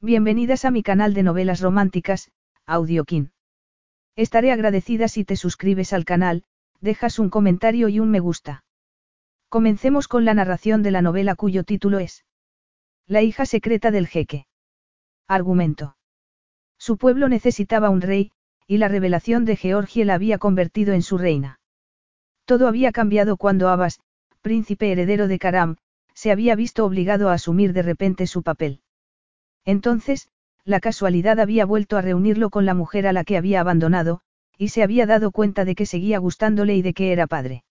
Bienvenidas a mi canal de novelas románticas, Audiokin. Estaré agradecida si te suscribes al canal, dejas un comentario y un me gusta. Comencemos con la narración de la novela cuyo título es La hija secreta del jeque. Argumento. Su pueblo necesitaba un rey, y la revelación de Georgie la había convertido en su reina. Todo había cambiado cuando Abbas, príncipe heredero de Karam, se había visto obligado a asumir de repente su papel. Entonces, la casualidad había vuelto a reunirlo con la mujer a la que había abandonado, y se había dado cuenta de que seguía gustándole y de que era padre.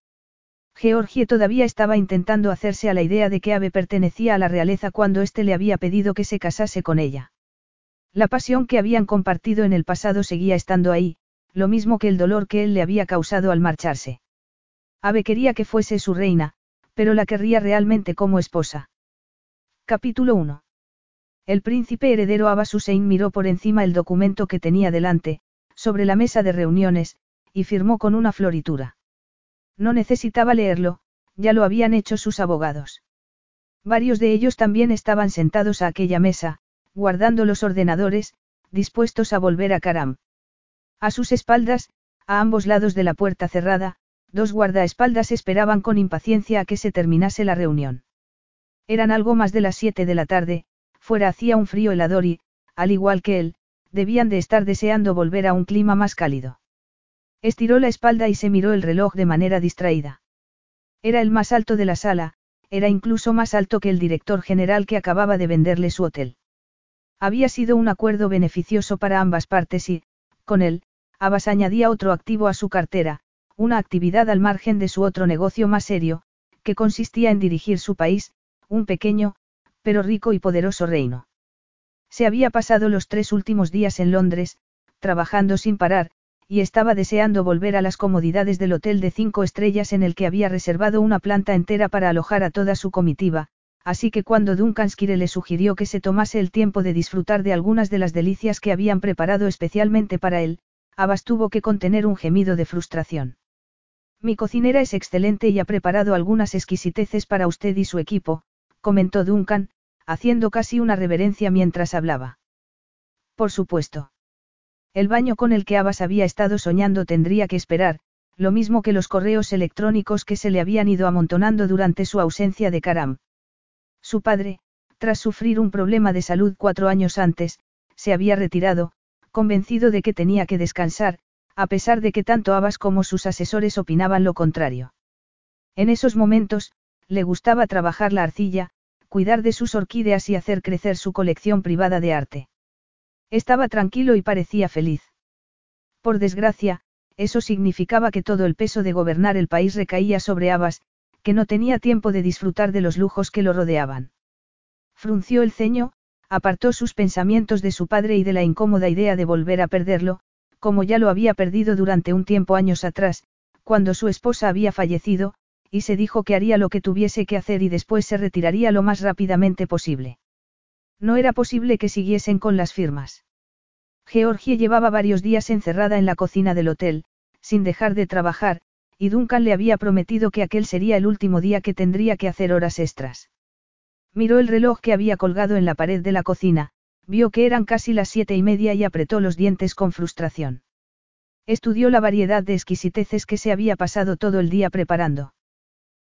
Georgie todavía estaba intentando hacerse a la idea de que Ave pertenecía a la realeza cuando éste le había pedido que se casase con ella. La pasión que habían compartido en el pasado seguía estando ahí, lo mismo que el dolor que él le había causado al marcharse. Ave quería que fuese su reina, pero la querría realmente como esposa. Capítulo 1. El príncipe heredero Abbas Hussein miró por encima el documento que tenía delante, sobre la mesa de reuniones, y firmó con una floritura. No necesitaba leerlo, ya lo habían hecho sus abogados. Varios de ellos también estaban sentados a aquella mesa, guardando los ordenadores, dispuestos a volver a Karam. A sus espaldas, a ambos lados de la puerta cerrada, dos guardaespaldas esperaban con impaciencia a que se terminase la reunión. Eran algo más de las siete de la tarde, fuera hacía un frío helador y, al igual que él, debían de estar deseando volver a un clima más cálido. Estiró la espalda y se miró el reloj de manera distraída. Era el más alto de la sala, era incluso más alto que el director general que acababa de venderle su hotel. Había sido un acuerdo beneficioso para ambas partes y, con él, Abbas añadía otro activo a su cartera, una actividad al margen de su otro negocio más serio, que consistía en dirigir su país, un pequeño, pero rico y poderoso reino. Se había pasado los tres últimos días en Londres, trabajando sin parar, y estaba deseando volver a las comodidades del hotel de cinco estrellas en el que había reservado una planta entera para alojar a toda su comitiva, así que cuando Duncan Skire le sugirió que se tomase el tiempo de disfrutar de algunas de las delicias que habían preparado especialmente para él, Abbas tuvo que contener un gemido de frustración. Mi cocinera es excelente y ha preparado algunas exquisiteces para usted y su equipo, comentó Duncan, haciendo casi una reverencia mientras hablaba. Por supuesto. El baño con el que Abbas había estado soñando tendría que esperar, lo mismo que los correos electrónicos que se le habían ido amontonando durante su ausencia de Karam. Su padre, tras sufrir un problema de salud cuatro años antes, se había retirado, convencido de que tenía que descansar, a pesar de que tanto Abbas como sus asesores opinaban lo contrario. En esos momentos, le gustaba trabajar la arcilla, cuidar de sus orquídeas y hacer crecer su colección privada de arte. Estaba tranquilo y parecía feliz. Por desgracia, eso significaba que todo el peso de gobernar el país recaía sobre Abbas, que no tenía tiempo de disfrutar de los lujos que lo rodeaban. Frunció el ceño, apartó sus pensamientos de su padre y de la incómoda idea de volver a perderlo, como ya lo había perdido durante un tiempo años atrás, cuando su esposa había fallecido, y se dijo que haría lo que tuviese que hacer y después se retiraría lo más rápidamente posible. No era posible que siguiesen con las firmas. Georgie llevaba varios días encerrada en la cocina del hotel, sin dejar de trabajar, y Duncan le había prometido que aquel sería el último día que tendría que hacer horas extras. Miró el reloj que había colgado en la pared de la cocina, vio que eran casi las siete y media y apretó los dientes con frustración. Estudió la variedad de exquisiteces que se había pasado todo el día preparando.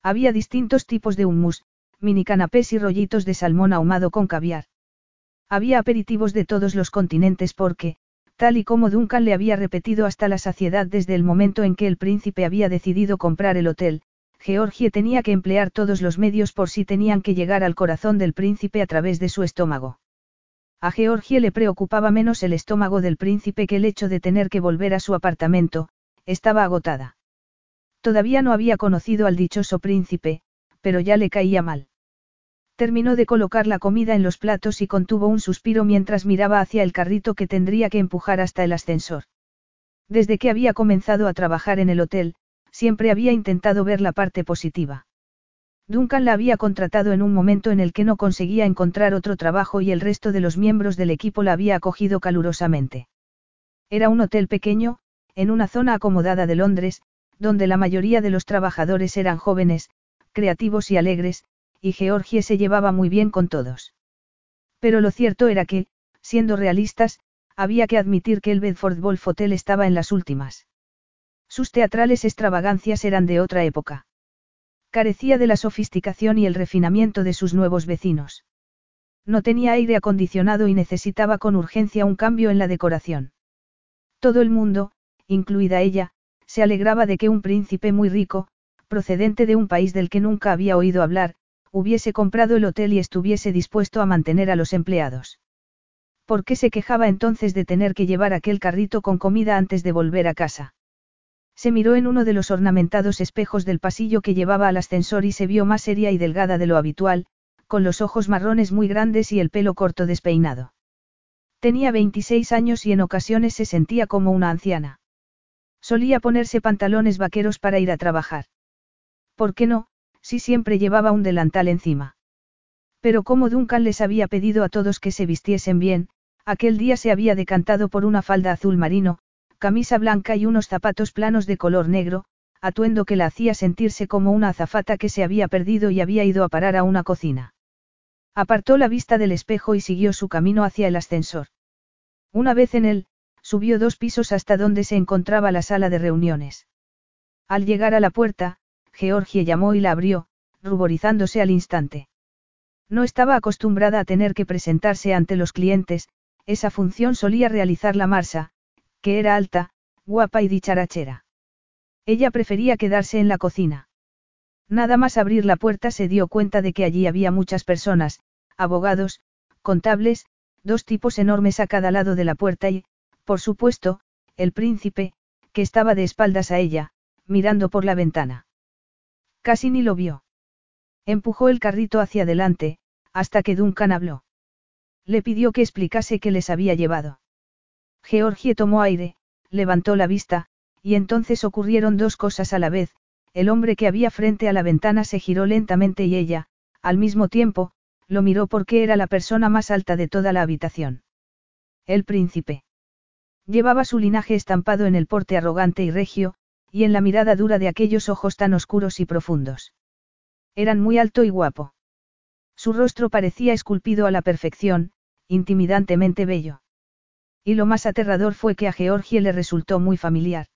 Había distintos tipos de hummus, mini canapés y rollitos de salmón ahumado con caviar. Había aperitivos de todos los continentes porque, tal y como Duncan le había repetido hasta la saciedad desde el momento en que el príncipe había decidido comprar el hotel, Georgie tenía que emplear todos los medios por si tenían que llegar al corazón del príncipe a través de su estómago. A Georgie le preocupaba menos el estómago del príncipe que el hecho de tener que volver a su apartamento, estaba agotada. Todavía no había conocido al dichoso príncipe, pero ya le caía mal. Terminó de colocar la comida en los platos y contuvo un suspiro mientras miraba hacia el carrito que tendría que empujar hasta el ascensor. Desde que había comenzado a trabajar en el hotel, siempre había intentado ver la parte positiva. Duncan la había contratado en un momento en el que no conseguía encontrar otro trabajo y el resto de los miembros del equipo la había acogido calurosamente. Era un hotel pequeño, en una zona acomodada de Londres, donde la mayoría de los trabajadores eran jóvenes, creativos y alegres, y Georgie se llevaba muy bien con todos. Pero lo cierto era que, siendo realistas, había que admitir que el Bedford Wolf Hotel estaba en las últimas. Sus teatrales extravagancias eran de otra época. Carecía de la sofisticación y el refinamiento de sus nuevos vecinos. No tenía aire acondicionado y necesitaba con urgencia un cambio en la decoración. Todo el mundo, incluida ella, se alegraba de que un príncipe muy rico, procedente de un país del que nunca había oído hablar, hubiese comprado el hotel y estuviese dispuesto a mantener a los empleados. ¿Por qué se quejaba entonces de tener que llevar aquel carrito con comida antes de volver a casa? Se miró en uno de los ornamentados espejos del pasillo que llevaba al ascensor y se vio más seria y delgada de lo habitual, con los ojos marrones muy grandes y el pelo corto despeinado. Tenía 26 años y en ocasiones se sentía como una anciana. Solía ponerse pantalones vaqueros para ir a trabajar. ¿Por qué no, si siempre llevaba un delantal encima? Pero como Duncan les había pedido a todos que se vistiesen bien, aquel día se había decantado por una falda azul marino, camisa blanca y unos zapatos planos de color negro, atuendo que la hacía sentirse como una azafata que se había perdido y había ido a parar a una cocina. Apartó la vista del espejo y siguió su camino hacia el ascensor. Una vez en él, subió dos pisos hasta donde se encontraba la sala de reuniones. Al llegar a la puerta, Georgie llamó y la abrió, ruborizándose al instante. No estaba acostumbrada a tener que presentarse ante los clientes, esa función solía realizar la Marsa, que era alta, guapa y dicharachera. Ella prefería quedarse en la cocina. Nada más abrir la puerta se dio cuenta de que allí había muchas personas, abogados, contables, dos tipos enormes a cada lado de la puerta y, por supuesto, el príncipe, que estaba de espaldas a ella, mirando por la ventana. Casi ni lo vio. Empujó el carrito hacia adelante, hasta que Duncan habló. Le pidió que explicase qué les había llevado. Georgie tomó aire, levantó la vista, y entonces ocurrieron dos cosas a la vez, el hombre que había frente a la ventana se giró lentamente y ella, al mismo tiempo, lo miró porque era la persona más alta de toda la habitación. El príncipe. Llevaba su linaje estampado en el porte arrogante y regio, y en la mirada dura de aquellos ojos tan oscuros y profundos. Eran muy alto y guapo. Su rostro parecía esculpido a la perfección, intimidantemente bello. Y lo más aterrador fue que a Georgie le resultó muy familiar.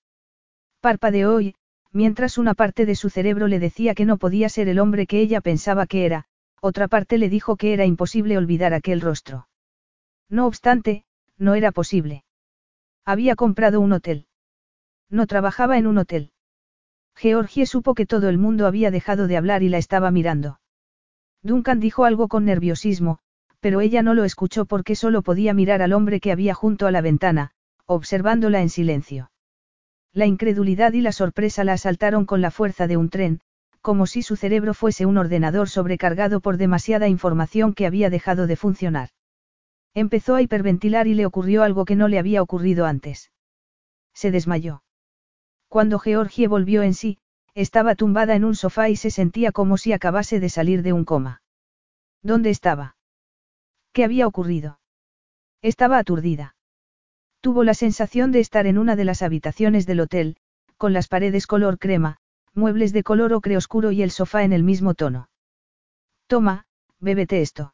Parpadeó y, mientras una parte de su cerebro le decía que no podía ser el hombre que ella pensaba que era, otra parte le dijo que era imposible olvidar aquel rostro. No obstante, no era posible. Había comprado un hotel. No trabajaba en un hotel. Georgie supo que todo el mundo había dejado de hablar y la estaba mirando. Duncan dijo algo con nerviosismo, pero ella no lo escuchó porque solo podía mirar al hombre que había junto a la ventana, observándola en silencio. La incredulidad y la sorpresa la asaltaron con la fuerza de un tren, como si su cerebro fuese un ordenador sobrecargado por demasiada información que había dejado de funcionar. Empezó a hiperventilar y le ocurrió algo que no le había ocurrido antes. Se desmayó. Cuando Georgie volvió en sí, estaba tumbada en un sofá y se sentía como si acabase de salir de un coma. ¿Dónde estaba? ¿Qué había ocurrido? Estaba aturdida. Tuvo la sensación de estar en una de las habitaciones del hotel, con las paredes color crema, muebles de color ocre oscuro y el sofá en el mismo tono. Toma, bébete esto.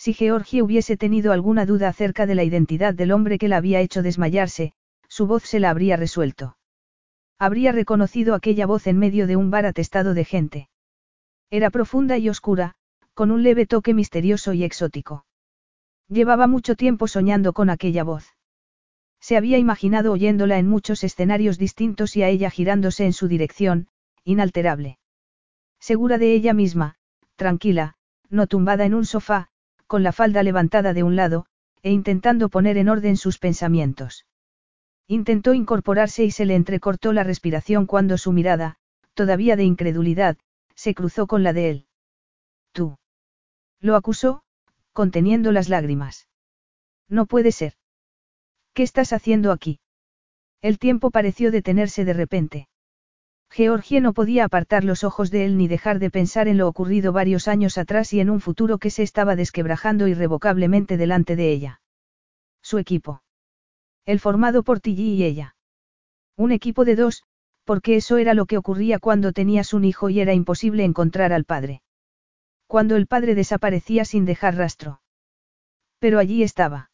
Si Georgie hubiese tenido alguna duda acerca de la identidad del hombre que la había hecho desmayarse, su voz se la habría resuelto. Habría reconocido aquella voz en medio de un bar atestado de gente. Era profunda y oscura, con un leve toque misterioso y exótico. Llevaba mucho tiempo soñando con aquella voz. Se había imaginado oyéndola en muchos escenarios distintos y a ella girándose en su dirección, inalterable. Segura de ella misma, tranquila, no tumbada en un sofá, con la falda levantada de un lado, e intentando poner en orden sus pensamientos. Intentó incorporarse y se le entrecortó la respiración cuando su mirada, todavía de incredulidad, se cruzó con la de él. Tú. Lo acusó, conteniendo las lágrimas. No puede ser. ¿Qué estás haciendo aquí? El tiempo pareció detenerse de repente. Georgie no podía apartar los ojos de él ni dejar de pensar en lo ocurrido varios años atrás y en un futuro que se estaba desquebrajando irrevocablemente delante de ella. Su equipo. El formado por Tilly y ella. Un equipo de dos, porque eso era lo que ocurría cuando tenías un hijo y era imposible encontrar al padre. Cuando el padre desaparecía sin dejar rastro. Pero allí estaba.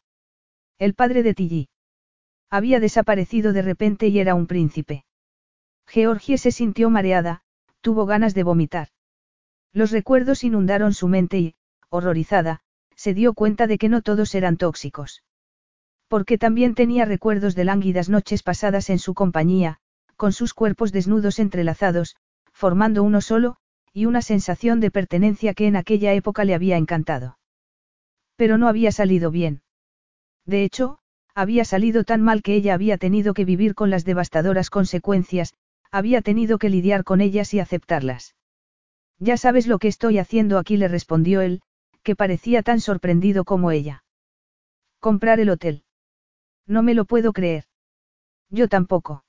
El padre de Tilly. Había desaparecido de repente y era un príncipe. Georgie se sintió mareada, tuvo ganas de vomitar. Los recuerdos inundaron su mente y, horrorizada, se dio cuenta de que no todos eran tóxicos. Porque también tenía recuerdos de lánguidas noches pasadas en su compañía, con sus cuerpos desnudos entrelazados, formando uno solo, y una sensación de pertenencia que en aquella época le había encantado. Pero no había salido bien. De hecho, había salido tan mal que ella había tenido que vivir con las devastadoras consecuencias, había tenido que lidiar con ellas y aceptarlas. Ya sabes lo que estoy haciendo aquí, le respondió él, que parecía tan sorprendido como ella. Comprar el hotel. No me lo puedo creer. Yo tampoco.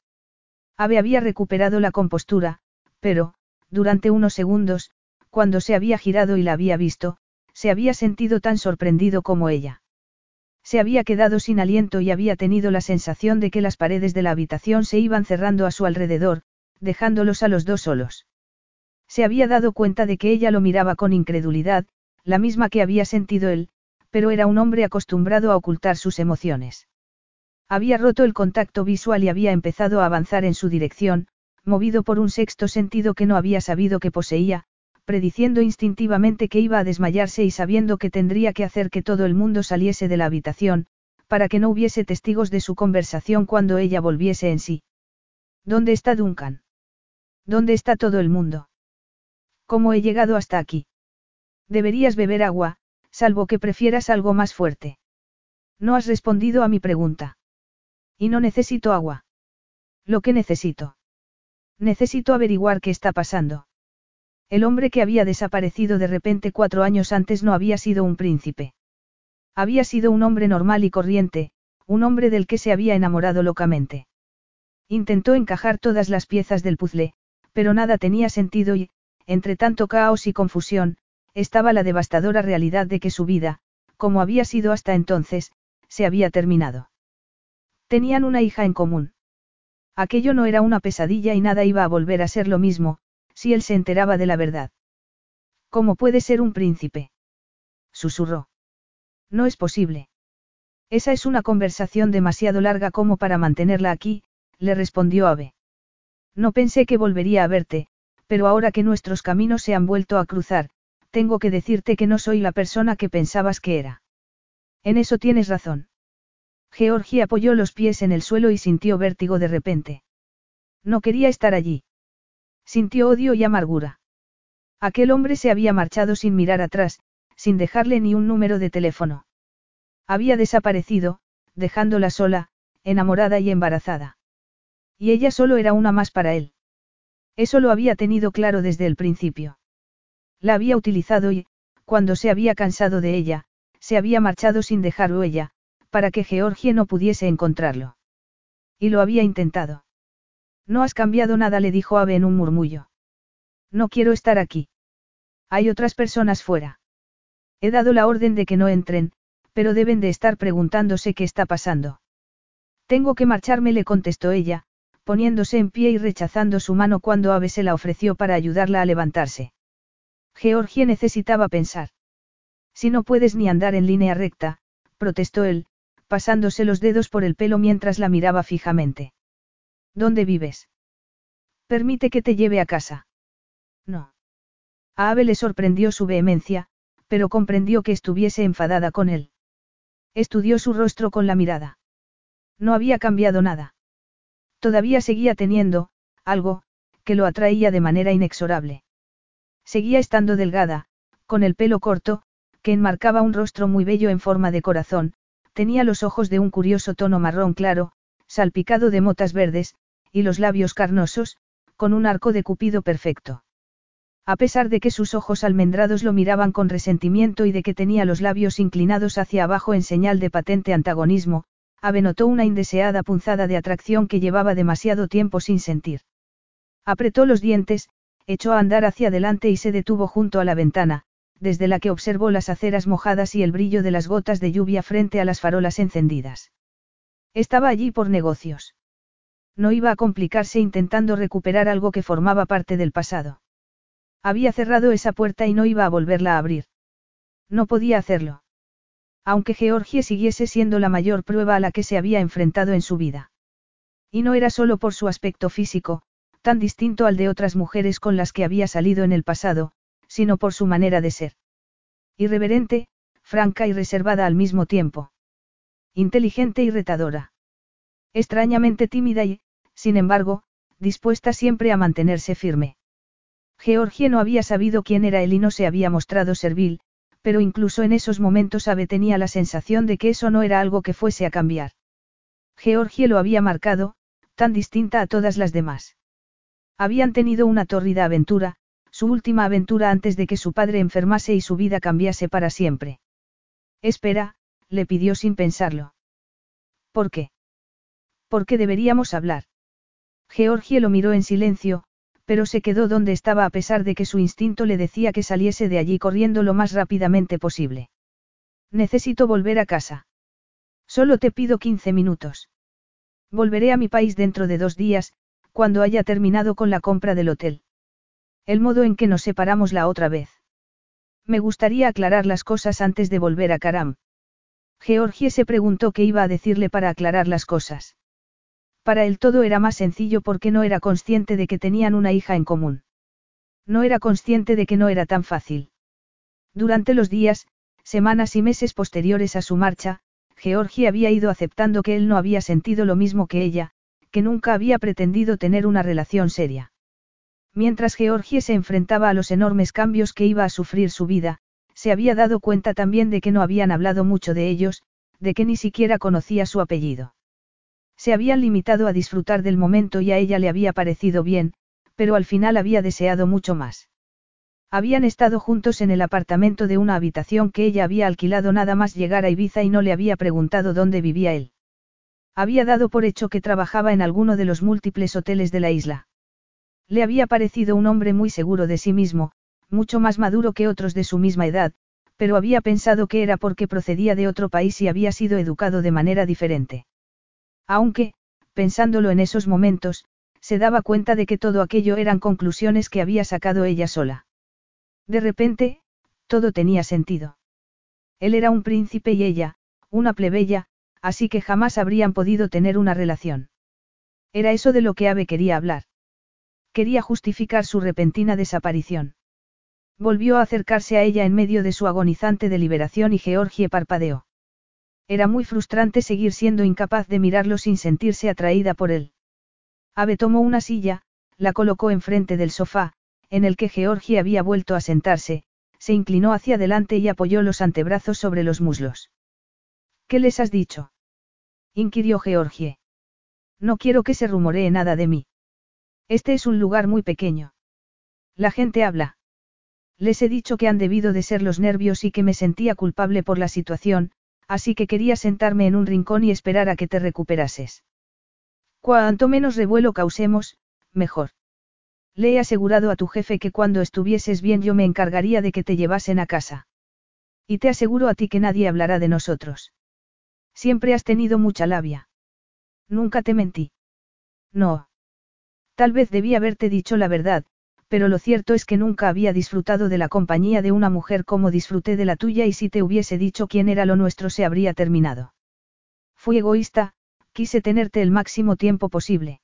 Ave había recuperado la compostura, pero, durante unos segundos, cuando se había girado y la había visto, se había sentido tan sorprendido como ella. Se había quedado sin aliento y había tenido la sensación de que las paredes de la habitación se iban cerrando a su alrededor, dejándolos a los dos solos. Se había dado cuenta de que ella lo miraba con incredulidad, la misma que había sentido él, pero era un hombre acostumbrado a ocultar sus emociones. Había roto el contacto visual y había empezado a avanzar en su dirección, movido por un sexto sentido que no había sabido que poseía, prediciendo instintivamente que iba a desmayarse y sabiendo que tendría que hacer que todo el mundo saliese de la habitación, para que no hubiese testigos de su conversación cuando ella volviese en sí. ¿Dónde está Duncan? ¿Dónde está todo el mundo? ¿Cómo he llegado hasta aquí? Deberías beber agua, salvo que prefieras algo más fuerte. No has respondido a mi pregunta. Y no necesito agua. Lo que necesito. Necesito averiguar qué está pasando. El hombre que había desaparecido de repente cuatro años antes no había sido un príncipe. Había sido un hombre normal y corriente, un hombre del que se había enamorado locamente. Intentó encajar todas las piezas del puzzle, pero nada tenía sentido y, entre tanto caos y confusión, estaba la devastadora realidad de que su vida, como había sido hasta entonces, se había terminado. Tenían una hija en común. Aquello no era una pesadilla y nada iba a volver a ser lo mismo, si él se enteraba de la verdad. ¿Cómo puede ser un príncipe? Susurró. No es posible. Esa es una conversación demasiado larga como para mantenerla aquí, le respondió Ave. No pensé que volvería a verte, pero ahora que nuestros caminos se han vuelto a cruzar, tengo que decirte que no soy la persona que pensabas que era. En eso tienes razón. Georgie apoyó los pies en el suelo y sintió vértigo de repente. No quería estar allí. Sintió odio y amargura. Aquel hombre se había marchado sin mirar atrás, sin dejarle ni un número de teléfono. Había desaparecido, dejándola sola, enamorada y embarazada. Y ella solo era una más para él. Eso lo había tenido claro desde el principio. La había utilizado y, cuando se había cansado de ella, se había marchado sin dejar huella, para que Georgie no pudiese encontrarlo. Y lo había intentado. No has cambiado nada, le dijo Ave en un murmullo. No quiero estar aquí. Hay otras personas fuera. He dado la orden de que no entren, pero deben de estar preguntándose qué está pasando. Tengo que marcharme, le contestó ella, poniéndose en pie y rechazando su mano cuando Ave se la ofreció para ayudarla a levantarse. Georgie necesitaba pensar. Si no puedes ni andar en línea recta, protestó él, pasándose los dedos por el pelo mientras la miraba fijamente. ¿Dónde vives? Permite que te lleve a casa. No. A Ave le sorprendió su vehemencia, pero comprendió que estuviese enfadada con él. Estudió su rostro con la mirada. No había cambiado nada. Todavía seguía teniendo, algo, que lo atraía de manera inexorable. Seguía estando delgada, con el pelo corto, que enmarcaba un rostro muy bello en forma de corazón, Tenía los ojos de un curioso tono marrón claro, salpicado de motas verdes, y los labios carnosos, con un arco de cupido perfecto. A pesar de que sus ojos almendrados lo miraban con resentimiento y de que tenía los labios inclinados hacia abajo en señal de patente antagonismo, Ave notó una indeseada punzada de atracción que llevaba demasiado tiempo sin sentir. Apretó los dientes, echó a andar hacia adelante y se detuvo junto a la ventana, desde la que observó las aceras mojadas y el brillo de las gotas de lluvia frente a las farolas encendidas. Estaba allí por negocios. No iba a complicarse intentando recuperar algo que formaba parte del pasado. Había cerrado esa puerta y no iba a volverla a abrir. No podía hacerlo. Aunque Georgie siguiese siendo la mayor prueba a la que se había enfrentado en su vida. Y no era solo por su aspecto físico, tan distinto al de otras mujeres con las que había salido en el pasado, sino por su manera de ser. Irreverente, franca y reservada al mismo tiempo. Inteligente y retadora. Extrañamente tímida y, sin embargo, dispuesta siempre a mantenerse firme. Georgie no había sabido quién era él y no se había mostrado servil, pero incluso en esos momentos Ave tenía la sensación de que eso no era algo que fuese a cambiar. Georgie lo había marcado, tan distinta a todas las demás. Habían tenido una tórrida aventura, su última aventura antes de que su padre enfermase y su vida cambiase para siempre. Espera, le pidió sin pensarlo. ¿Por qué? ¿Por qué deberíamos hablar? Georgie lo miró en silencio, pero se quedó donde estaba a pesar de que su instinto le decía que saliese de allí corriendo lo más rápidamente posible. Necesito volver a casa. Solo te pido 15 minutos. Volveré a mi país dentro de dos días, cuando haya terminado con la compra del hotel. El modo en que nos separamos la otra vez. Me gustaría aclarar las cosas antes de volver a Karam. Georgie se preguntó qué iba a decirle para aclarar las cosas. Para él todo era más sencillo porque no era consciente de que tenían una hija en común. No era consciente de que no era tan fácil. Durante los días, semanas y meses posteriores a su marcha, Georgie había ido aceptando que él no había sentido lo mismo que ella, que nunca había pretendido tener una relación seria. Mientras Georgie se enfrentaba a los enormes cambios que iba a sufrir su vida, se había dado cuenta también de que no habían hablado mucho de ellos, de que ni siquiera conocía su apellido. Se habían limitado a disfrutar del momento y a ella le había parecido bien, pero al final había deseado mucho más. Habían estado juntos en el apartamento de una habitación que ella había alquilado nada más llegar a Ibiza y no le había preguntado dónde vivía él. Había dado por hecho que trabajaba en alguno de los múltiples hoteles de la isla. Le había parecido un hombre muy seguro de sí mismo, mucho más maduro que otros de su misma edad, pero había pensado que era porque procedía de otro país y había sido educado de manera diferente. Aunque, pensándolo en esos momentos, se daba cuenta de que todo aquello eran conclusiones que había sacado ella sola. De repente, todo tenía sentido. Él era un príncipe y ella, una plebeya, así que jamás habrían podido tener una relación. Era eso de lo que Ave quería hablar. Quería justificar su repentina desaparición. Volvió a acercarse a ella en medio de su agonizante deliberación y Georgie parpadeó. Era muy frustrante seguir siendo incapaz de mirarlo sin sentirse atraída por él. Ave tomó una silla, la colocó enfrente del sofá, en el que Georgie había vuelto a sentarse, se inclinó hacia adelante y apoyó los antebrazos sobre los muslos. ¿Qué les has dicho? inquirió Georgie. No quiero que se rumoree nada de mí. Este es un lugar muy pequeño. La gente habla. Les he dicho que han debido de ser los nervios y que me sentía culpable por la situación, así que quería sentarme en un rincón y esperar a que te recuperases. Cuanto menos revuelo causemos, mejor. Le he asegurado a tu jefe que cuando estuvieses bien yo me encargaría de que te llevasen a casa. Y te aseguro a ti que nadie hablará de nosotros. Siempre has tenido mucha labia. Nunca te mentí. No. Tal vez debí haberte dicho la verdad, pero lo cierto es que nunca había disfrutado de la compañía de una mujer como disfruté de la tuya y si te hubiese dicho quién era lo nuestro se habría terminado. Fui egoísta, quise tenerte el máximo tiempo posible.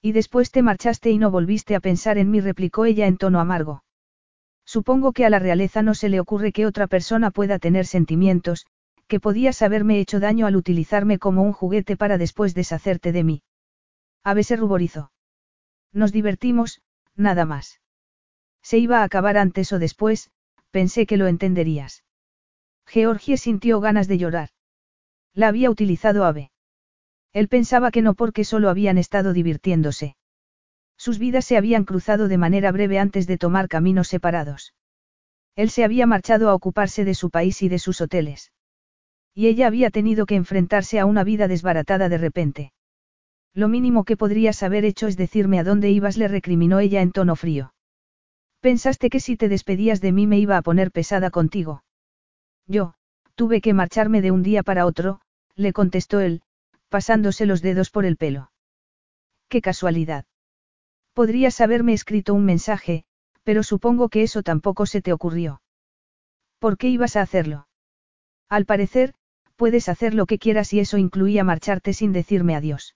Y después te marchaste y no volviste a pensar en mí, replicó ella en tono amargo. Supongo que a la realeza no se le ocurre que otra persona pueda tener sentimientos, que podías haberme hecho daño al utilizarme como un juguete para después deshacerte de mí. Ave se ruborizó. Nos divertimos, nada más. Se iba a acabar antes o después, pensé que lo entenderías. Georgie sintió ganas de llorar. La había utilizado Ave. Él pensaba que no porque solo habían estado divirtiéndose. Sus vidas se habían cruzado de manera breve antes de tomar caminos separados. Él se había marchado a ocuparse de su país y de sus hoteles. Y ella había tenido que enfrentarse a una vida desbaratada de repente. Lo mínimo que podrías haber hecho es decirme a dónde ibas, le recriminó ella en tono frío. Pensaste que si te despedías de mí me iba a poner pesada contigo. Yo, tuve que marcharme de un día para otro, le contestó él, pasándose los dedos por el pelo. Qué casualidad. Podrías haberme escrito un mensaje, pero supongo que eso tampoco se te ocurrió. ¿Por qué ibas a hacerlo? Al parecer, puedes hacer lo que quieras y eso incluía marcharte sin decirme adiós.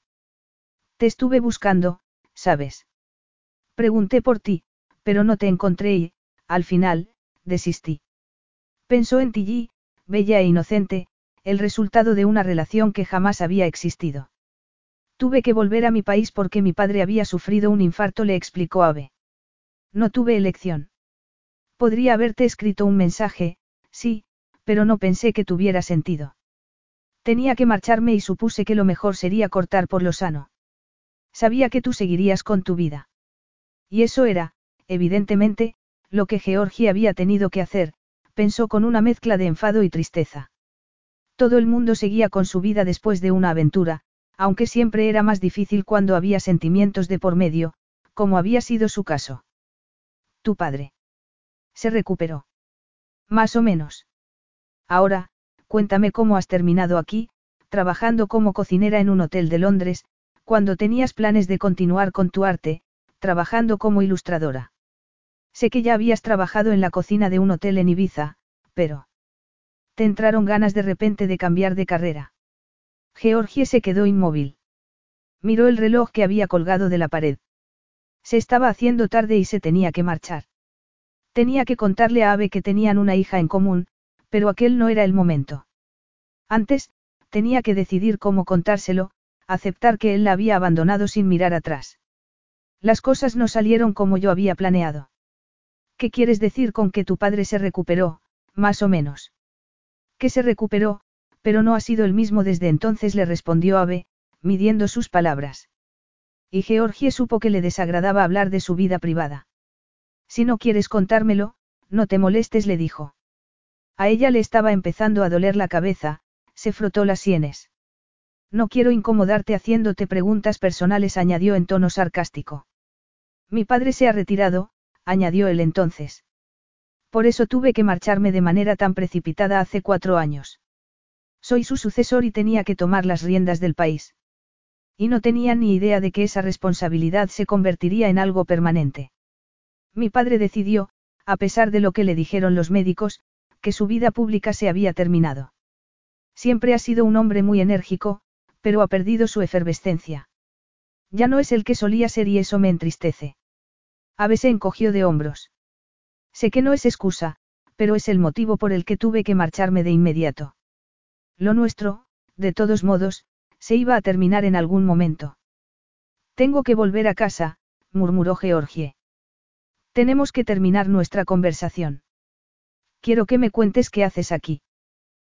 Te estuve buscando, ¿sabes? Pregunté por ti, pero no te encontré y, al final, desistí. Pensó en Tilly, bella e inocente, el resultado de una relación que jamás había existido. Tuve que volver a mi país porque mi padre había sufrido un infarto, le explicó Ave. No tuve elección. Podría haberte escrito un mensaje, sí, pero no pensé que tuviera sentido. Tenía que marcharme y supuse que lo mejor sería cortar por lo sano. Sabía que tú seguirías con tu vida. Y eso era, evidentemente, lo que Georgie había tenido que hacer, pensó con una mezcla de enfado y tristeza. Todo el mundo seguía con su vida después de una aventura, aunque siempre era más difícil cuando había sentimientos de por medio, como había sido su caso. Tu padre. Se recuperó. Más o menos. Ahora, cuéntame cómo has terminado aquí, trabajando como cocinera en un hotel de Londres, cuando tenías planes de continuar con tu arte, trabajando como ilustradora. Sé que ya habías trabajado en la cocina de un hotel en Ibiza, pero... Te entraron ganas de repente de cambiar de carrera. Georgie se quedó inmóvil. Miró el reloj que había colgado de la pared. Se estaba haciendo tarde y se tenía que marchar. Tenía que contarle a Ave que tenían una hija en común, pero aquel no era el momento. Antes, tenía que decidir cómo contárselo, aceptar que él la había abandonado sin mirar atrás. Las cosas no salieron como yo había planeado. ¿Qué quieres decir con que tu padre se recuperó, más o menos? Que se recuperó, pero no ha sido el mismo desde entonces, le respondió Ave, midiendo sus palabras. Y Georgie supo que le desagradaba hablar de su vida privada. Si no quieres contármelo, no te molestes, le dijo. A ella le estaba empezando a doler la cabeza, se frotó las sienes. No quiero incomodarte haciéndote preguntas personales, añadió en tono sarcástico. Mi padre se ha retirado, añadió él entonces. Por eso tuve que marcharme de manera tan precipitada hace cuatro años. Soy su sucesor y tenía que tomar las riendas del país. Y no tenía ni idea de que esa responsabilidad se convertiría en algo permanente. Mi padre decidió, a pesar de lo que le dijeron los médicos, que su vida pública se había terminado. Siempre ha sido un hombre muy enérgico, pero ha perdido su efervescencia. Ya no es el que solía ser y eso me entristece. Ave se encogió de hombros. Sé que no es excusa, pero es el motivo por el que tuve que marcharme de inmediato. Lo nuestro, de todos modos, se iba a terminar en algún momento. Tengo que volver a casa, murmuró Georgie. Tenemos que terminar nuestra conversación. Quiero que me cuentes qué haces aquí.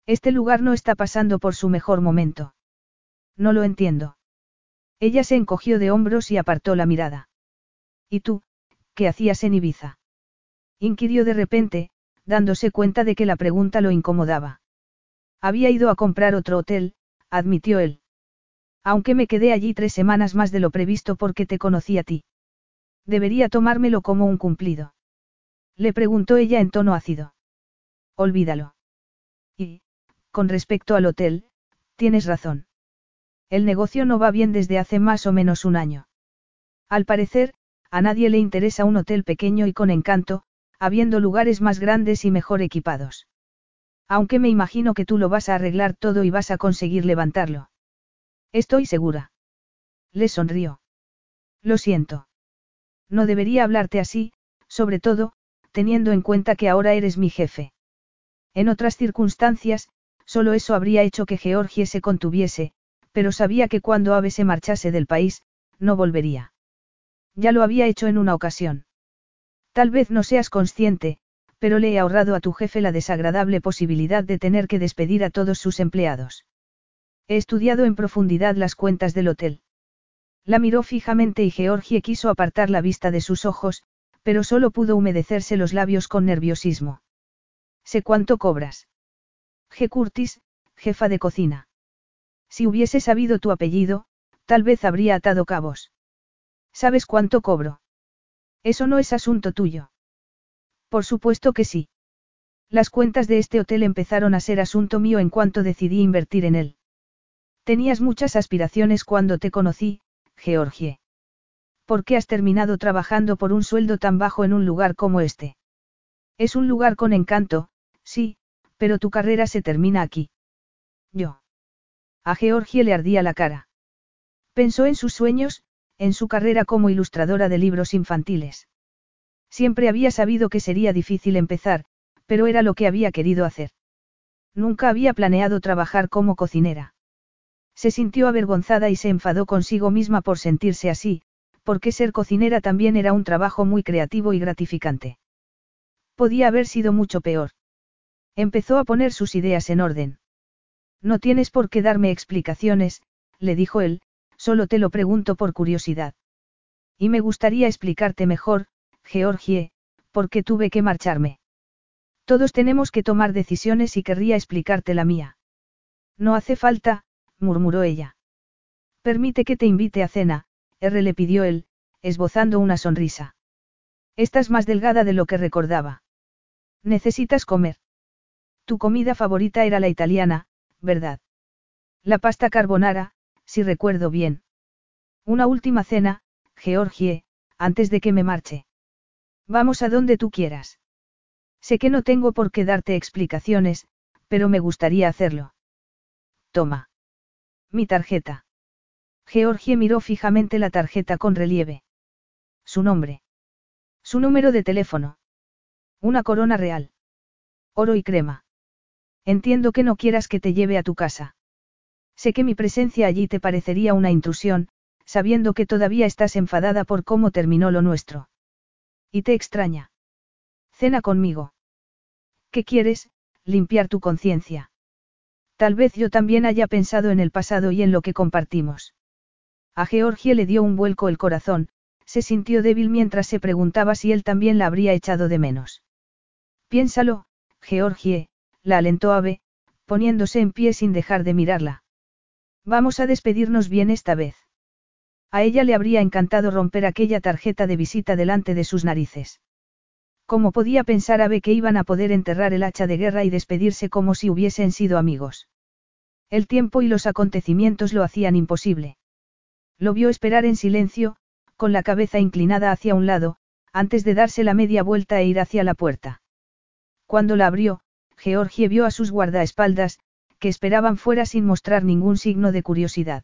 Este lugar no está pasando por su mejor momento. No lo entiendo. Ella se encogió de hombros y apartó la mirada. ¿Y tú, qué hacías en Ibiza? Inquirió de repente, dándose cuenta de que la pregunta lo incomodaba. Había ido a comprar otro hotel, admitió él. Aunque me quedé allí tres semanas más de lo previsto porque te conocí a ti. Debería tomármelo como un cumplido. Le preguntó ella en tono ácido. Olvídalo. Y, con respecto al hotel, tienes razón. El negocio no va bien desde hace más o menos un año. Al parecer, a nadie le interesa un hotel pequeño y con encanto, habiendo lugares más grandes y mejor equipados. Aunque me imagino que tú lo vas a arreglar todo y vas a conseguir levantarlo. Estoy segura. Le sonrió. Lo siento. No debería hablarte así, sobre todo, teniendo en cuenta que ahora eres mi jefe. En otras circunstancias, solo eso habría hecho que Georgie se contuviese, pero sabía que cuando Ave se marchase del país, no volvería. Ya lo había hecho en una ocasión. Tal vez no seas consciente, pero le he ahorrado a tu jefe la desagradable posibilidad de tener que despedir a todos sus empleados. He estudiado en profundidad las cuentas del hotel. La miró fijamente y Georgie quiso apartar la vista de sus ojos, pero solo pudo humedecerse los labios con nerviosismo. Sé cuánto cobras. G. Curtis, jefa de cocina. Si hubiese sabido tu apellido, tal vez habría atado cabos. ¿Sabes cuánto cobro? Eso no es asunto tuyo. Por supuesto que sí. Las cuentas de este hotel empezaron a ser asunto mío en cuanto decidí invertir en él. Tenías muchas aspiraciones cuando te conocí, Georgie. ¿Por qué has terminado trabajando por un sueldo tan bajo en un lugar como este? Es un lugar con encanto, sí, Pero tu carrera se termina aquí. Yo. A Georgie le ardía la cara. Pensó en sus sueños, en su carrera como ilustradora de libros infantiles. Siempre había sabido que sería difícil empezar, pero era lo que había querido hacer. Nunca había planeado trabajar como cocinera. Se sintió avergonzada y se enfadó consigo misma por sentirse así, porque ser cocinera también era un trabajo muy creativo y gratificante. Podía haber sido mucho peor. Empezó a poner sus ideas en orden. No tienes por qué darme explicaciones, le dijo él, solo te lo pregunto por curiosidad. Y me gustaría explicarte mejor, Georgie, por qué tuve que marcharme. Todos tenemos que tomar decisiones y querría explicarte la mía. No hace falta, murmuró ella. Permite que te invite a cena, R le pidió él, esbozando una sonrisa. Estás más delgada de lo que recordaba. Necesitas comer. Tu comida favorita era la italiana, ¿verdad? La pasta carbonara, si recuerdo bien. Una última cena, Georgie, antes de que me marche. Vamos a donde tú quieras. Sé que no tengo por qué darte explicaciones, pero me gustaría hacerlo. Toma. Mi tarjeta. Georgie miró fijamente la tarjeta con relieve. Su nombre. Su número de teléfono. Una corona real. Oro y crema. Entiendo que no quieras que te lleve a tu casa. Sé que mi presencia allí te parecería una intrusión, sabiendo que todavía estás enfadada por cómo terminó lo nuestro. Y te extraña. Cena conmigo. ¿Qué quieres? Limpiar tu conciencia. Tal vez yo también haya pensado en el pasado y en lo que compartimos. A Georgie le dio un vuelco el corazón, se sintió débil mientras se preguntaba si él también la habría echado de menos. Piénsalo, Georgie, la alentó Ave, poniéndose en pie sin dejar de mirarla. Vamos a despedirnos bien esta vez. A ella le habría encantado romper aquella tarjeta de visita delante de sus narices. ¿Cómo podía pensar Ave que iban a poder enterrar el hacha de guerra y despedirse como si hubiesen sido amigos? El tiempo y los acontecimientos lo hacían imposible. Lo vio esperar en silencio, con la cabeza inclinada hacia un lado, antes de darse la media vuelta e ir hacia la puerta. Cuando la abrió, Georgie vio a sus guardaespaldas, que esperaban fuera sin mostrar ningún signo de curiosidad.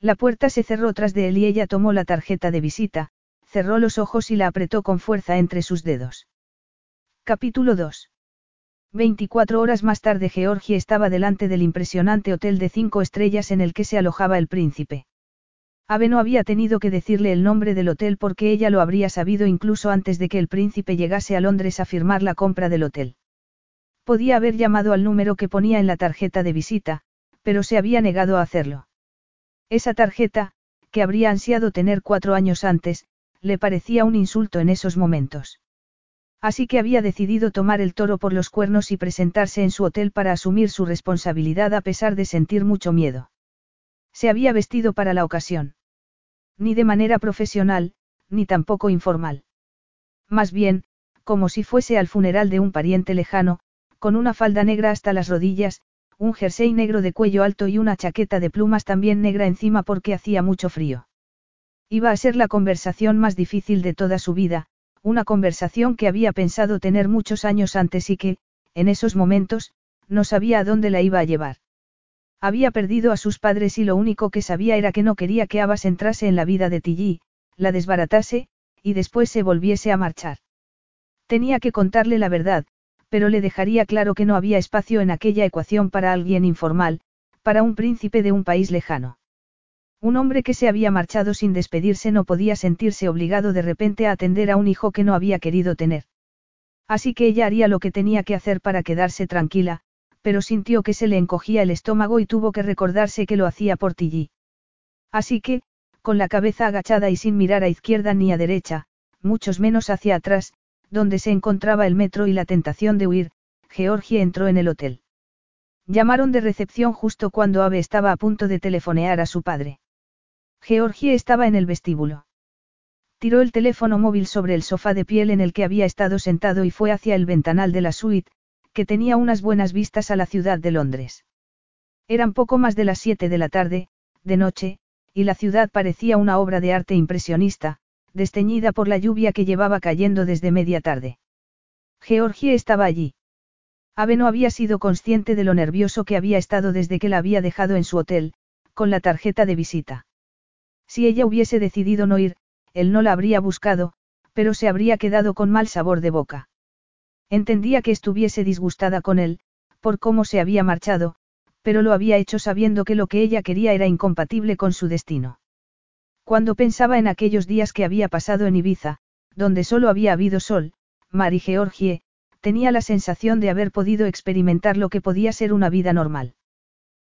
La puerta se cerró tras de él y ella tomó la tarjeta de visita, cerró los ojos y la apretó con fuerza entre sus dedos. Capítulo 2. 24 horas más tarde Georgie estaba delante del impresionante hotel de cinco estrellas en el que se alojaba el príncipe. Ave no había tenido que decirle el nombre del hotel porque ella lo habría sabido incluso antes de que el príncipe llegase a Londres a firmar la compra del hotel. Podía haber llamado al número que ponía en la tarjeta de visita, pero se había negado a hacerlo. Esa tarjeta, que habría ansiado tener cuatro años antes, le parecía un insulto en esos momentos. Así que había decidido tomar el toro por los cuernos y presentarse en su hotel para asumir su responsabilidad a pesar de sentir mucho miedo. Se había vestido para la ocasión. Ni de manera profesional, ni tampoco informal. Más bien, como si fuese al funeral de un pariente lejano, con una falda negra hasta las rodillas, un jersey negro de cuello alto y una chaqueta de plumas también negra encima porque hacía mucho frío. Iba a ser la conversación más difícil de toda su vida, una conversación que había pensado tener muchos años antes y que, en esos momentos, no sabía a dónde la iba a llevar. Había perdido a sus padres y lo único que sabía era que no quería que Abbas entrase en la vida de Tilly, la desbaratase, y después se volviese a marchar. Tenía que contarle la verdad, pero le dejaría claro que no había espacio en aquella ecuación para alguien informal, para un príncipe de un país lejano. Un hombre que se había marchado sin despedirse no podía sentirse obligado de repente a atender a un hijo que no había querido tener. Así que ella haría lo que tenía que hacer para quedarse tranquila, pero sintió que se le encogía el estómago y tuvo que recordarse que lo hacía por Tilly. Así que, con la cabeza agachada y sin mirar a izquierda ni a derecha, muchos menos hacia atrás, donde se encontraba el metro y la tentación de huir, Georgie entró en el hotel. Llamaron de recepción justo cuando Ave estaba a punto de telefonear a su padre. Georgie estaba en el vestíbulo. Tiró el teléfono móvil sobre el sofá de piel en el que había estado sentado y fue hacia el ventanal de la suite, que tenía unas buenas vistas a la ciudad de Londres. Eran poco más de las siete de la tarde, de noche, y la ciudad parecía una obra de arte impresionista, desteñida por la lluvia que llevaba cayendo desde media tarde. Georgie estaba allí. Ave no había sido consciente de lo nervioso que había estado desde que la había dejado en su hotel, con la tarjeta de visita. Si ella hubiese decidido no ir, él no la habría buscado, pero se habría quedado con mal sabor de boca. Entendía que estuviese disgustada con él, por cómo se había marchado, pero lo había hecho sabiendo que lo que ella quería era incompatible con su destino. Cuando pensaba en aquellos días que había pasado en Ibiza, donde solo había habido sol, mar y Georgie, tenía la sensación de haber podido experimentar lo que podía ser una vida normal.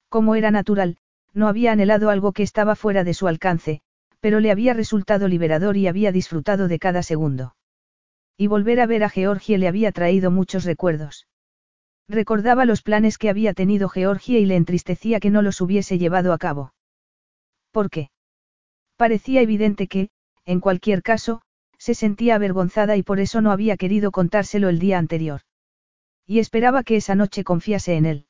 Como era natural, no había anhelado algo que estaba fuera de su alcance, pero le había resultado liberador y había disfrutado de cada segundo. Y volver a ver a Georgie le había traído muchos recuerdos. Recordaba los planes que había tenido Georgie y le entristecía que no los hubiese llevado a cabo. ¿Por qué? Parecía evidente que, en cualquier caso, se sentía avergonzada y por eso no había querido contárselo el día anterior. Y esperaba que esa noche confiase en él.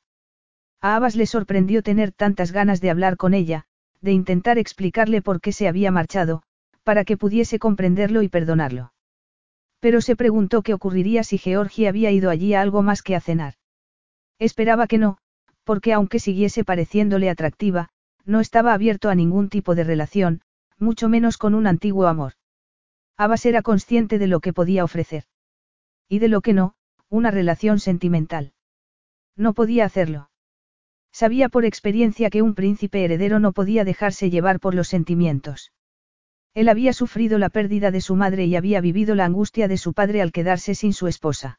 A Abbas le sorprendió tener tantas ganas de hablar con ella, de intentar explicarle por qué se había marchado, para que pudiese comprenderlo y perdonarlo. Pero se preguntó qué ocurriría si Georgie había ido allí a algo más que a cenar. Esperaba que no, porque aunque siguiese pareciéndole atractiva, no estaba abierto a ningún tipo de relación, mucho menos con un antiguo amor. Abbas era consciente de lo que podía ofrecer. Y de lo que no, una relación sentimental. No podía hacerlo. Sabía por experiencia que un príncipe heredero no podía dejarse llevar por los sentimientos. Él había sufrido la pérdida de su madre y había vivido la angustia de su padre al quedarse sin su esposa.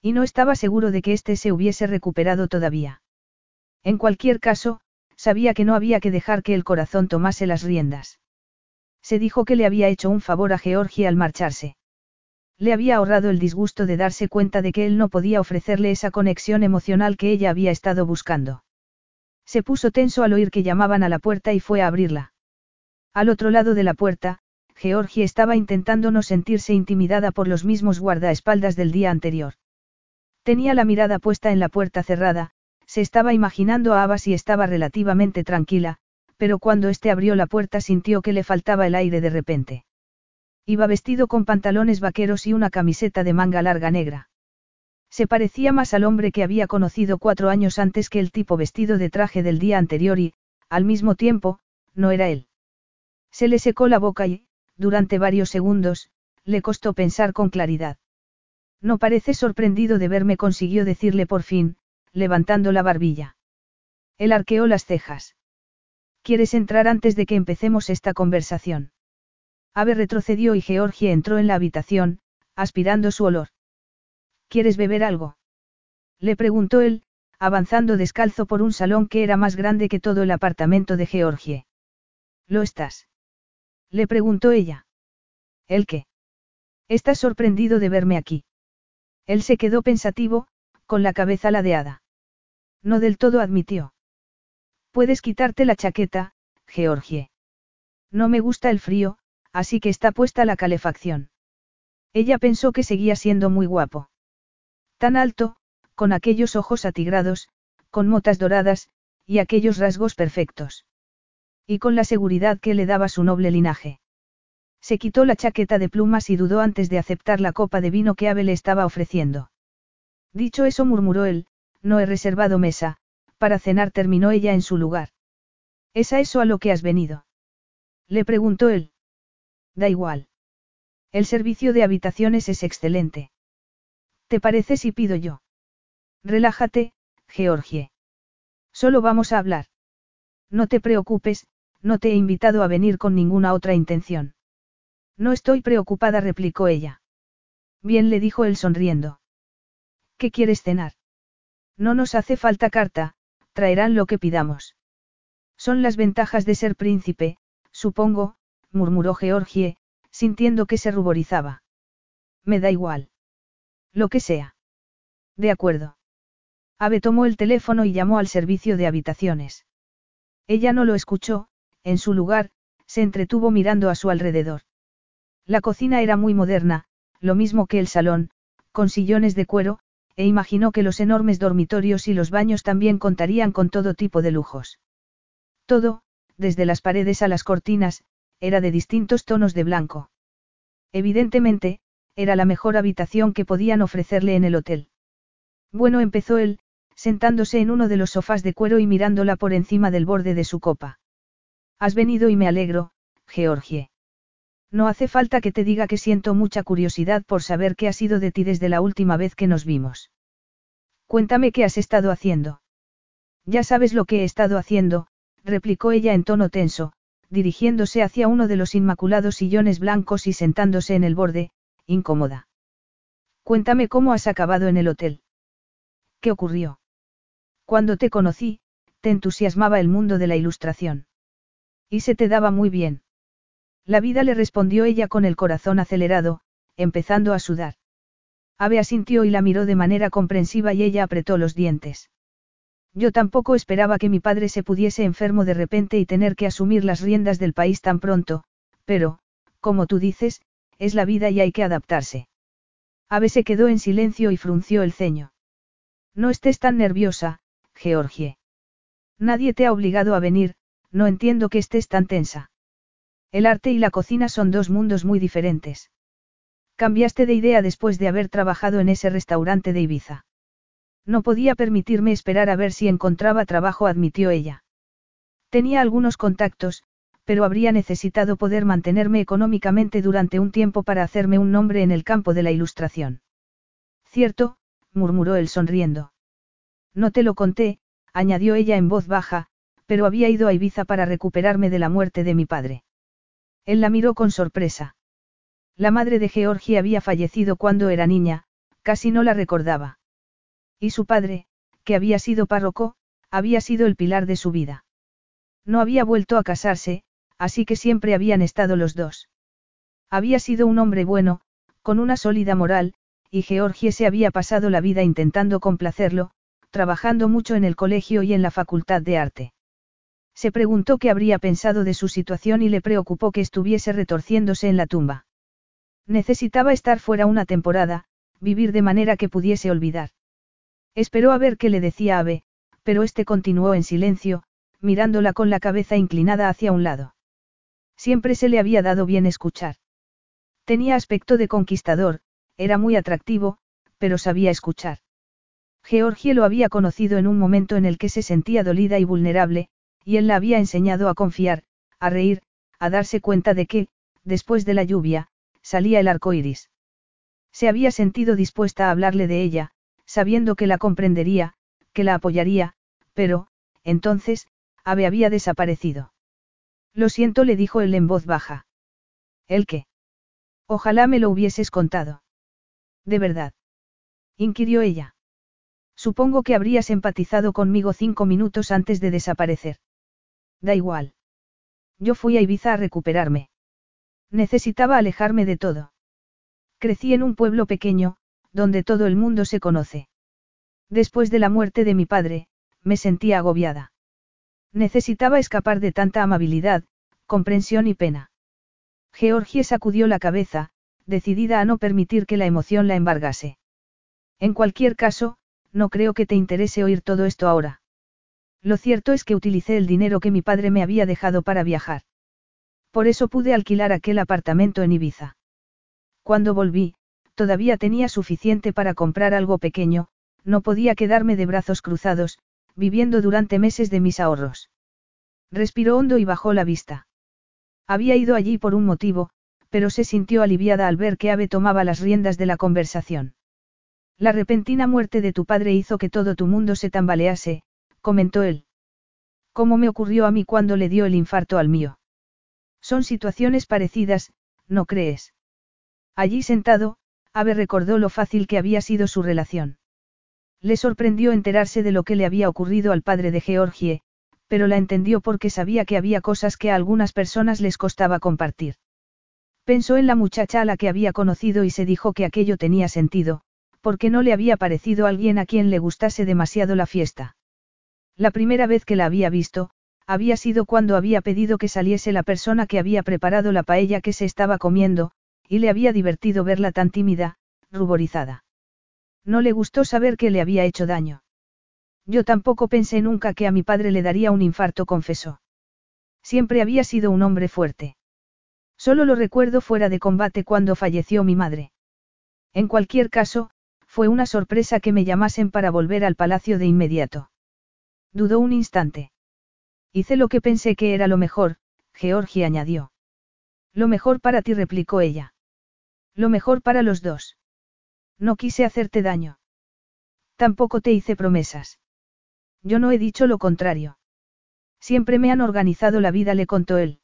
Y no estaba seguro de que éste se hubiese recuperado todavía. En cualquier caso, sabía que no había que dejar que el corazón tomase las riendas. Se dijo que le había hecho un favor a Georgia al marcharse. Le había ahorrado el disgusto de darse cuenta de que él no podía ofrecerle esa conexión emocional que ella había estado buscando. Se puso tenso al oír que llamaban a la puerta y fue a abrirla. Al otro lado de la puerta, Georgie estaba intentando no sentirse intimidada por los mismos guardaespaldas del día anterior. Tenía la mirada puesta en la puerta cerrada, se estaba imaginando a Abbas y estaba relativamente tranquila, pero cuando éste abrió la puerta sintió que le faltaba el aire de repente. Iba vestido con pantalones vaqueros y una camiseta de manga larga negra. Se parecía más al hombre que había conocido cuatro años antes que el tipo vestido de traje del día anterior y, al mismo tiempo, no era él. Se le secó la boca y, durante varios segundos, le costó pensar con claridad. No parece sorprendido de verme, consiguió decirle por fin, levantando la barbilla. Él arqueó las cejas. ¿Quieres entrar antes de que empecemos esta conversación? Ave retrocedió y Georgie entró en la habitación, aspirando su olor. ¿Quieres beber algo? Le preguntó él, avanzando descalzo por un salón que era más grande que todo el apartamento de Georgie. ¿Lo estás? Le preguntó ella. ¿El qué? Estás sorprendido de verme aquí. Él se quedó pensativo, con la cabeza ladeada. No del todo admitió. Puedes quitarte la chaqueta, Georgie. No me gusta el frío, así que está puesta la calefacción. Ella pensó que seguía siendo muy guapo. Tan alto, con aquellos ojos atigrados, con motas doradas, y aquellos rasgos perfectos. Y con la seguridad que le daba su noble linaje. Se quitó la chaqueta de plumas y dudó antes de aceptar la copa de vino que Abel le estaba ofreciendo. Dicho eso murmuró él, no he reservado mesa, para cenar terminó ella en su lugar. ¿Es a eso a lo que has venido? Le preguntó él. Da igual. El servicio de habitaciones es excelente. ¿Te parece si pido yo? Relájate, Georgie. Solo vamos a hablar. No te preocupes, no te he invitado a venir con ninguna otra intención. No estoy preocupada, replicó ella. Bien le dijo él sonriendo. ¿Qué quieres cenar? No nos hace falta carta, traerán lo que pidamos. Son las ventajas de ser príncipe, supongo, murmuró Georgie, sintiendo que se ruborizaba. Me da igual. Lo que sea. De acuerdo. Ave tomó el teléfono y llamó al servicio de habitaciones. Ella no lo escuchó, en su lugar, se entretuvo mirando a su alrededor. La cocina era muy moderna, lo mismo que el salón, con sillones de cuero, e imaginó que los enormes dormitorios y los baños también contarían con todo tipo de lujos. Todo, desde las paredes a las cortinas, era de distintos tonos de blanco. Evidentemente, era la mejor habitación que podían ofrecerle en el hotel. Bueno, empezó él, sentándose en uno de los sofás de cuero y mirándola por encima del borde de su copa. Has venido y me alegro, Georgie. No hace falta que te diga que siento mucha curiosidad por saber qué ha sido de ti desde la última vez que nos vimos. Cuéntame qué has estado haciendo. Ya sabes lo que he estado haciendo, replicó ella en tono tenso, dirigiéndose hacia uno de los inmaculados sillones blancos y sentándose en el borde, incómoda. Cuéntame cómo has acabado en el hotel. ¿Qué ocurrió? Cuando te conocí, te entusiasmaba el mundo de la ilustración. Y se te daba muy bien. La vida le respondió ella con el corazón acelerado, empezando a sudar. Ave asintió y la miró de manera comprensiva y ella apretó los dientes. Yo tampoco esperaba que mi padre se pudiese enfermo de repente y tener que asumir las riendas del país tan pronto, pero, como tú dices, es la vida y hay que adaptarse. Ave se quedó en silencio y frunció el ceño. No estés tan nerviosa, Georgie. Nadie te ha obligado a venir, no entiendo que estés tan tensa. El arte y la cocina son dos mundos muy diferentes. Cambiaste de idea después de haber trabajado en ese restaurante de Ibiza. No podía permitirme esperar a ver si encontraba trabajo, admitió ella. Tenía algunos contactos, pero habría necesitado poder mantenerme económicamente durante un tiempo para hacerme un nombre en el campo de la ilustración. Cierto, murmuró él sonriendo. No te lo conté, añadió ella en voz baja, pero había ido a Ibiza para recuperarme de la muerte de mi padre. Él la miró con sorpresa. La madre de Georgie había fallecido cuando era niña, casi no la recordaba. Y su padre, que había sido párroco, había sido el pilar de su vida. No había vuelto a casarse, así que siempre habían estado los dos. Había sido un hombre bueno, con una sólida moral, y Georgie se había pasado la vida intentando complacerlo, trabajando mucho en el colegio y en la facultad de arte. Se preguntó qué habría pensado de su situación y le preocupó que estuviese retorciéndose en la tumba. Necesitaba estar fuera una temporada, vivir de manera que pudiese olvidar. Esperó a ver qué le decía Ave, pero este continuó en silencio, mirándola con la cabeza inclinada hacia un lado. Siempre se le había dado bien escuchar. Tenía aspecto de conquistador, era muy atractivo, pero sabía escuchar. Georgie lo había conocido en un momento en el que se sentía dolida y vulnerable, y él la había enseñado a confiar, a reír, a darse cuenta de que, después de la lluvia, salía el arco iris. Se había sentido dispuesta a hablarle de ella, sabiendo que la comprendería, que la apoyaría, pero, entonces, Ave había desaparecido. Lo siento, le dijo él en voz baja. ¿El qué? Ojalá me lo hubieses contado. ¿De verdad? inquirió ella. Supongo que habrías empatizado conmigo cinco minutos antes de desaparecer. Da igual. Yo fui a Ibiza a recuperarme. Necesitaba alejarme de todo. Crecí en un pueblo pequeño, donde todo el mundo se conoce. Después de la muerte de mi padre, me sentía agobiada. Necesitaba escapar de tanta amabilidad, comprensión y pena. Georgie sacudió la cabeza, decidida a no permitir que la emoción la embargase. En cualquier caso, no creo que te interese oír todo esto ahora. Lo cierto es que utilicé el dinero que mi padre me había dejado para viajar. Por eso pude alquilar aquel apartamento en Ibiza. Cuando volví, todavía tenía suficiente para comprar algo pequeño, no podía quedarme de brazos cruzados, viviendo durante meses de mis ahorros. Respiró hondo y bajó la vista. Había ido allí por un motivo, pero se sintió aliviada al ver que Ave tomaba las riendas de la conversación. La repentina muerte de tu padre hizo que todo tu mundo se tambalease, comentó él. ¿Cómo me ocurrió a mí cuando le dio el infarto al mío? Son situaciones parecidas, ¿no crees? Allí sentado, Ave recordó lo fácil que había sido su relación. Le sorprendió enterarse de lo que le había ocurrido al padre de Georgie, pero la entendió porque sabía que había cosas que a algunas personas les costaba compartir. Pensó en la muchacha a la que había conocido y se dijo que aquello tenía sentido, porque no le había parecido alguien a quien le gustase demasiado la fiesta. La primera vez que la había visto, había sido cuando había pedido que saliese la persona que había preparado la paella que se estaba comiendo, y le había divertido verla tan tímida, ruborizada. No le gustó saber que le había hecho daño. Yo tampoco pensé nunca que a mi padre le daría un infarto, confesó. Siempre había sido un hombre fuerte. Solo lo recuerdo fuera de combate cuando falleció mi madre. En cualquier caso, fue una sorpresa que me llamasen para volver al palacio de inmediato. Dudó un instante. Hice lo que pensé que era lo mejor, Georgie añadió. Lo mejor para ti, replicó ella. Lo mejor para los dos. No quise hacerte daño. Tampoco te hice promesas. Yo no he dicho lo contrario. Siempre me han organizado la vida, le contó él.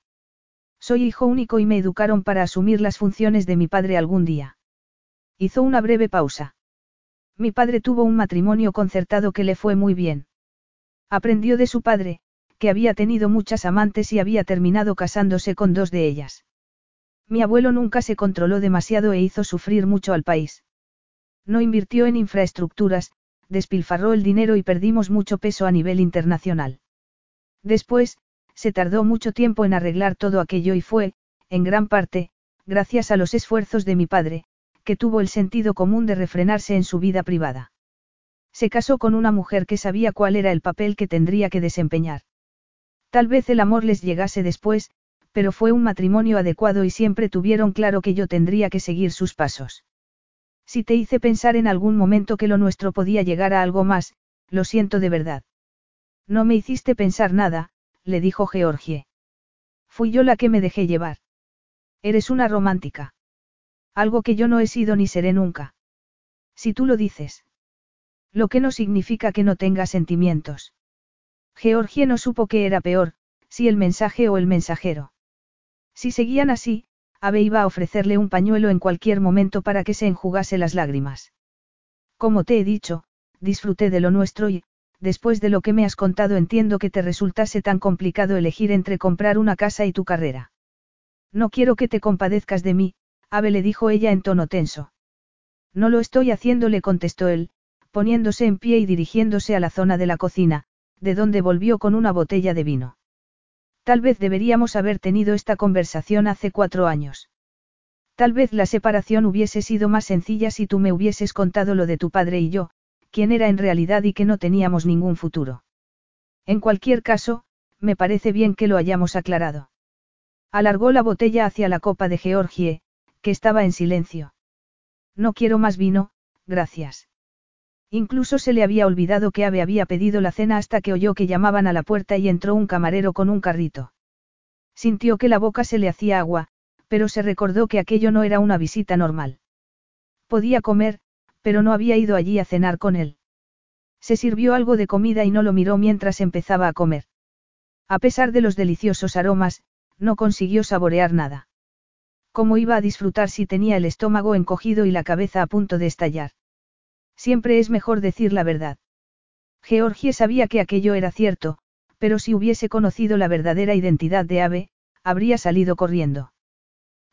Soy hijo único y me educaron para asumir las funciones de mi padre algún día. Hizo una breve pausa. Mi padre tuvo un matrimonio concertado que le fue muy bien. Aprendió de su padre, que había tenido muchas amantes y había terminado casándose con dos de ellas. Mi abuelo nunca se controló demasiado e hizo sufrir mucho al país. No invirtió en infraestructuras, despilfarró el dinero y perdimos mucho peso a nivel internacional. Después, se tardó mucho tiempo en arreglar todo aquello y fue, en gran parte, gracias a los esfuerzos de mi padre, que tuvo el sentido común de refrenarse en su vida privada. Se casó con una mujer que sabía cuál era el papel que tendría que desempeñar. Tal vez el amor les llegase después, pero fue un matrimonio adecuado y siempre tuvieron claro que yo tendría que seguir sus pasos. Si te hice pensar en algún momento que lo nuestro podía llegar a algo más, lo siento de verdad. No me hiciste pensar nada, le dijo Georgie. Fui yo la que me dejé llevar. Eres una romántica. Algo que yo no he sido ni seré nunca. Si tú lo dices. Lo que no significa que no tenga sentimientos. Georgie no supo qué era peor, si el mensaje o el mensajero. Si seguían así, Abe iba a ofrecerle un pañuelo en cualquier momento para que se enjugase las lágrimas. Como te he dicho, disfruté de lo nuestro y, después de lo que me has contado entiendo que te resultase tan complicado elegir entre comprar una casa y tu carrera. No quiero que te compadezcas de mí, Abe le dijo ella en tono tenso. No lo estoy haciendo, le contestó él, poniéndose en pie y dirigiéndose a la zona de la cocina, de donde volvió con una botella de vino. Tal vez deberíamos haber tenido esta conversación hace cuatro años. Tal vez la separación hubiese sido más sencilla si tú me hubieses contado lo de tu padre y yo, quién era en realidad y que no teníamos ningún futuro. En cualquier caso, me parece bien que lo hayamos aclarado. Alargó la botella hacia la copa de Georgie, que estaba en silencio. No quiero más vino, gracias. Incluso se le había olvidado que Ave había pedido la cena hasta que oyó que llamaban a la puerta y entró un camarero con un carrito. Sintió que la boca se le hacía agua, pero se recordó que aquello no era una visita normal. Podía comer, pero no había ido allí a cenar con él. Se sirvió algo de comida y no lo miró mientras empezaba a comer. A pesar de los deliciosos aromas, no consiguió saborear nada. ¿Cómo iba a disfrutar si tenía el estómago encogido y la cabeza a punto de estallar? Siempre es mejor decir la verdad. Georgie sabía que aquello era cierto, pero si hubiese conocido la verdadera identidad de Ave, habría salido corriendo.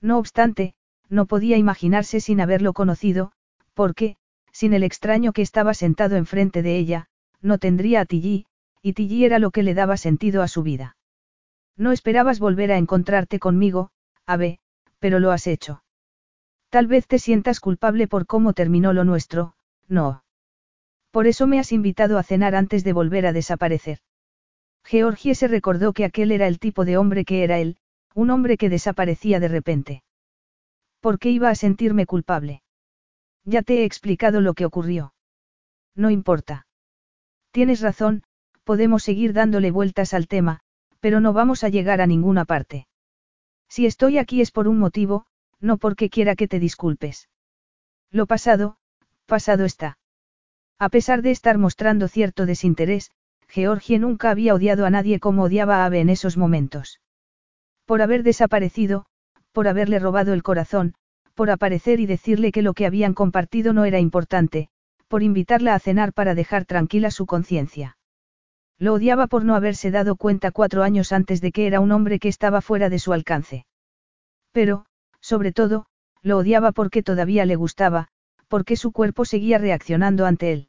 No obstante, no podía imaginarse sin haberlo conocido, porque, sin el extraño que estaba sentado enfrente de ella, no tendría a Tilly, y Tilly era lo que le daba sentido a su vida. No esperabas volver a encontrarte conmigo, Ave, pero lo has hecho. Tal vez te sientas culpable por cómo terminó lo nuestro, no. Por eso me has invitado a cenar antes de volver a desaparecer. Georgie se recordó que aquel era el tipo de hombre que era él, un hombre que desaparecía de repente. ¿Por qué iba a sentirme culpable? Ya te he explicado lo que ocurrió. No importa. Tienes razón, podemos seguir dándole vueltas al tema, pero no vamos a llegar a ninguna parte. Si estoy aquí es por un motivo, no porque quiera que te disculpes. Lo pasado, pasado está. A pesar de estar mostrando cierto desinterés, Georgie nunca había odiado a nadie como odiaba a Ave en esos momentos. Por haber desaparecido, por haberle robado el corazón, por aparecer y decirle que lo que habían compartido no era importante, por invitarla a cenar para dejar tranquila su conciencia. Lo odiaba por no haberse dado cuenta cuatro años antes de que era un hombre que estaba fuera de su alcance. Pero, sobre todo, lo odiaba porque todavía le gustaba, porque su cuerpo seguía reaccionando ante él.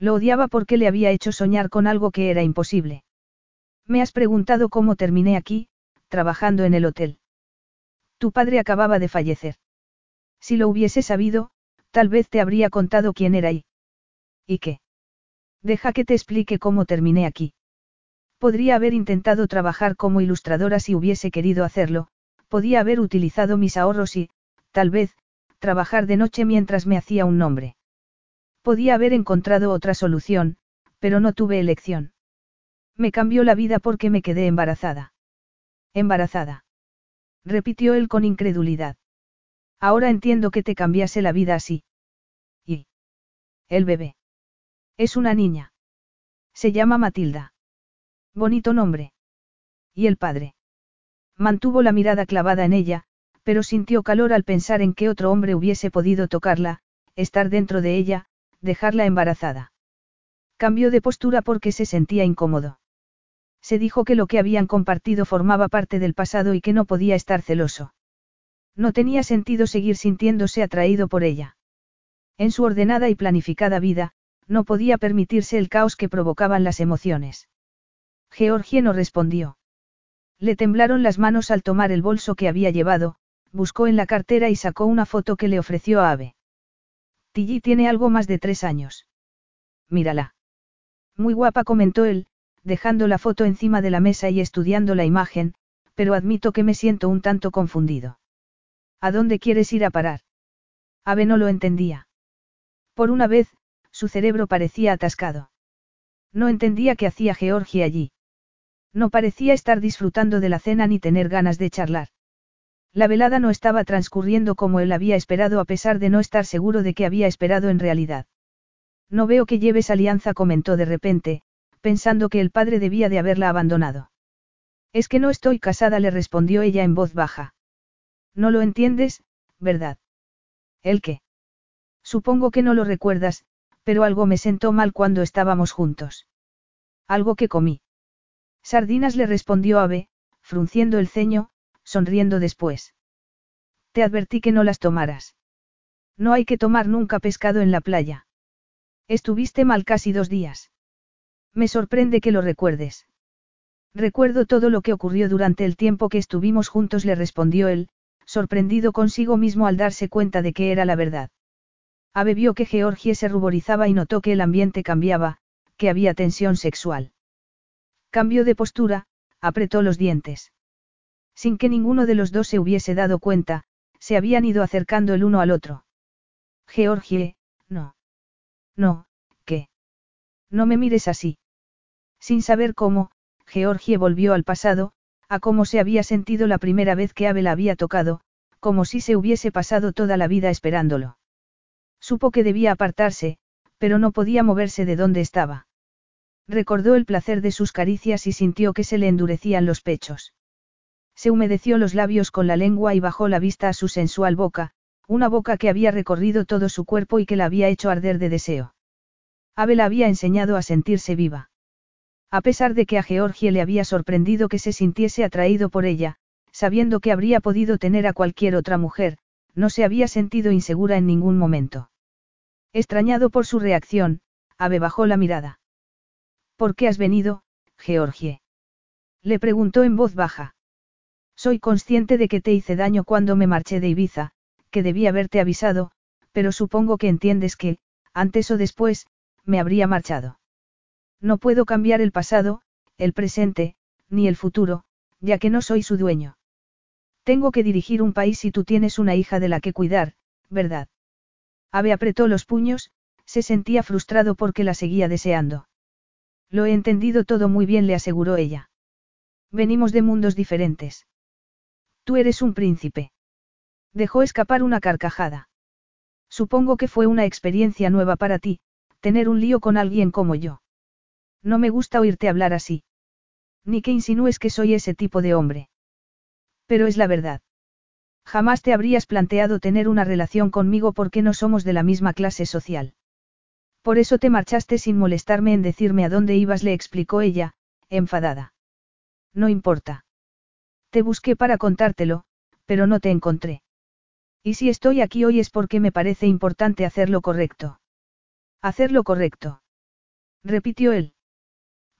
Lo odiaba porque le había hecho soñar con algo que era imposible. Me has preguntado cómo terminé aquí, trabajando en el hotel. Tu padre acababa de fallecer. Si lo hubiese sabido, tal vez te habría contado quién era y... ¿Y qué? Deja que te explique cómo terminé aquí. Podría haber intentado trabajar como ilustradora si hubiese querido hacerlo, podía haber utilizado mis ahorros y, tal vez, trabajar de noche mientras me hacía un nombre. Podía haber encontrado otra solución, pero no tuve elección. Me cambió la vida porque me quedé embarazada. Embarazada. Repitió él con incredulidad. Ahora entiendo que te cambiase la vida así. ¿Y? El bebé. Es una niña. Se llama Matilda. Bonito nombre. ¿Y el padre? Mantuvo la mirada clavada en ella, pero sintió calor al pensar en que otro hombre hubiese podido tocarla, estar dentro de ella, dejarla embarazada. Cambió de postura porque se sentía incómodo. Se dijo que lo que habían compartido formaba parte del pasado y que no podía estar celoso. No tenía sentido seguir sintiéndose atraído por ella. En su ordenada y planificada vida, no podía permitirse el caos que provocaban las emociones. Georgie no respondió. Le temblaron las manos al tomar el bolso que había llevado, buscó en la cartera y sacó una foto que le ofreció a Ave. Tilly tiene algo más de tres años. Mírala. Muy guapa comentó él, dejando la foto encima de la mesa y estudiando la imagen, pero admito que me siento un tanto confundido. ¿A dónde quieres ir a parar? Ave no lo entendía. Por una vez, su cerebro parecía atascado. No entendía qué hacía Georgie allí. No parecía estar disfrutando de la cena ni tener ganas de charlar. La velada no estaba transcurriendo como él había esperado a pesar de no estar seguro de que había esperado en realidad. No veo que lleves alianza, comentó de repente, pensando que el padre debía de haberla abandonado. Es que no estoy casada, le respondió ella en voz baja. No lo entiendes, ¿verdad? ¿El qué? Supongo que no lo recuerdas, pero algo me sentó mal cuando estábamos juntos. Algo que comí. Sardinas le respondió Ave, frunciendo el ceño, sonriendo después. Te advertí que no las tomaras. No hay que tomar nunca pescado en la playa. Estuviste mal casi dos días. Me sorprende que lo recuerdes. Recuerdo todo lo que ocurrió durante el tiempo que estuvimos juntos, le respondió él, sorprendido consigo mismo al darse cuenta de que era la verdad. Ave vio que Georgie se ruborizaba y notó que el ambiente cambiaba, que había tensión sexual. Cambió de postura, apretó los dientes. Sin que ninguno de los dos se hubiese dado cuenta, se habían ido acercando el uno al otro. Georgie, no. No, ¿qué? No me mires así. Sin saber cómo, Georgie volvió al pasado, a cómo se había sentido la primera vez que Abel había tocado, como si se hubiese pasado toda la vida esperándolo. Supo que debía apartarse, pero no podía moverse de donde estaba. Recordó el placer de sus caricias y sintió que se le endurecían los pechos. Se humedeció los labios con la lengua y bajó la vista a su sensual boca, una boca que había recorrido todo su cuerpo y que la había hecho arder de deseo. Abel había enseñado a sentirse viva. A pesar de que a Georgie le había sorprendido que se sintiese atraído por ella, sabiendo que habría podido tener a cualquier otra mujer, no se había sentido insegura en ningún momento. Extrañado por su reacción, Ave bajó la mirada. ¿Por qué has venido, Georgie? Le preguntó en voz baja. Soy consciente de que te hice daño cuando me marché de Ibiza, que debí haberte avisado, pero supongo que entiendes que, antes o después, me habría marchado. No puedo cambiar el pasado, el presente, ni el futuro, ya que no soy su dueño. Tengo que dirigir un país y tú tienes una hija de la que cuidar, ¿verdad? Ave apretó los puños, se sentía frustrado porque la seguía deseando. Lo he entendido todo muy bien, le aseguró ella. Venimos de mundos diferentes. Tú eres un príncipe. Dejó escapar una carcajada. Supongo que fue una experiencia nueva para ti, tener un lío con alguien como yo. No me gusta oírte hablar así. Ni que insinúes que soy ese tipo de hombre. Pero es la verdad. Jamás te habrías planteado tener una relación conmigo porque no somos de la misma clase social. Por eso te marchaste sin molestarme en decirme a dónde ibas, le explicó ella, enfadada. No importa. Te busqué para contártelo, pero no te encontré. Y si estoy aquí hoy es porque me parece importante hacer lo correcto. Hacer lo correcto. Repitió él.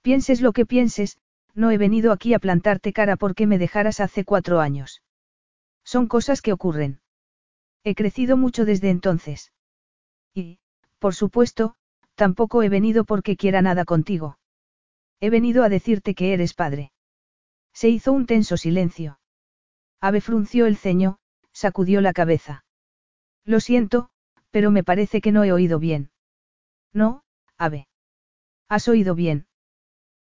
Pienses lo que pienses, no he venido aquí a plantarte cara porque me dejaras hace cuatro años. Son cosas que ocurren. He crecido mucho desde entonces. Y, por supuesto, tampoco he venido porque quiera nada contigo. He venido a decirte que eres padre. Se hizo un tenso silencio. Ave frunció el ceño, sacudió la cabeza. Lo siento, pero me parece que no he oído bien. No, Ave. Has oído bien.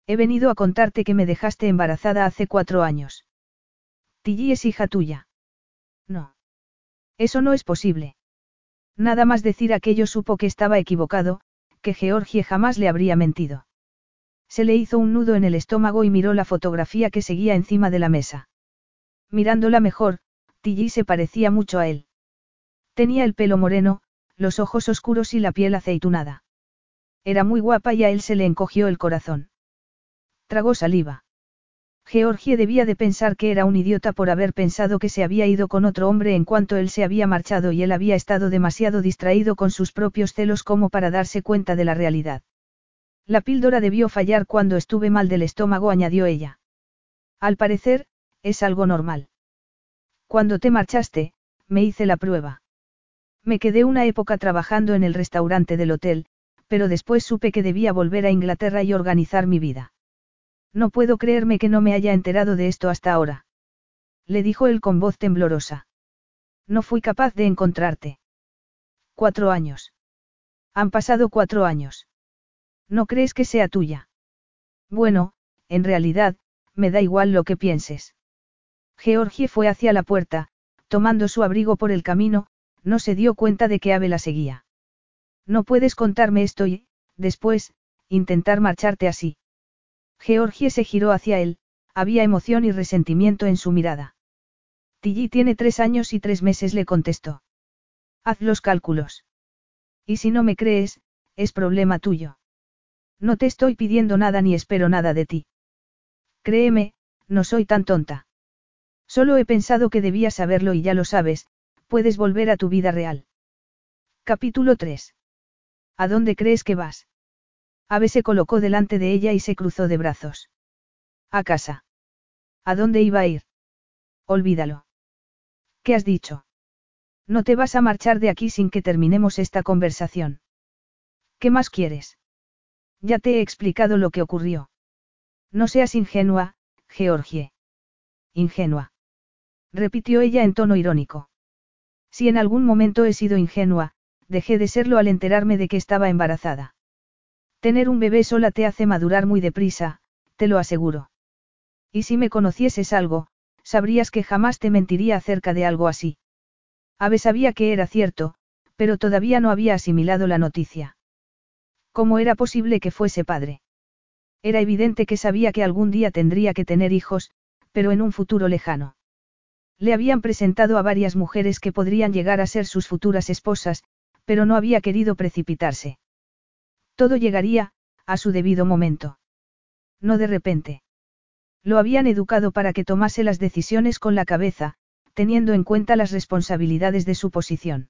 He venido a contarte que me dejaste embarazada hace cuatro años. Tilly es hija tuya. No. Eso no es posible. Nada más decir aquello supo que estaba equivocado, que Georgie jamás le habría mentido. Se le hizo un nudo en el estómago y miró la fotografía que seguía encima de la mesa. Mirándola mejor, Tilly se parecía mucho a él. Tenía el pelo moreno, los ojos oscuros y la piel aceitunada. Era muy guapa y a él se le encogió el corazón. Tragó saliva. Georgie debía de pensar que era un idiota por haber pensado que se había ido con otro hombre en cuanto él se había marchado y él había estado demasiado distraído con sus propios celos como para darse cuenta de la realidad. La píldora debió fallar cuando estuve mal del estómago, añadió ella. Al parecer, es algo normal. Cuando te marchaste, me hice la prueba. Me quedé una época trabajando en el restaurante del hotel, pero después supe que debía volver a Inglaterra y organizar mi vida. No puedo creerme que no me haya enterado de esto hasta ahora. Le dijo él con voz temblorosa. No fui capaz de encontrarte. Cuatro años. Han pasado cuatro años. ¿No crees que sea tuya? Bueno, en realidad, me da igual lo que pienses. Georgie fue hacia la puerta, tomando su abrigo por el camino, no se dio cuenta de que Ave la seguía. No puedes contarme esto y, después, intentar marcharte así. Georgie se giró hacia él, había emoción y resentimiento en su mirada. Tilly tiene tres años y tres meses, le contestó. Haz los cálculos. Y si no me crees, es problema tuyo. No te estoy pidiendo nada ni espero nada de ti. Créeme, no soy tan tonta. Solo he pensado que debías saberlo y ya lo sabes, puedes volver a tu vida real. Capítulo 3. ¿A dónde crees que vas? Ave se colocó delante de ella y se cruzó de brazos. A casa. ¿A dónde iba a ir? Olvídalo. ¿Qué has dicho? No te vas a marchar de aquí sin que terminemos esta conversación. ¿Qué más quieres? Ya te he explicado lo que ocurrió. No seas ingenua, Georgie. Ingenua. Repitió ella en tono irónico. Si en algún momento he sido ingenua, dejé de serlo al enterarme de que estaba embarazada. Tener un bebé sola te hace madurar muy deprisa, te lo aseguro. Y si me conocieses algo, sabrías que jamás te mentiría acerca de algo así. Ave sabía que era cierto, pero todavía no había asimilado la noticia. ¿Cómo era posible que fuese padre? Era evidente que sabía que algún día tendría que tener hijos, pero en un futuro lejano. Le habían presentado a varias mujeres que podrían llegar a ser sus futuras esposas, pero no había querido precipitarse. Todo llegaría, a su debido momento. No de repente. Lo habían educado para que tomase las decisiones con la cabeza, teniendo en cuenta las responsabilidades de su posición.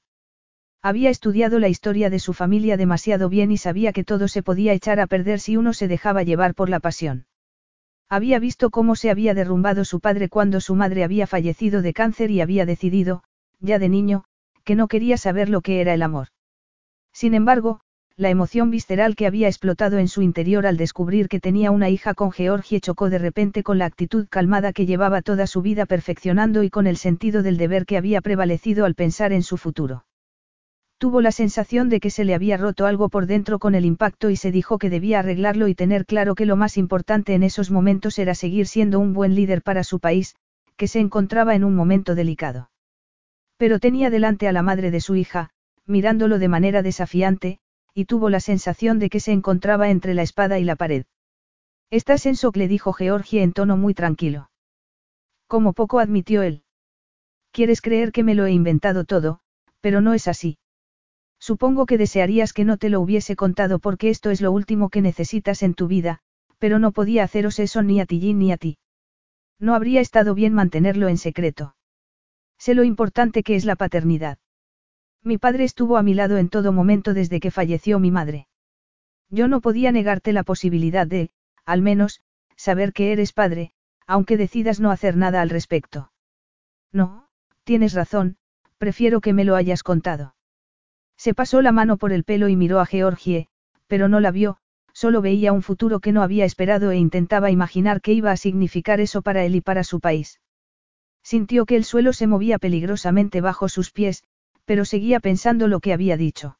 Había estudiado la historia de su familia demasiado bien y sabía que todo se podía echar a perder si uno se dejaba llevar por la pasión. Había visto cómo se había derrumbado su padre cuando su madre había fallecido de cáncer y había decidido, ya de niño, que no quería saber lo que era el amor. Sin embargo, la emoción visceral que había explotado en su interior al descubrir que tenía una hija con Georgie chocó de repente con la actitud calmada que llevaba toda su vida perfeccionando y con el sentido del deber que había prevalecido al pensar en su futuro. Tuvo la sensación de que se le había roto algo por dentro con el impacto y se dijo que debía arreglarlo y tener claro que lo más importante en esos momentos era seguir siendo un buen líder para su país, que se encontraba en un momento delicado. Pero tenía delante a la madre de su hija, mirándolo de manera desafiante, y tuvo la sensación de que se encontraba entre la espada y la pared. Estás en shock, le dijo Georgie en tono muy tranquilo. Como poco admitió él. Quieres creer que me lo he inventado todo, pero no es así. Supongo que desearías que no te lo hubiese contado porque esto es lo último que necesitas en tu vida, pero no podía haceros eso ni a ti ni a ti. No habría estado bien mantenerlo en secreto. Sé lo importante que es la paternidad. Mi padre estuvo a mi lado en todo momento desde que falleció mi madre. Yo no podía negarte la posibilidad de, al menos, saber que eres padre, aunque decidas no hacer nada al respecto. No, tienes razón, prefiero que me lo hayas contado. Se pasó la mano por el pelo y miró a Georgie, pero no la vio, solo veía un futuro que no había esperado e intentaba imaginar qué iba a significar eso para él y para su país. Sintió que el suelo se movía peligrosamente bajo sus pies, pero seguía pensando lo que había dicho.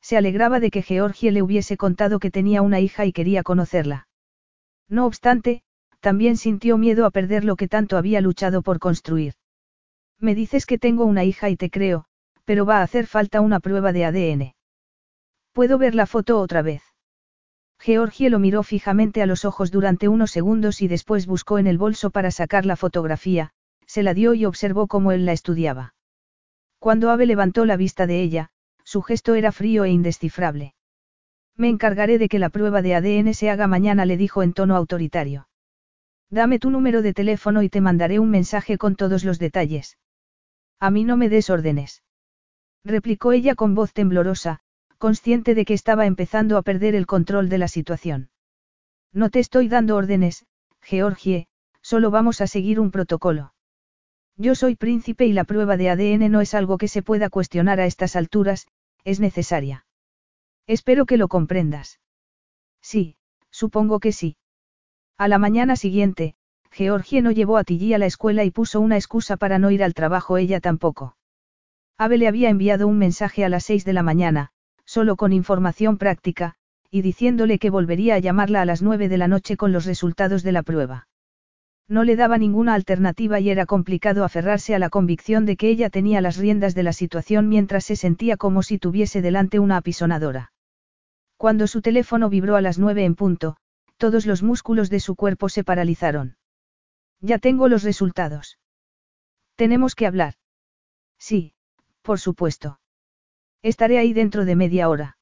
Se alegraba de que Georgie le hubiese contado que tenía una hija y quería conocerla. No obstante, también sintió miedo a perder lo que tanto había luchado por construir. Me dices que tengo una hija y te creo, pero va a hacer falta una prueba de ADN. ¿Puedo ver la foto otra vez? Georgie lo miró fijamente a los ojos durante unos segundos y después buscó en el bolso para sacar la fotografía, se la dio y observó cómo él la estudiaba. Cuando Ave levantó la vista de ella, su gesto era frío e indescifrable. Me encargaré de que la prueba de ADN se haga mañana, le dijo en tono autoritario. Dame tu número de teléfono y te mandaré un mensaje con todos los detalles. A mí no me des órdenes. Replicó ella con voz temblorosa, consciente de que estaba empezando a perder el control de la situación. No te estoy dando órdenes, Georgie, solo vamos a seguir un protocolo. Yo soy príncipe y la prueba de ADN no es algo que se pueda cuestionar a estas alturas, es necesaria. Espero que lo comprendas. Sí, supongo que sí. A la mañana siguiente, Georgie no llevó a Tilly a la escuela y puso una excusa para no ir al trabajo ella tampoco. Ave le había enviado un mensaje a las seis de la mañana, solo con información práctica, y diciéndole que volvería a llamarla a las nueve de la noche con los resultados de la prueba. No le daba ninguna alternativa y era complicado aferrarse a la convicción de que ella tenía las riendas de la situación mientras se sentía como si tuviese delante una apisonadora. Cuando su teléfono vibró a las nueve en punto, todos los músculos de su cuerpo se paralizaron. Ya tengo los resultados. Tenemos que hablar. Sí, por supuesto. Estaré ahí dentro de media hora.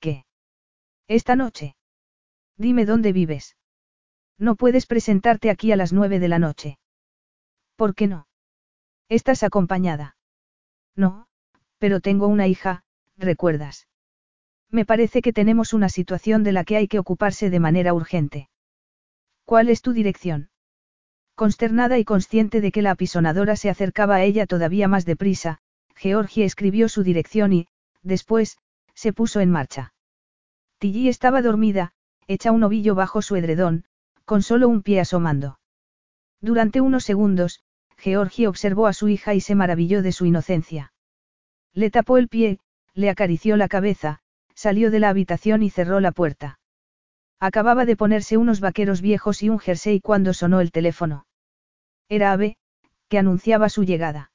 ¿Qué? Esta noche. Dime dónde vives. No puedes presentarte aquí a las nueve de la noche. ¿Por qué no? ¿Estás acompañada? No, pero tengo una hija, ¿recuerdas? Me parece que tenemos una situación de la que hay que ocuparse de manera urgente. ¿Cuál es tu dirección? Consternada y consciente de que la apisonadora se acercaba a ella todavía más deprisa, Georgie escribió su dirección y, después, se puso en marcha. Tilly estaba dormida, hecha un ovillo bajo su edredón, con solo un pie asomando. Durante unos segundos, Georgie observó a su hija y se maravilló de su inocencia. Le tapó el pie, le acarició la cabeza, salió de la habitación y cerró la puerta. Acababa de ponerse unos vaqueros viejos y un jersey cuando sonó el teléfono. Era Ave, que anunciaba su llegada.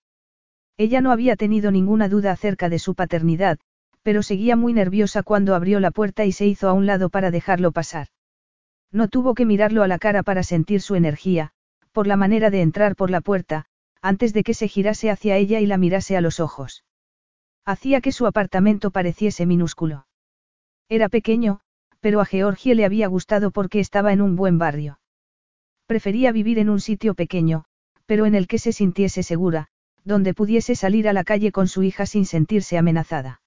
Ella no había tenido ninguna duda acerca de su paternidad, pero seguía muy nerviosa cuando abrió la puerta y se hizo a un lado para dejarlo pasar. No tuvo que mirarlo a la cara para sentir su energía, por la manera de entrar por la puerta, antes de que se girase hacia ella y la mirase a los ojos. Hacía que su apartamento pareciese minúsculo. Era pequeño, pero a Georgie le había gustado porque estaba en un buen barrio. Prefería vivir en un sitio pequeño, pero en el que se sintiese segura, donde pudiese salir a la calle con su hija sin sentirse amenazada.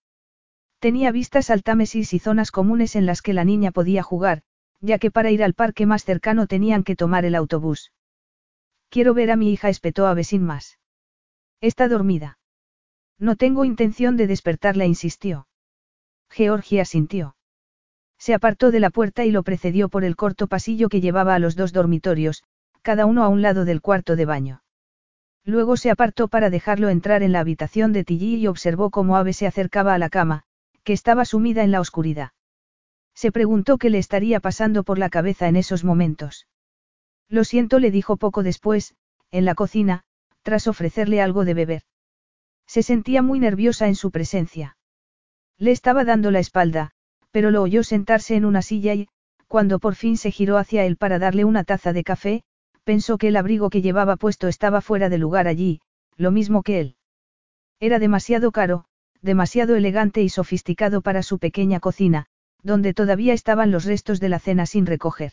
Tenía vistas al Támesis y zonas comunes en las que la niña podía jugar, ya que para ir al parque más cercano tenían que tomar el autobús. Quiero ver a mi hija, espetó a sin más. Está dormida. No tengo intención de despertarla, insistió. Georgia sintió. Se apartó de la puerta y lo precedió por el corto pasillo que llevaba a los dos dormitorios, cada uno a un lado del cuarto de baño. Luego se apartó para dejarlo entrar en la habitación de Tilly y observó cómo Ave se acercaba a la cama, que estaba sumida en la oscuridad. Se preguntó qué le estaría pasando por la cabeza en esos momentos. Lo siento, le dijo poco después, en la cocina, tras ofrecerle algo de beber. Se sentía muy nerviosa en su presencia. Le estaba dando la espalda, pero lo oyó sentarse en una silla y, cuando por fin se giró hacia él para darle una taza de café, pensó que el abrigo que llevaba puesto estaba fuera de lugar allí, lo mismo que él. Era demasiado caro, demasiado elegante y sofisticado para su pequeña cocina, donde todavía estaban los restos de la cena sin recoger.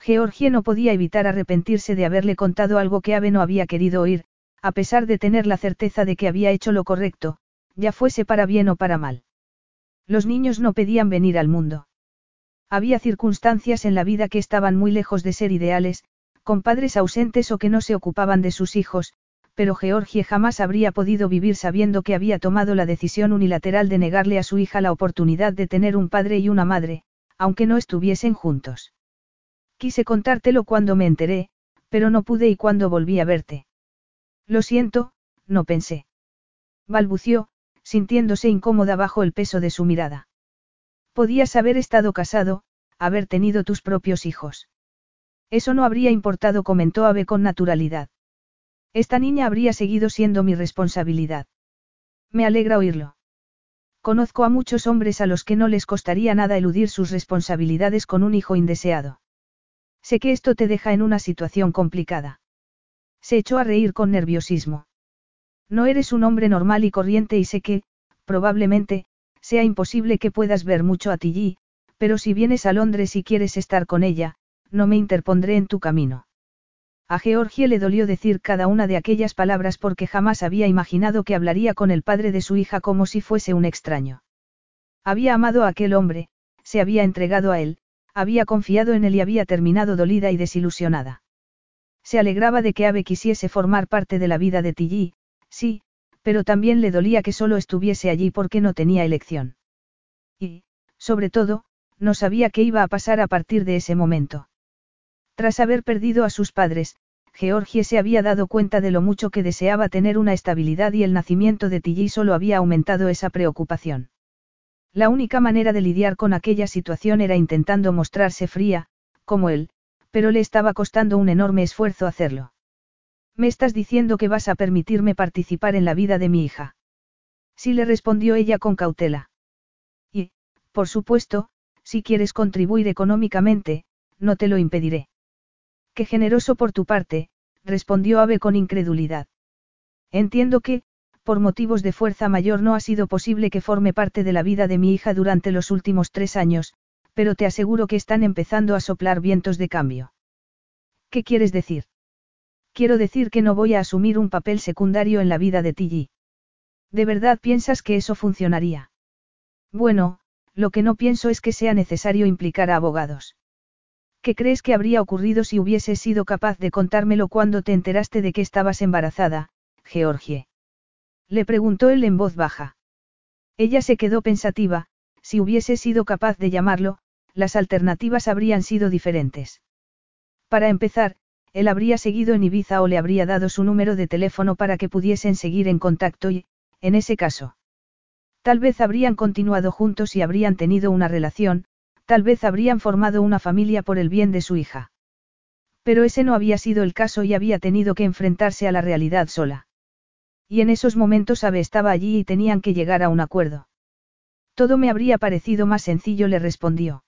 Georgie no podía evitar arrepentirse de haberle contado algo que Ave no había querido oír, a pesar de tener la certeza de que había hecho lo correcto, ya fuese para bien o para mal. Los niños no pedían venir al mundo. Había circunstancias en la vida que estaban muy lejos de ser ideales, con padres ausentes o que no se ocupaban de sus hijos, pero Georgie jamás habría podido vivir sabiendo que había tomado la decisión unilateral de negarle a su hija la oportunidad de tener un padre y una madre, aunque no estuviesen juntos. Quise contártelo cuando me enteré, pero no pude y cuando volví a verte. Lo siento, no pensé. Balbució, sintiéndose incómoda bajo el peso de su mirada. Podías haber estado casado, haber tenido tus propios hijos. Eso no habría importado, comentó Ave con naturalidad. Esta niña habría seguido siendo mi responsabilidad. Me alegra oírlo. Conozco a muchos hombres a los que no les costaría nada eludir sus responsabilidades con un hijo indeseado. Sé que esto te deja en una situación complicada. Se echó a reír con nerviosismo. No eres un hombre normal y corriente y sé que, probablemente, sea imposible que puedas ver mucho a Tilly, pero si vienes a Londres y quieres estar con ella, no me interpondré en tu camino. A Georgie le dolió decir cada una de aquellas palabras porque jamás había imaginado que hablaría con el padre de su hija como si fuese un extraño. Había amado a aquel hombre, se había entregado a él, había confiado en él y había terminado dolida y desilusionada. Se alegraba de que Ave quisiese formar parte de la vida de Tilly, sí, pero también le dolía que solo estuviese allí porque no tenía elección. Y, sobre todo, no sabía qué iba a pasar a partir de ese momento. Tras haber perdido a sus padres, Georgie se había dado cuenta de lo mucho que deseaba tener una estabilidad y el nacimiento de Tilly solo había aumentado esa preocupación. La única manera de lidiar con aquella situación era intentando mostrarse fría, como él, pero le estaba costando un enorme esfuerzo hacerlo. Me estás diciendo que vas a permitirme participar en la vida de mi hija. Sí le respondió ella con cautela. Y, por supuesto, si quieres contribuir económicamente, no te lo impediré. Qué generoso por tu parte, respondió Ave con incredulidad. Entiendo que, por motivos de fuerza mayor no ha sido posible que forme parte de la vida de mi hija durante los últimos tres años, pero te aseguro que están empezando a soplar vientos de cambio. ¿Qué quieres decir? Quiero decir que no voy a asumir un papel secundario en la vida de Tilly. ¿De verdad piensas que eso funcionaría? Bueno, lo que no pienso es que sea necesario implicar a abogados. ¿Qué crees que habría ocurrido si hubieses sido capaz de contármelo cuando te enteraste de que estabas embarazada, Georgie? Le preguntó él en voz baja. Ella se quedó pensativa, si hubiese sido capaz de llamarlo, las alternativas habrían sido diferentes. Para empezar, él habría seguido en Ibiza o le habría dado su número de teléfono para que pudiesen seguir en contacto y, en ese caso, tal vez habrían continuado juntos y habrían tenido una relación, tal vez habrían formado una familia por el bien de su hija. Pero ese no había sido el caso y había tenido que enfrentarse a la realidad sola. Y en esos momentos Abe estaba allí y tenían que llegar a un acuerdo. Todo me habría parecido más sencillo, le respondió.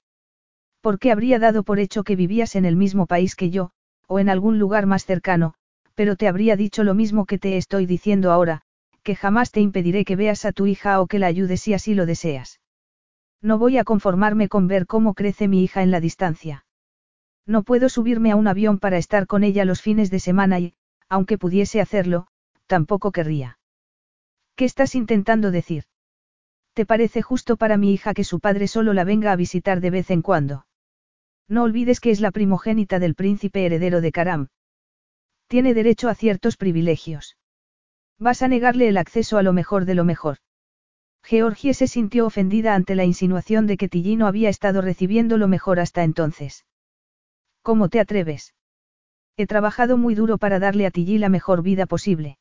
Porque habría dado por hecho que vivías en el mismo país que yo, o en algún lugar más cercano, pero te habría dicho lo mismo que te estoy diciendo ahora, que jamás te impediré que veas a tu hija o que la ayudes si así lo deseas. No voy a conformarme con ver cómo crece mi hija en la distancia. No puedo subirme a un avión para estar con ella los fines de semana y, aunque pudiese hacerlo, tampoco querría. ¿Qué estás intentando decir? ¿Te parece justo para mi hija que su padre solo la venga a visitar de vez en cuando? No olvides que es la primogénita del príncipe heredero de Karam. Tiene derecho a ciertos privilegios. Vas a negarle el acceso a lo mejor de lo mejor. Georgie se sintió ofendida ante la insinuación de que Tillino había estado recibiendo lo mejor hasta entonces. ¿Cómo te atreves? He trabajado muy duro para darle a Tilly la mejor vida posible.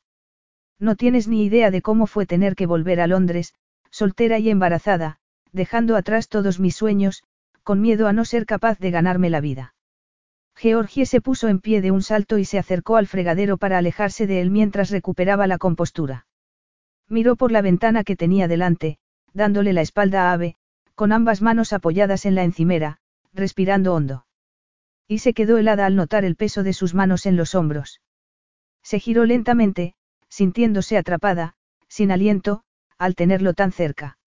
No tienes ni idea de cómo fue tener que volver a Londres, soltera y embarazada, dejando atrás todos mis sueños, con miedo a no ser capaz de ganarme la vida. Georgie se puso en pie de un salto y se acercó al fregadero para alejarse de él mientras recuperaba la compostura. Miró por la ventana que tenía delante, dándole la espalda a Ave, con ambas manos apoyadas en la encimera, respirando hondo. Y se quedó helada al notar el peso de sus manos en los hombros. Se giró lentamente, sintiéndose atrapada, sin aliento, al tenerlo tan cerca.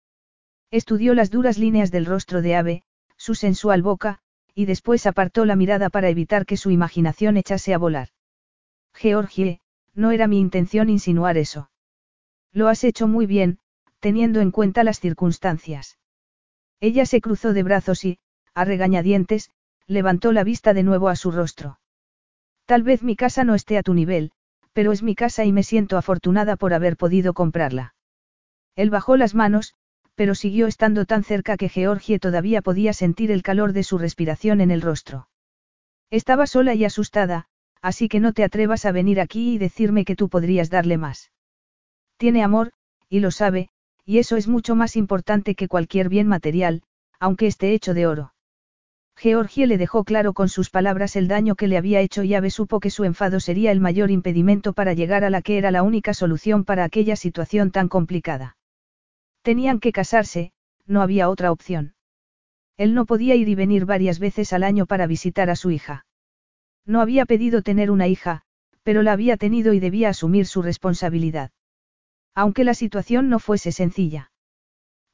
Estudió las duras líneas del rostro de Ave, su sensual boca, y después apartó la mirada para evitar que su imaginación echase a volar. Georgie, no era mi intención insinuar eso. Lo has hecho muy bien, teniendo en cuenta las circunstancias. Ella se cruzó de brazos y, a regañadientes, levantó la vista de nuevo a su rostro. Tal vez mi casa no esté a tu nivel, pero es mi casa y me siento afortunada por haber podido comprarla. Él bajó las manos, pero siguió estando tan cerca que Georgie todavía podía sentir el calor de su respiración en el rostro. Estaba sola y asustada, así que no te atrevas a venir aquí y decirme que tú podrías darle más. Tiene amor, y lo sabe, y eso es mucho más importante que cualquier bien material, aunque esté hecho de oro. Georgie le dejó claro con sus palabras el daño que le había hecho y Ave supo que su enfado sería el mayor impedimento para llegar a la que era la única solución para aquella situación tan complicada. Tenían que casarse, no había otra opción. Él no podía ir y venir varias veces al año para visitar a su hija. No había pedido tener una hija, pero la había tenido y debía asumir su responsabilidad. Aunque la situación no fuese sencilla.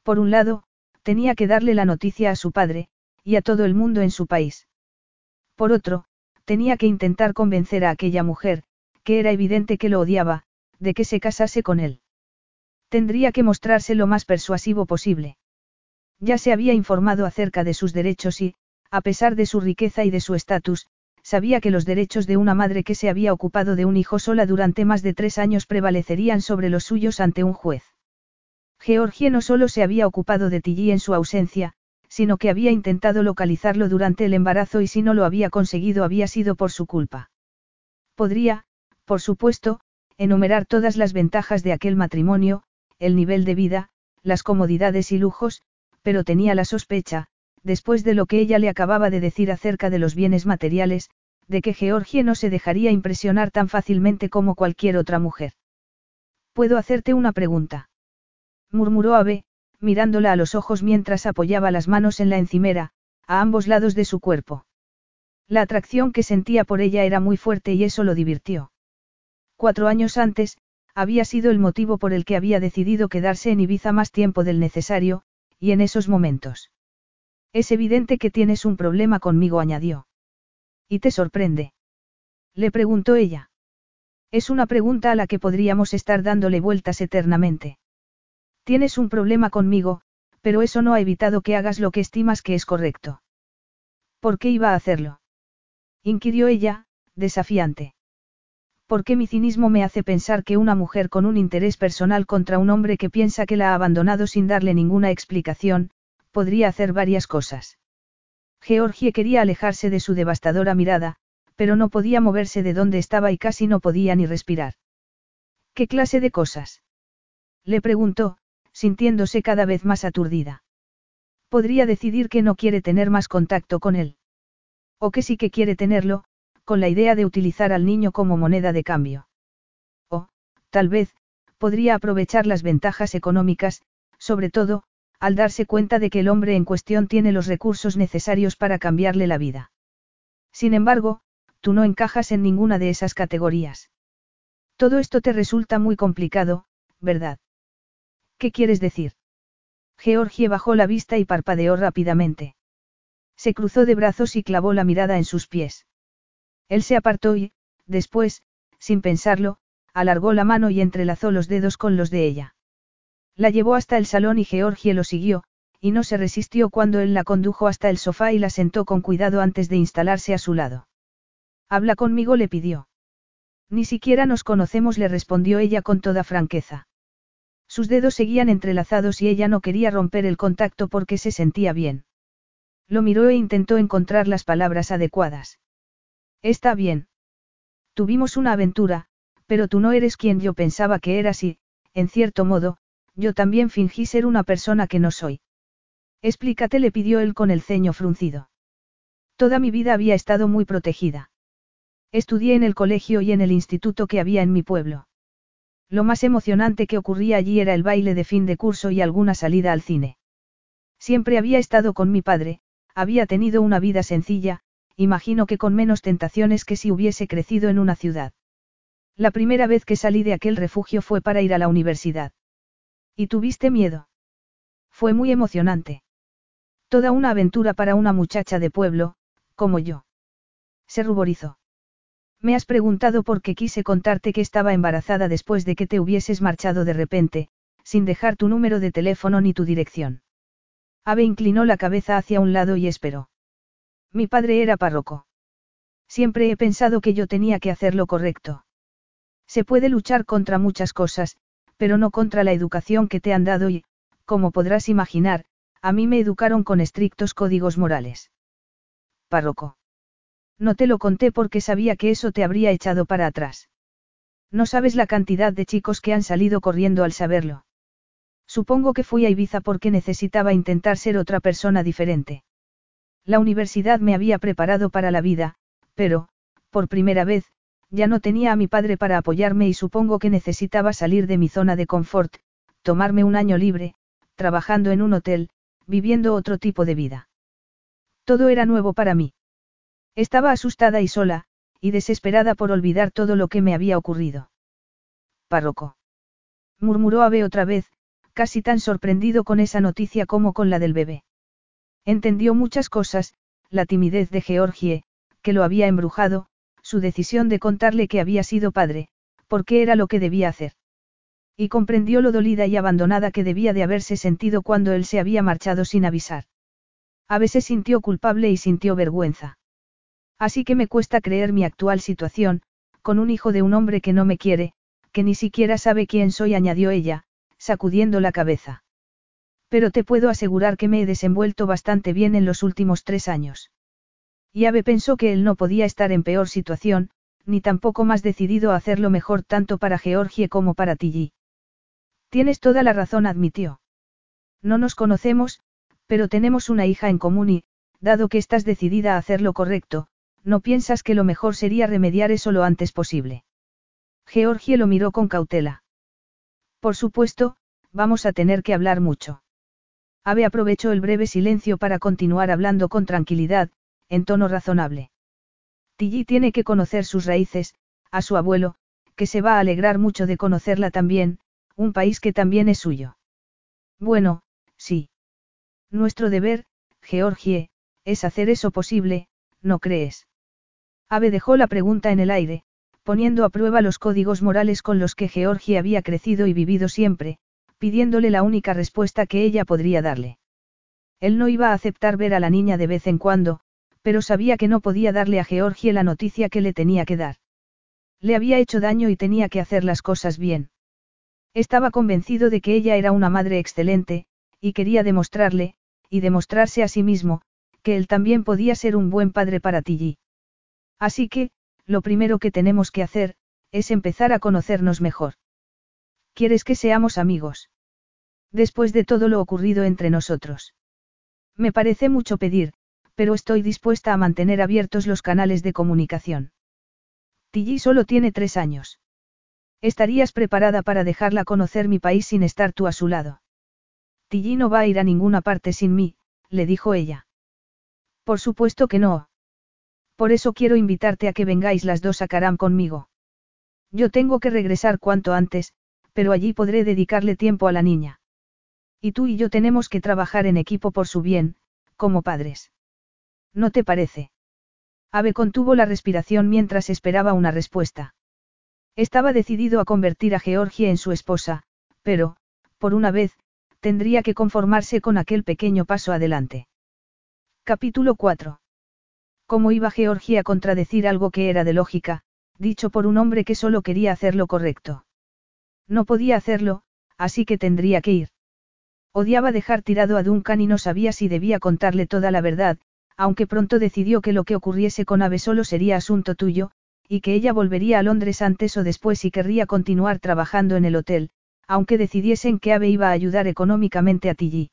Por un lado, tenía que darle la noticia a su padre, y a todo el mundo en su país. Por otro, tenía que intentar convencer a aquella mujer, que era evidente que lo odiaba, de que se casase con él. Tendría que mostrarse lo más persuasivo posible. Ya se había informado acerca de sus derechos y, a pesar de su riqueza y de su estatus, sabía que los derechos de una madre que se había ocupado de un hijo sola durante más de tres años prevalecerían sobre los suyos ante un juez. Georgie no solo se había ocupado de Tilly en su ausencia, sino que había intentado localizarlo durante el embarazo y si no lo había conseguido había sido por su culpa. Podría, por supuesto, enumerar todas las ventajas de aquel matrimonio, el nivel de vida, las comodidades y lujos, pero tenía la sospecha, después de lo que ella le acababa de decir acerca de los bienes materiales, de que Georgie no se dejaría impresionar tan fácilmente como cualquier otra mujer. ¿Puedo hacerte una pregunta? murmuró Abe, mirándola a los ojos mientras apoyaba las manos en la encimera, a ambos lados de su cuerpo. La atracción que sentía por ella era muy fuerte y eso lo divirtió. Cuatro años antes, había sido el motivo por el que había decidido quedarse en Ibiza más tiempo del necesario, y en esos momentos. Es evidente que tienes un problema conmigo, añadió. ¿Y te sorprende? Le preguntó ella. Es una pregunta a la que podríamos estar dándole vueltas eternamente. Tienes un problema conmigo, pero eso no ha evitado que hagas lo que estimas que es correcto. ¿Por qué iba a hacerlo? inquirió ella, desafiante. ¿Por qué mi cinismo me hace pensar que una mujer con un interés personal contra un hombre que piensa que la ha abandonado sin darle ninguna explicación, podría hacer varias cosas. Georgie quería alejarse de su devastadora mirada, pero no podía moverse de donde estaba y casi no podía ni respirar. ¿Qué clase de cosas? Le preguntó, sintiéndose cada vez más aturdida. Podría decidir que no quiere tener más contacto con él. O que sí que quiere tenerlo, con la idea de utilizar al niño como moneda de cambio. O, tal vez, podría aprovechar las ventajas económicas, sobre todo, al darse cuenta de que el hombre en cuestión tiene los recursos necesarios para cambiarle la vida. Sin embargo, tú no encajas en ninguna de esas categorías. Todo esto te resulta muy complicado, ¿verdad? ¿Qué quieres decir? Georgie bajó la vista y parpadeó rápidamente. Se cruzó de brazos y clavó la mirada en sus pies. Él se apartó y, después, sin pensarlo, alargó la mano y entrelazó los dedos con los de ella. La llevó hasta el salón y Georgie lo siguió, y no se resistió cuando él la condujo hasta el sofá y la sentó con cuidado antes de instalarse a su lado. Habla conmigo, le pidió. Ni siquiera nos conocemos, le respondió ella con toda franqueza. Sus dedos seguían entrelazados y ella no quería romper el contacto porque se sentía bien. Lo miró e intentó encontrar las palabras adecuadas. Está bien. Tuvimos una aventura, pero tú no eres quien yo pensaba que eras y, en cierto modo, yo también fingí ser una persona que no soy. Explícate, le pidió él con el ceño fruncido. Toda mi vida había estado muy protegida. Estudié en el colegio y en el instituto que había en mi pueblo. Lo más emocionante que ocurría allí era el baile de fin de curso y alguna salida al cine. Siempre había estado con mi padre, había tenido una vida sencilla, imagino que con menos tentaciones que si hubiese crecido en una ciudad. La primera vez que salí de aquel refugio fue para ir a la universidad. ¿Y tuviste miedo? Fue muy emocionante. Toda una aventura para una muchacha de pueblo, como yo. Se ruborizó. Me has preguntado por qué quise contarte que estaba embarazada después de que te hubieses marchado de repente, sin dejar tu número de teléfono ni tu dirección. Ave inclinó la cabeza hacia un lado y esperó. Mi padre era párroco. Siempre he pensado que yo tenía que hacer lo correcto. Se puede luchar contra muchas cosas, pero no contra la educación que te han dado y, como podrás imaginar, a mí me educaron con estrictos códigos morales. Párroco. No te lo conté porque sabía que eso te habría echado para atrás. No sabes la cantidad de chicos que han salido corriendo al saberlo. Supongo que fui a Ibiza porque necesitaba intentar ser otra persona diferente. La universidad me había preparado para la vida, pero, por primera vez, ya no tenía a mi padre para apoyarme y supongo que necesitaba salir de mi zona de confort, tomarme un año libre, trabajando en un hotel, viviendo otro tipo de vida. Todo era nuevo para mí. Estaba asustada y sola, y desesperada por olvidar todo lo que me había ocurrido. Párroco. Murmuró Ave otra vez, casi tan sorprendido con esa noticia como con la del bebé. Entendió muchas cosas, la timidez de Georgie, que lo había embrujado, su decisión de contarle que había sido padre, porque era lo que debía hacer. Y comprendió lo dolida y abandonada que debía de haberse sentido cuando él se había marchado sin avisar. A veces sintió culpable y sintió vergüenza. Así que me cuesta creer mi actual situación, con un hijo de un hombre que no me quiere, que ni siquiera sabe quién soy, añadió ella, sacudiendo la cabeza. Pero te puedo asegurar que me he desenvuelto bastante bien en los últimos tres años. Y Ave pensó que él no podía estar en peor situación, ni tampoco más decidido a hacerlo mejor tanto para Georgie como para Tilly. Tienes toda la razón, admitió. No nos conocemos, pero tenemos una hija en común y, dado que estás decidida a hacer lo correcto, ¿no piensas que lo mejor sería remediar eso lo antes posible? Georgie lo miró con cautela. Por supuesto, vamos a tener que hablar mucho. Ave aprovechó el breve silencio para continuar hablando con tranquilidad, en tono razonable. Tilly tiene que conocer sus raíces, a su abuelo, que se va a alegrar mucho de conocerla también, un país que también es suyo. Bueno, sí. Nuestro deber, Georgie, es hacer eso posible, ¿no crees? Ave dejó la pregunta en el aire, poniendo a prueba los códigos morales con los que Georgie había crecido y vivido siempre, pidiéndole la única respuesta que ella podría darle. Él no iba a aceptar ver a la niña de vez en cuando, pero sabía que no podía darle a Georgie la noticia que le tenía que dar. Le había hecho daño y tenía que hacer las cosas bien. Estaba convencido de que ella era una madre excelente, y quería demostrarle, y demostrarse a sí mismo, que él también podía ser un buen padre para Tilly. Así que, lo primero que tenemos que hacer, es empezar a conocernos mejor. ¿Quieres que seamos amigos? Después de todo lo ocurrido entre nosotros. Me parece mucho pedir, pero estoy dispuesta a mantener abiertos los canales de comunicación. Tilly solo tiene tres años. ¿Estarías preparada para dejarla conocer mi país sin estar tú a su lado? Tilly no va a ir a ninguna parte sin mí, le dijo ella. Por supuesto que no. Por eso quiero invitarte a que vengáis las dos a Karam conmigo. Yo tengo que regresar cuanto antes, pero allí podré dedicarle tiempo a la niña. Y tú y yo tenemos que trabajar en equipo por su bien, como padres. ¿No te parece? Ave contuvo la respiración mientras esperaba una respuesta. Estaba decidido a convertir a Georgie en su esposa, pero, por una vez, tendría que conformarse con aquel pequeño paso adelante. Capítulo 4. ¿Cómo iba Georgia a contradecir algo que era de lógica, dicho por un hombre que solo quería hacer lo correcto? No podía hacerlo, así que tendría que ir. Odiaba dejar tirado a Duncan y no sabía si debía contarle toda la verdad, aunque pronto decidió que lo que ocurriese con Ave solo sería asunto tuyo, y que ella volvería a Londres antes o después y querría continuar trabajando en el hotel, aunque decidiesen que Ave iba a ayudar económicamente a Tilly.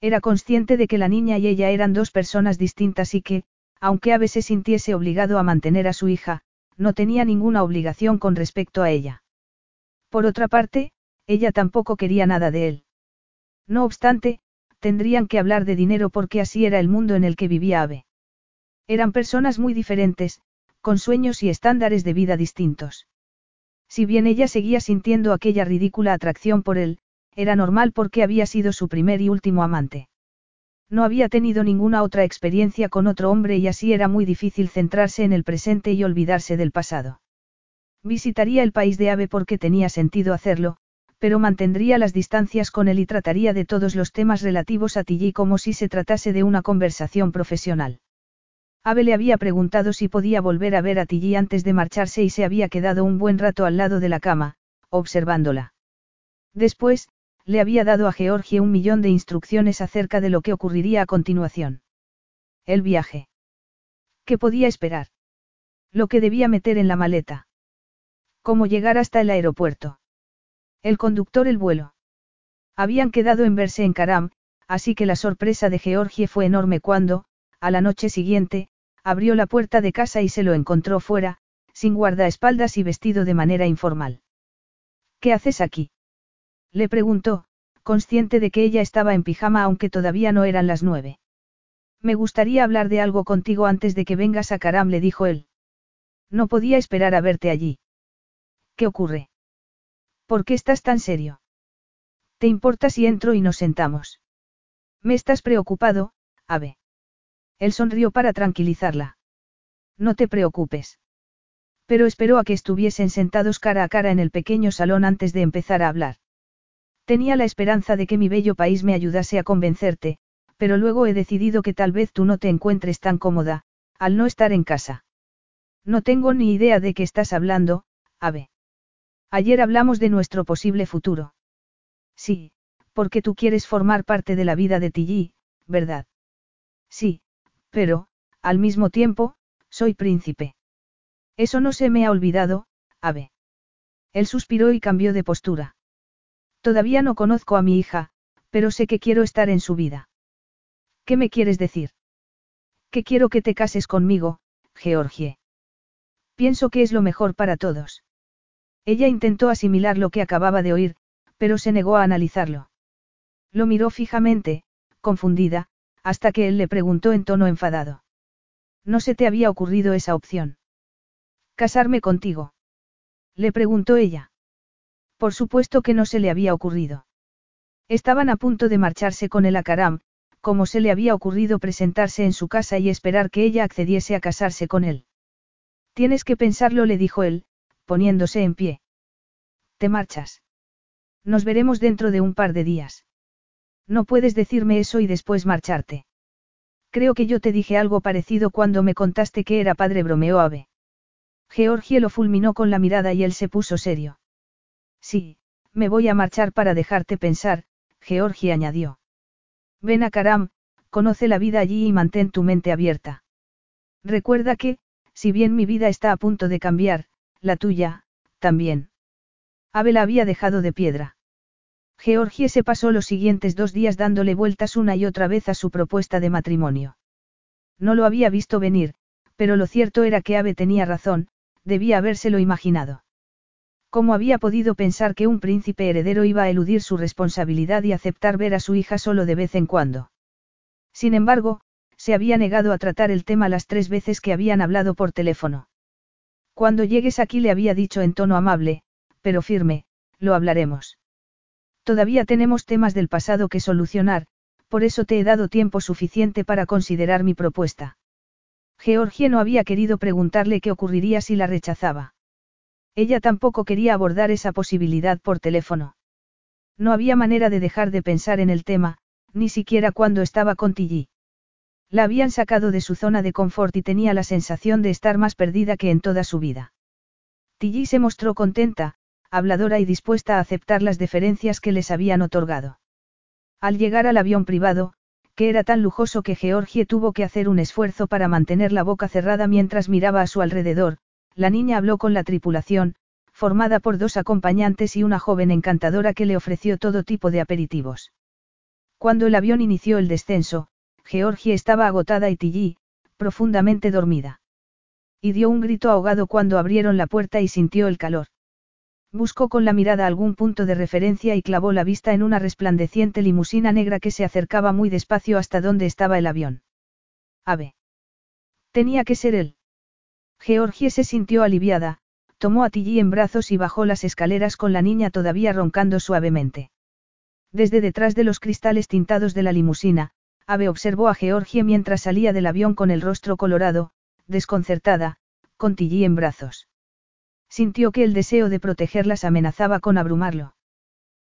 Era consciente de que la niña y ella eran dos personas distintas y que, aunque Ave se sintiese obligado a mantener a su hija, no tenía ninguna obligación con respecto a ella. Por otra parte, ella tampoco quería nada de él. No obstante, tendrían que hablar de dinero porque así era el mundo en el que vivía Ave. Eran personas muy diferentes, con sueños y estándares de vida distintos. Si bien ella seguía sintiendo aquella ridícula atracción por él, era normal porque había sido su primer y último amante. No había tenido ninguna otra experiencia con otro hombre y así era muy difícil centrarse en el presente y olvidarse del pasado. Visitaría el país de Ave porque tenía sentido hacerlo, pero mantendría las distancias con él y trataría de todos los temas relativos a Tilly como si se tratase de una conversación profesional. Ave le había preguntado si podía volver a ver a Tilly antes de marcharse y se había quedado un buen rato al lado de la cama, observándola. Después, le había dado a Georgie un millón de instrucciones acerca de lo que ocurriría a continuación. El viaje. ¿Qué podía esperar? Lo que debía meter en la maleta. Cómo llegar hasta el aeropuerto. El conductor el vuelo. Habían quedado en verse en Karam, así que la sorpresa de Georgie fue enorme cuando, a la noche siguiente, abrió la puerta de casa y se lo encontró fuera, sin guardaespaldas y vestido de manera informal. ¿Qué haces aquí? Le preguntó, consciente de que ella estaba en pijama aunque todavía no eran las nueve. Me gustaría hablar de algo contigo antes de que vengas a Karam, le dijo él. No podía esperar a verte allí. ¿Qué ocurre? ¿Por qué estás tan serio? ¿Te importa si entro y nos sentamos? Me estás preocupado, Ave. Él sonrió para tranquilizarla. No te preocupes. Pero esperó a que estuviesen sentados cara a cara en el pequeño salón antes de empezar a hablar. Tenía la esperanza de que mi bello país me ayudase a convencerte, pero luego he decidido que tal vez tú no te encuentres tan cómoda, al no estar en casa. No tengo ni idea de qué estás hablando, Ave. Ayer hablamos de nuestro posible futuro. Sí, porque tú quieres formar parte de la vida de Tilly, ¿verdad? Sí, pero, al mismo tiempo, soy príncipe. Eso no se me ha olvidado, Ave. Él suspiró y cambió de postura. Todavía no conozco a mi hija, pero sé que quiero estar en su vida. ¿Qué me quieres decir? Que quiero que te cases conmigo, Georgie. Pienso que es lo mejor para todos. Ella intentó asimilar lo que acababa de oír, pero se negó a analizarlo. Lo miró fijamente, confundida, hasta que él le preguntó en tono enfadado. ¿No se te había ocurrido esa opción? ¿Casarme contigo? Le preguntó ella. Por supuesto que no se le había ocurrido. Estaban a punto de marcharse con el Akaram, como se le había ocurrido presentarse en su casa y esperar que ella accediese a casarse con él. Tienes que pensarlo, le dijo él, poniéndose en pie. ¿Te marchas? Nos veremos dentro de un par de días. No puedes decirme eso y después marcharte. Creo que yo te dije algo parecido cuando me contaste que era padre bromeo ave. Georgie lo fulminó con la mirada y él se puso serio. Sí, me voy a marchar para dejarte pensar, Georgie añadió. Ven a Karam, conoce la vida allí y mantén tu mente abierta. Recuerda que, si bien mi vida está a punto de cambiar, la tuya, también. Abel había dejado de piedra. Georgie se pasó los siguientes dos días dándole vueltas una y otra vez a su propuesta de matrimonio. No lo había visto venir, pero lo cierto era que Ave tenía razón, debía habérselo imaginado. ¿Cómo había podido pensar que un príncipe heredero iba a eludir su responsabilidad y aceptar ver a su hija solo de vez en cuando? Sin embargo, se había negado a tratar el tema las tres veces que habían hablado por teléfono. Cuando llegues aquí le había dicho en tono amable, pero firme, lo hablaremos. Todavía tenemos temas del pasado que solucionar, por eso te he dado tiempo suficiente para considerar mi propuesta. Georgie no había querido preguntarle qué ocurriría si la rechazaba. Ella tampoco quería abordar esa posibilidad por teléfono. No había manera de dejar de pensar en el tema, ni siquiera cuando estaba con Tilly. La habían sacado de su zona de confort y tenía la sensación de estar más perdida que en toda su vida. Tilly se mostró contenta, habladora y dispuesta a aceptar las deferencias que les habían otorgado. Al llegar al avión privado, que era tan lujoso que Georgie tuvo que hacer un esfuerzo para mantener la boca cerrada mientras miraba a su alrededor, la niña habló con la tripulación, formada por dos acompañantes y una joven encantadora que le ofreció todo tipo de aperitivos. Cuando el avión inició el descenso, Georgie estaba agotada y Tilly, profundamente dormida. Y dio un grito ahogado cuando abrieron la puerta y sintió el calor. Buscó con la mirada algún punto de referencia y clavó la vista en una resplandeciente limusina negra que se acercaba muy despacio hasta donde estaba el avión. Ave. Tenía que ser él. Georgie se sintió aliviada, tomó a Tilly en brazos y bajó las escaleras con la niña todavía roncando suavemente. Desde detrás de los cristales tintados de la limusina, Ave observó a Georgie mientras salía del avión con el rostro colorado, desconcertada, con Tilly en brazos. Sintió que el deseo de protegerlas amenazaba con abrumarlo.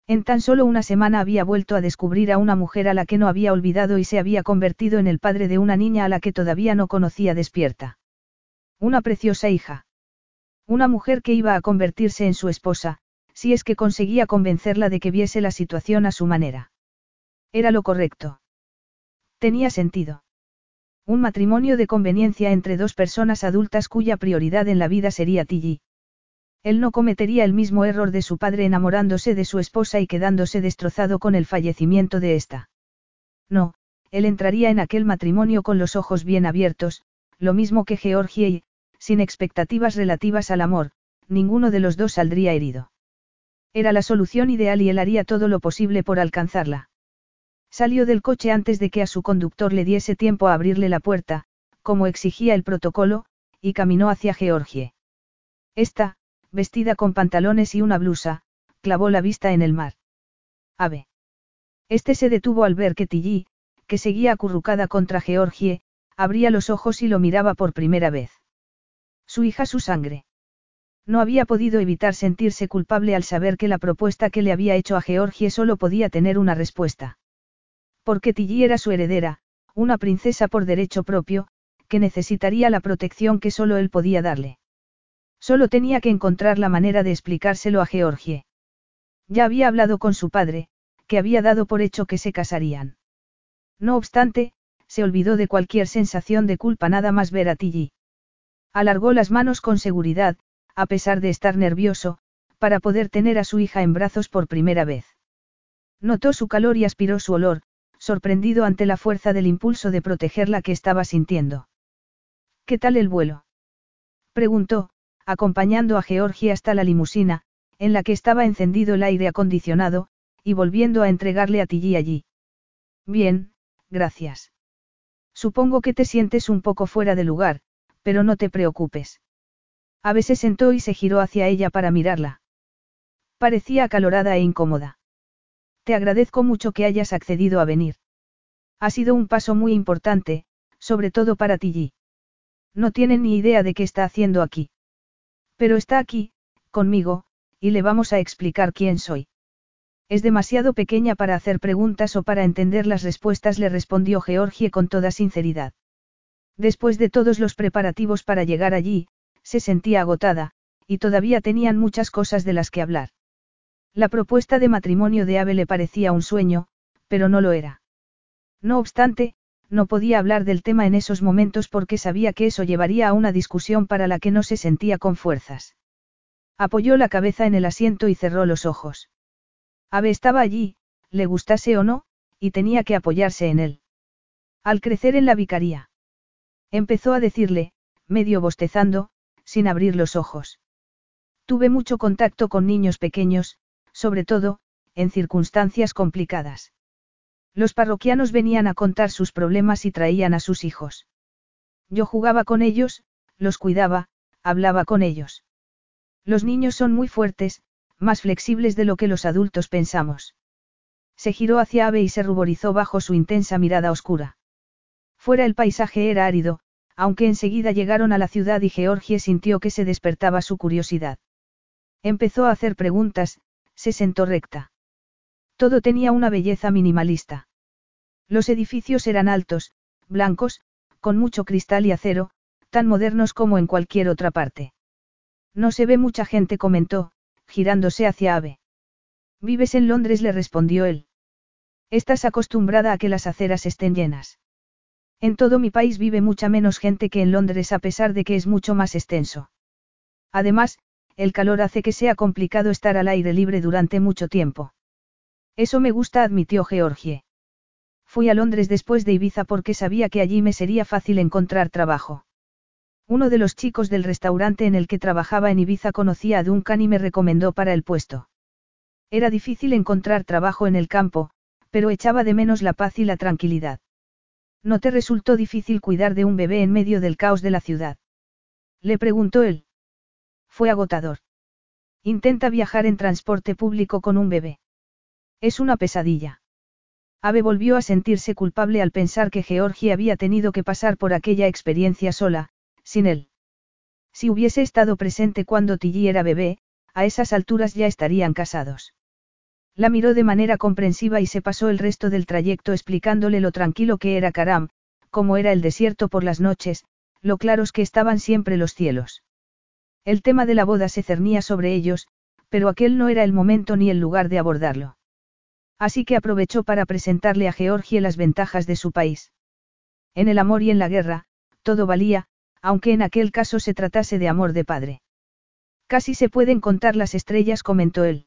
En tan solo una semana había vuelto a descubrir a una mujer a la que no había olvidado y se había convertido en el padre de una niña a la que todavía no conocía despierta. Una preciosa hija. Una mujer que iba a convertirse en su esposa, si es que conseguía convencerla de que viese la situación a su manera. Era lo correcto. Tenía sentido. Un matrimonio de conveniencia entre dos personas adultas cuya prioridad en la vida sería Tilly. Él no cometería el mismo error de su padre enamorándose de su esposa y quedándose destrozado con el fallecimiento de ésta. No, él entraría en aquel matrimonio con los ojos bien abiertos, lo mismo que Georgie y, sin expectativas relativas al amor, ninguno de los dos saldría herido. Era la solución ideal y él haría todo lo posible por alcanzarla. Salió del coche antes de que a su conductor le diese tiempo a abrirle la puerta, como exigía el protocolo, y caminó hacia Georgie. Esta, vestida con pantalones y una blusa, clavó la vista en el mar. Ave. Este se detuvo al ver que Tilly, que seguía acurrucada contra Georgie, abría los ojos y lo miraba por primera vez. Su hija su sangre. No había podido evitar sentirse culpable al saber que la propuesta que le había hecho a Georgie solo podía tener una respuesta. Porque Tilly era su heredera, una princesa por derecho propio, que necesitaría la protección que solo él podía darle. Solo tenía que encontrar la manera de explicárselo a Georgie. Ya había hablado con su padre, que había dado por hecho que se casarían. No obstante, se olvidó de cualquier sensación de culpa nada más ver a Tilly. Alargó las manos con seguridad, a pesar de estar nervioso, para poder tener a su hija en brazos por primera vez. Notó su calor y aspiró su olor, sorprendido ante la fuerza del impulso de protegerla que estaba sintiendo. ¿Qué tal el vuelo? preguntó, acompañando a Georgie hasta la limusina, en la que estaba encendido el aire acondicionado, y volviendo a entregarle a Tilly allí. Bien, gracias. Supongo que te sientes un poco fuera de lugar, pero no te preocupes. Ave se sentó y se giró hacia ella para mirarla. Parecía acalorada e incómoda. Te agradezco mucho que hayas accedido a venir. Ha sido un paso muy importante, sobre todo para ti. No tienen ni idea de qué está haciendo aquí. Pero está aquí, conmigo, y le vamos a explicar quién soy. Es demasiado pequeña para hacer preguntas o para entender las respuestas, le respondió Georgie con toda sinceridad. Después de todos los preparativos para llegar allí, se sentía agotada, y todavía tenían muchas cosas de las que hablar. La propuesta de matrimonio de Ave le parecía un sueño, pero no lo era. No obstante, no podía hablar del tema en esos momentos porque sabía que eso llevaría a una discusión para la que no se sentía con fuerzas. Apoyó la cabeza en el asiento y cerró los ojos. Ave estaba allí, le gustase o no, y tenía que apoyarse en él. Al crecer en la vicaría. Empezó a decirle, medio bostezando, sin abrir los ojos. Tuve mucho contacto con niños pequeños, sobre todo, en circunstancias complicadas. Los parroquianos venían a contar sus problemas y traían a sus hijos. Yo jugaba con ellos, los cuidaba, hablaba con ellos. Los niños son muy fuertes, más flexibles de lo que los adultos pensamos. Se giró hacia Ave y se ruborizó bajo su intensa mirada oscura. Fuera el paisaje era árido, aunque enseguida llegaron a la ciudad y Georgie sintió que se despertaba su curiosidad. Empezó a hacer preguntas, se sentó recta. Todo tenía una belleza minimalista. Los edificios eran altos, blancos, con mucho cristal y acero, tan modernos como en cualquier otra parte. No se ve mucha gente, comentó, girándose hacia Ave. Vives en Londres, le respondió él. Estás acostumbrada a que las aceras estén llenas. En todo mi país vive mucha menos gente que en Londres a pesar de que es mucho más extenso. Además, el calor hace que sea complicado estar al aire libre durante mucho tiempo. Eso me gusta, admitió Georgie. Fui a Londres después de Ibiza porque sabía que allí me sería fácil encontrar trabajo. Uno de los chicos del restaurante en el que trabajaba en Ibiza conocía a Duncan y me recomendó para el puesto. Era difícil encontrar trabajo en el campo, pero echaba de menos la paz y la tranquilidad. ¿No te resultó difícil cuidar de un bebé en medio del caos de la ciudad? Le preguntó él. Fue agotador. Intenta viajar en transporte público con un bebé. Es una pesadilla. Ave volvió a sentirse culpable al pensar que Georgie había tenido que pasar por aquella experiencia sola, sin él. Si hubiese estado presente cuando Tilly era bebé, a esas alturas ya estarían casados. La miró de manera comprensiva y se pasó el resto del trayecto explicándole lo tranquilo que era Karam, cómo era el desierto por las noches, lo claros que estaban siempre los cielos. El tema de la boda se cernía sobre ellos, pero aquel no era el momento ni el lugar de abordarlo. Así que aprovechó para presentarle a Georgie las ventajas de su país. En el amor y en la guerra, todo valía, aunque en aquel caso se tratase de amor de padre. Casi se pueden contar las estrellas, comentó él.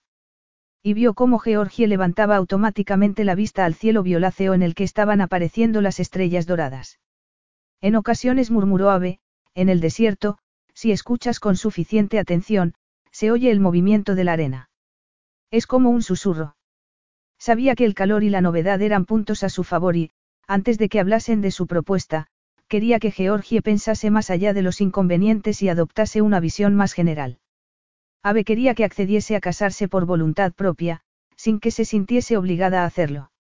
Y vio cómo Georgie levantaba automáticamente la vista al cielo violáceo en el que estaban apareciendo las estrellas doradas. En ocasiones murmuró Ave, en el desierto, si escuchas con suficiente atención, se oye el movimiento de la arena. Es como un susurro. Sabía que el calor y la novedad eran puntos a su favor y, antes de que hablasen de su propuesta, quería que Georgie pensase más allá de los inconvenientes y adoptase una visión más general. Ave quería que accediese a casarse por voluntad propia, sin que se sintiese obligada a hacerlo.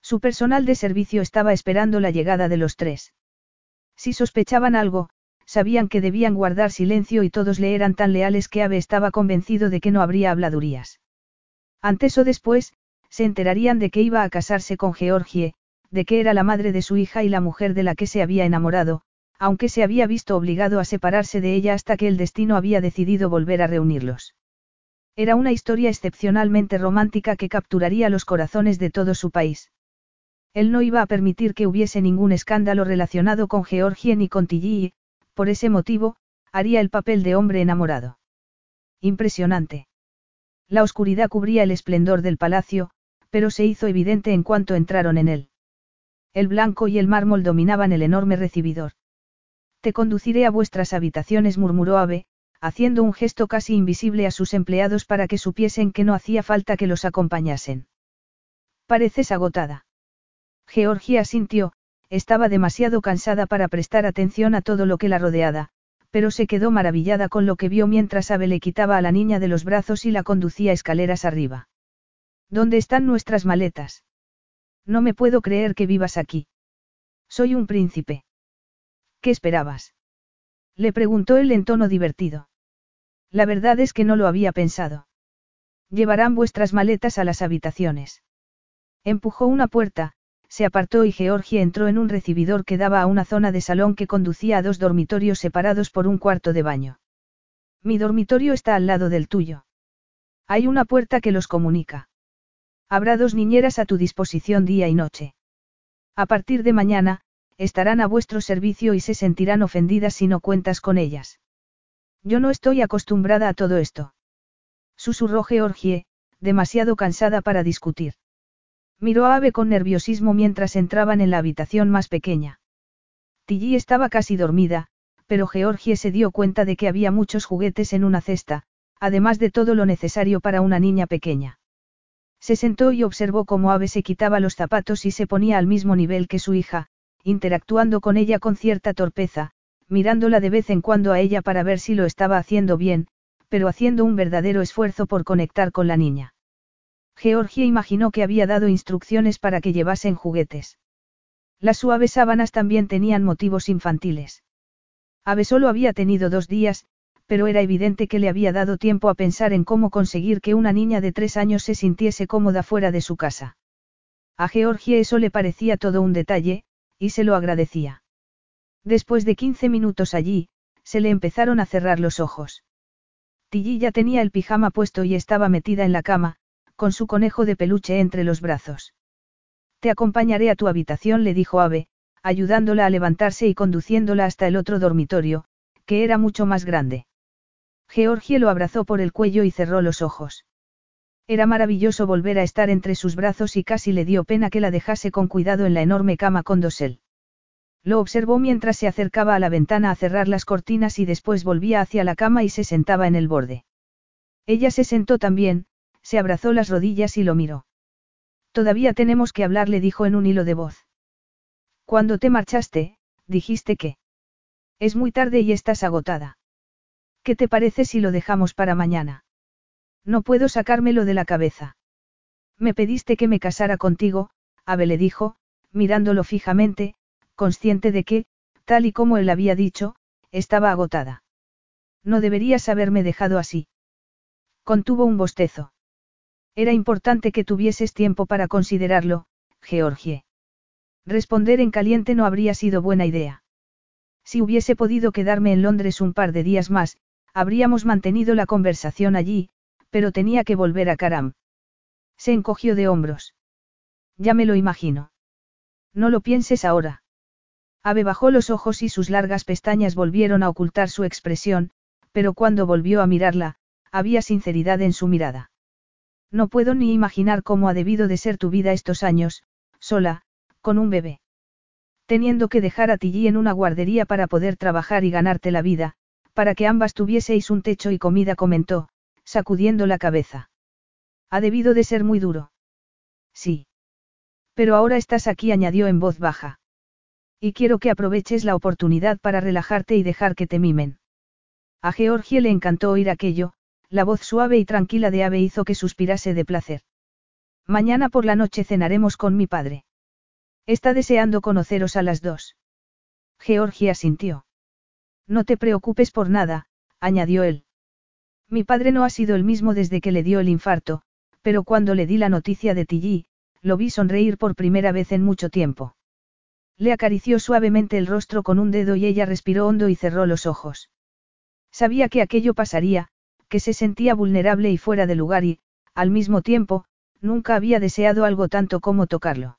Su personal de servicio estaba esperando la llegada de los tres. Si sospechaban algo, sabían que debían guardar silencio y todos le eran tan leales que Ave estaba convencido de que no habría habladurías. Antes o después, se enterarían de que iba a casarse con Georgie, de que era la madre de su hija y la mujer de la que se había enamorado, aunque se había visto obligado a separarse de ella hasta que el destino había decidido volver a reunirlos. Era una historia excepcionalmente romántica que capturaría los corazones de todo su país. Él no iba a permitir que hubiese ningún escándalo relacionado con Georgie ni con Tilly por ese motivo, haría el papel de hombre enamorado. Impresionante. La oscuridad cubría el esplendor del palacio, pero se hizo evidente en cuanto entraron en él. El blanco y el mármol dominaban el enorme recibidor. Te conduciré a vuestras habitaciones, murmuró Ave, haciendo un gesto casi invisible a sus empleados para que supiesen que no hacía falta que los acompañasen. Pareces agotada. Georgia asintió, estaba demasiado cansada para prestar atención a todo lo que la rodeaba, pero se quedó maravillada con lo que vio mientras Ave le quitaba a la niña de los brazos y la conducía escaleras arriba. ¿Dónde están nuestras maletas? No me puedo creer que vivas aquí. Soy un príncipe. ¿Qué esperabas? Le preguntó él en tono divertido. La verdad es que no lo había pensado. Llevarán vuestras maletas a las habitaciones. Empujó una puerta, se apartó y Georgie entró en un recibidor que daba a una zona de salón que conducía a dos dormitorios separados por un cuarto de baño. Mi dormitorio está al lado del tuyo. Hay una puerta que los comunica. Habrá dos niñeras a tu disposición día y noche. A partir de mañana, estarán a vuestro servicio y se sentirán ofendidas si no cuentas con ellas. Yo no estoy acostumbrada a todo esto. Susurró Georgie, demasiado cansada para discutir. Miró a Ave con nerviosismo mientras entraban en la habitación más pequeña. Tilly estaba casi dormida, pero Georgie se dio cuenta de que había muchos juguetes en una cesta, además de todo lo necesario para una niña pequeña. Se sentó y observó cómo Ave se quitaba los zapatos y se ponía al mismo nivel que su hija, interactuando con ella con cierta torpeza, mirándola de vez en cuando a ella para ver si lo estaba haciendo bien, pero haciendo un verdadero esfuerzo por conectar con la niña. Georgia imaginó que había dado instrucciones para que llevasen juguetes. Las suaves sábanas también tenían motivos infantiles. Ave solo había tenido dos días, pero era evidente que le había dado tiempo a pensar en cómo conseguir que una niña de tres años se sintiese cómoda fuera de su casa. A Georgia eso le parecía todo un detalle, y se lo agradecía. Después de quince minutos allí, se le empezaron a cerrar los ojos. Tilly ya tenía el pijama puesto y estaba metida en la cama, con su conejo de peluche entre los brazos. Te acompañaré a tu habitación, le dijo Ave, ayudándola a levantarse y conduciéndola hasta el otro dormitorio, que era mucho más grande. Georgie lo abrazó por el cuello y cerró los ojos. Era maravilloso volver a estar entre sus brazos y casi le dio pena que la dejase con cuidado en la enorme cama con dosel. Lo observó mientras se acercaba a la ventana a cerrar las cortinas y después volvía hacia la cama y se sentaba en el borde. Ella se sentó también, se abrazó las rodillas y lo miró. Todavía tenemos que hablar, le dijo en un hilo de voz. Cuando te marchaste, dijiste que. Es muy tarde y estás agotada. ¿Qué te parece si lo dejamos para mañana? No puedo sacármelo de la cabeza. Me pediste que me casara contigo, Abel le dijo, mirándolo fijamente, consciente de que, tal y como él había dicho, estaba agotada. No deberías haberme dejado así. Contuvo un bostezo. Era importante que tuvieses tiempo para considerarlo, Georgie. Responder en caliente no habría sido buena idea. Si hubiese podido quedarme en Londres un par de días más, habríamos mantenido la conversación allí, pero tenía que volver a Karam. Se encogió de hombros. Ya me lo imagino. No lo pienses ahora. Ave bajó los ojos y sus largas pestañas volvieron a ocultar su expresión, pero cuando volvió a mirarla, había sinceridad en su mirada. No puedo ni imaginar cómo ha debido de ser tu vida estos años, sola, con un bebé. Teniendo que dejar a Tilly en una guardería para poder trabajar y ganarte la vida, para que ambas tuvieseis un techo y comida, comentó, sacudiendo la cabeza. Ha debido de ser muy duro. Sí. Pero ahora estás aquí, añadió en voz baja. Y quiero que aproveches la oportunidad para relajarte y dejar que te mimen. A Georgie le encantó oír aquello, la voz suave y tranquila de Ave hizo que suspirase de placer. Mañana por la noche cenaremos con mi padre. Está deseando conoceros a las dos. Georgie asintió. No te preocupes por nada, añadió él. Mi padre no ha sido el mismo desde que le dio el infarto, pero cuando le di la noticia de Tilly, lo vi sonreír por primera vez en mucho tiempo. Le acarició suavemente el rostro con un dedo y ella respiró hondo y cerró los ojos. Sabía que aquello pasaría, que se sentía vulnerable y fuera de lugar y, al mismo tiempo, nunca había deseado algo tanto como tocarlo.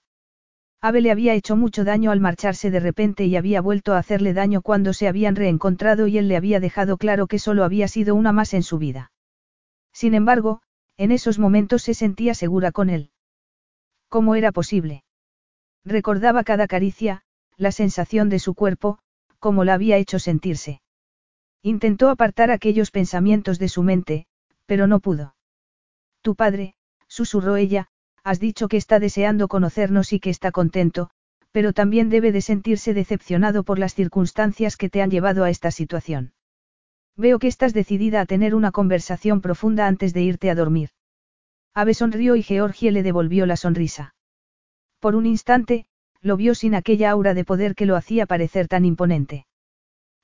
Ave le había hecho mucho daño al marcharse de repente y había vuelto a hacerle daño cuando se habían reencontrado y él le había dejado claro que solo había sido una más en su vida. Sin embargo, en esos momentos se sentía segura con él. ¿Cómo era posible? Recordaba cada caricia, la sensación de su cuerpo, como la había hecho sentirse. Intentó apartar aquellos pensamientos de su mente, pero no pudo. Tu padre, susurró ella, has dicho que está deseando conocernos y que está contento, pero también debe de sentirse decepcionado por las circunstancias que te han llevado a esta situación. Veo que estás decidida a tener una conversación profunda antes de irte a dormir. Ave sonrió y Georgie le devolvió la sonrisa. Por un instante, lo vio sin aquella aura de poder que lo hacía parecer tan imponente.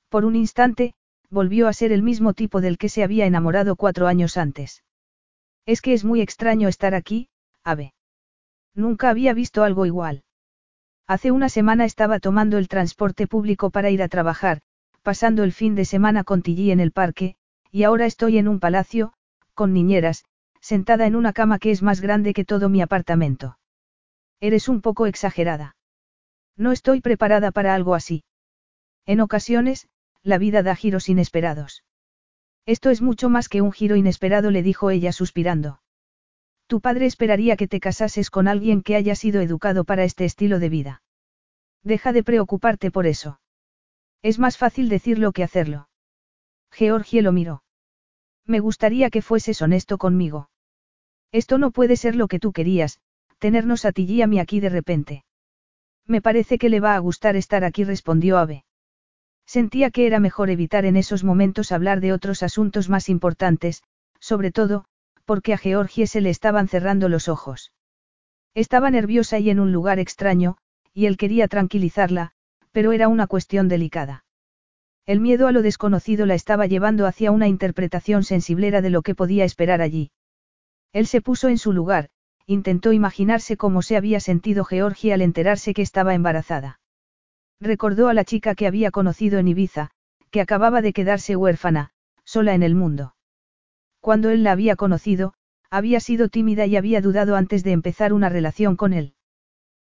Por un instante, volvió a ser el mismo tipo del que se había enamorado cuatro años antes. Es que es muy extraño estar aquí, Ave. Nunca había visto algo igual. Hace una semana estaba tomando el transporte público para ir a trabajar, pasando el fin de semana con Tilly en el parque, y ahora estoy en un palacio, con niñeras, sentada en una cama que es más grande que todo mi apartamento. Eres un poco exagerada. No estoy preparada para algo así. En ocasiones, la vida da giros inesperados. Esto es mucho más que un giro inesperado, le dijo ella suspirando. Tu padre esperaría que te casases con alguien que haya sido educado para este estilo de vida. Deja de preocuparte por eso. Es más fácil decirlo que hacerlo. Georgie lo miró. Me gustaría que fueses honesto conmigo. Esto no puede ser lo que tú querías, tenernos a ti y a mí aquí de repente. Me parece que le va a gustar estar aquí, respondió Ave. Sentía que era mejor evitar en esos momentos hablar de otros asuntos más importantes, sobre todo, porque a Georgie se le estaban cerrando los ojos. Estaba nerviosa y en un lugar extraño, y él quería tranquilizarla, pero era una cuestión delicada. El miedo a lo desconocido la estaba llevando hacia una interpretación sensiblera de lo que podía esperar allí. Él se puso en su lugar, intentó imaginarse cómo se había sentido Georgie al enterarse que estaba embarazada. Recordó a la chica que había conocido en Ibiza, que acababa de quedarse huérfana, sola en el mundo. Cuando él la había conocido, había sido tímida y había dudado antes de empezar una relación con él.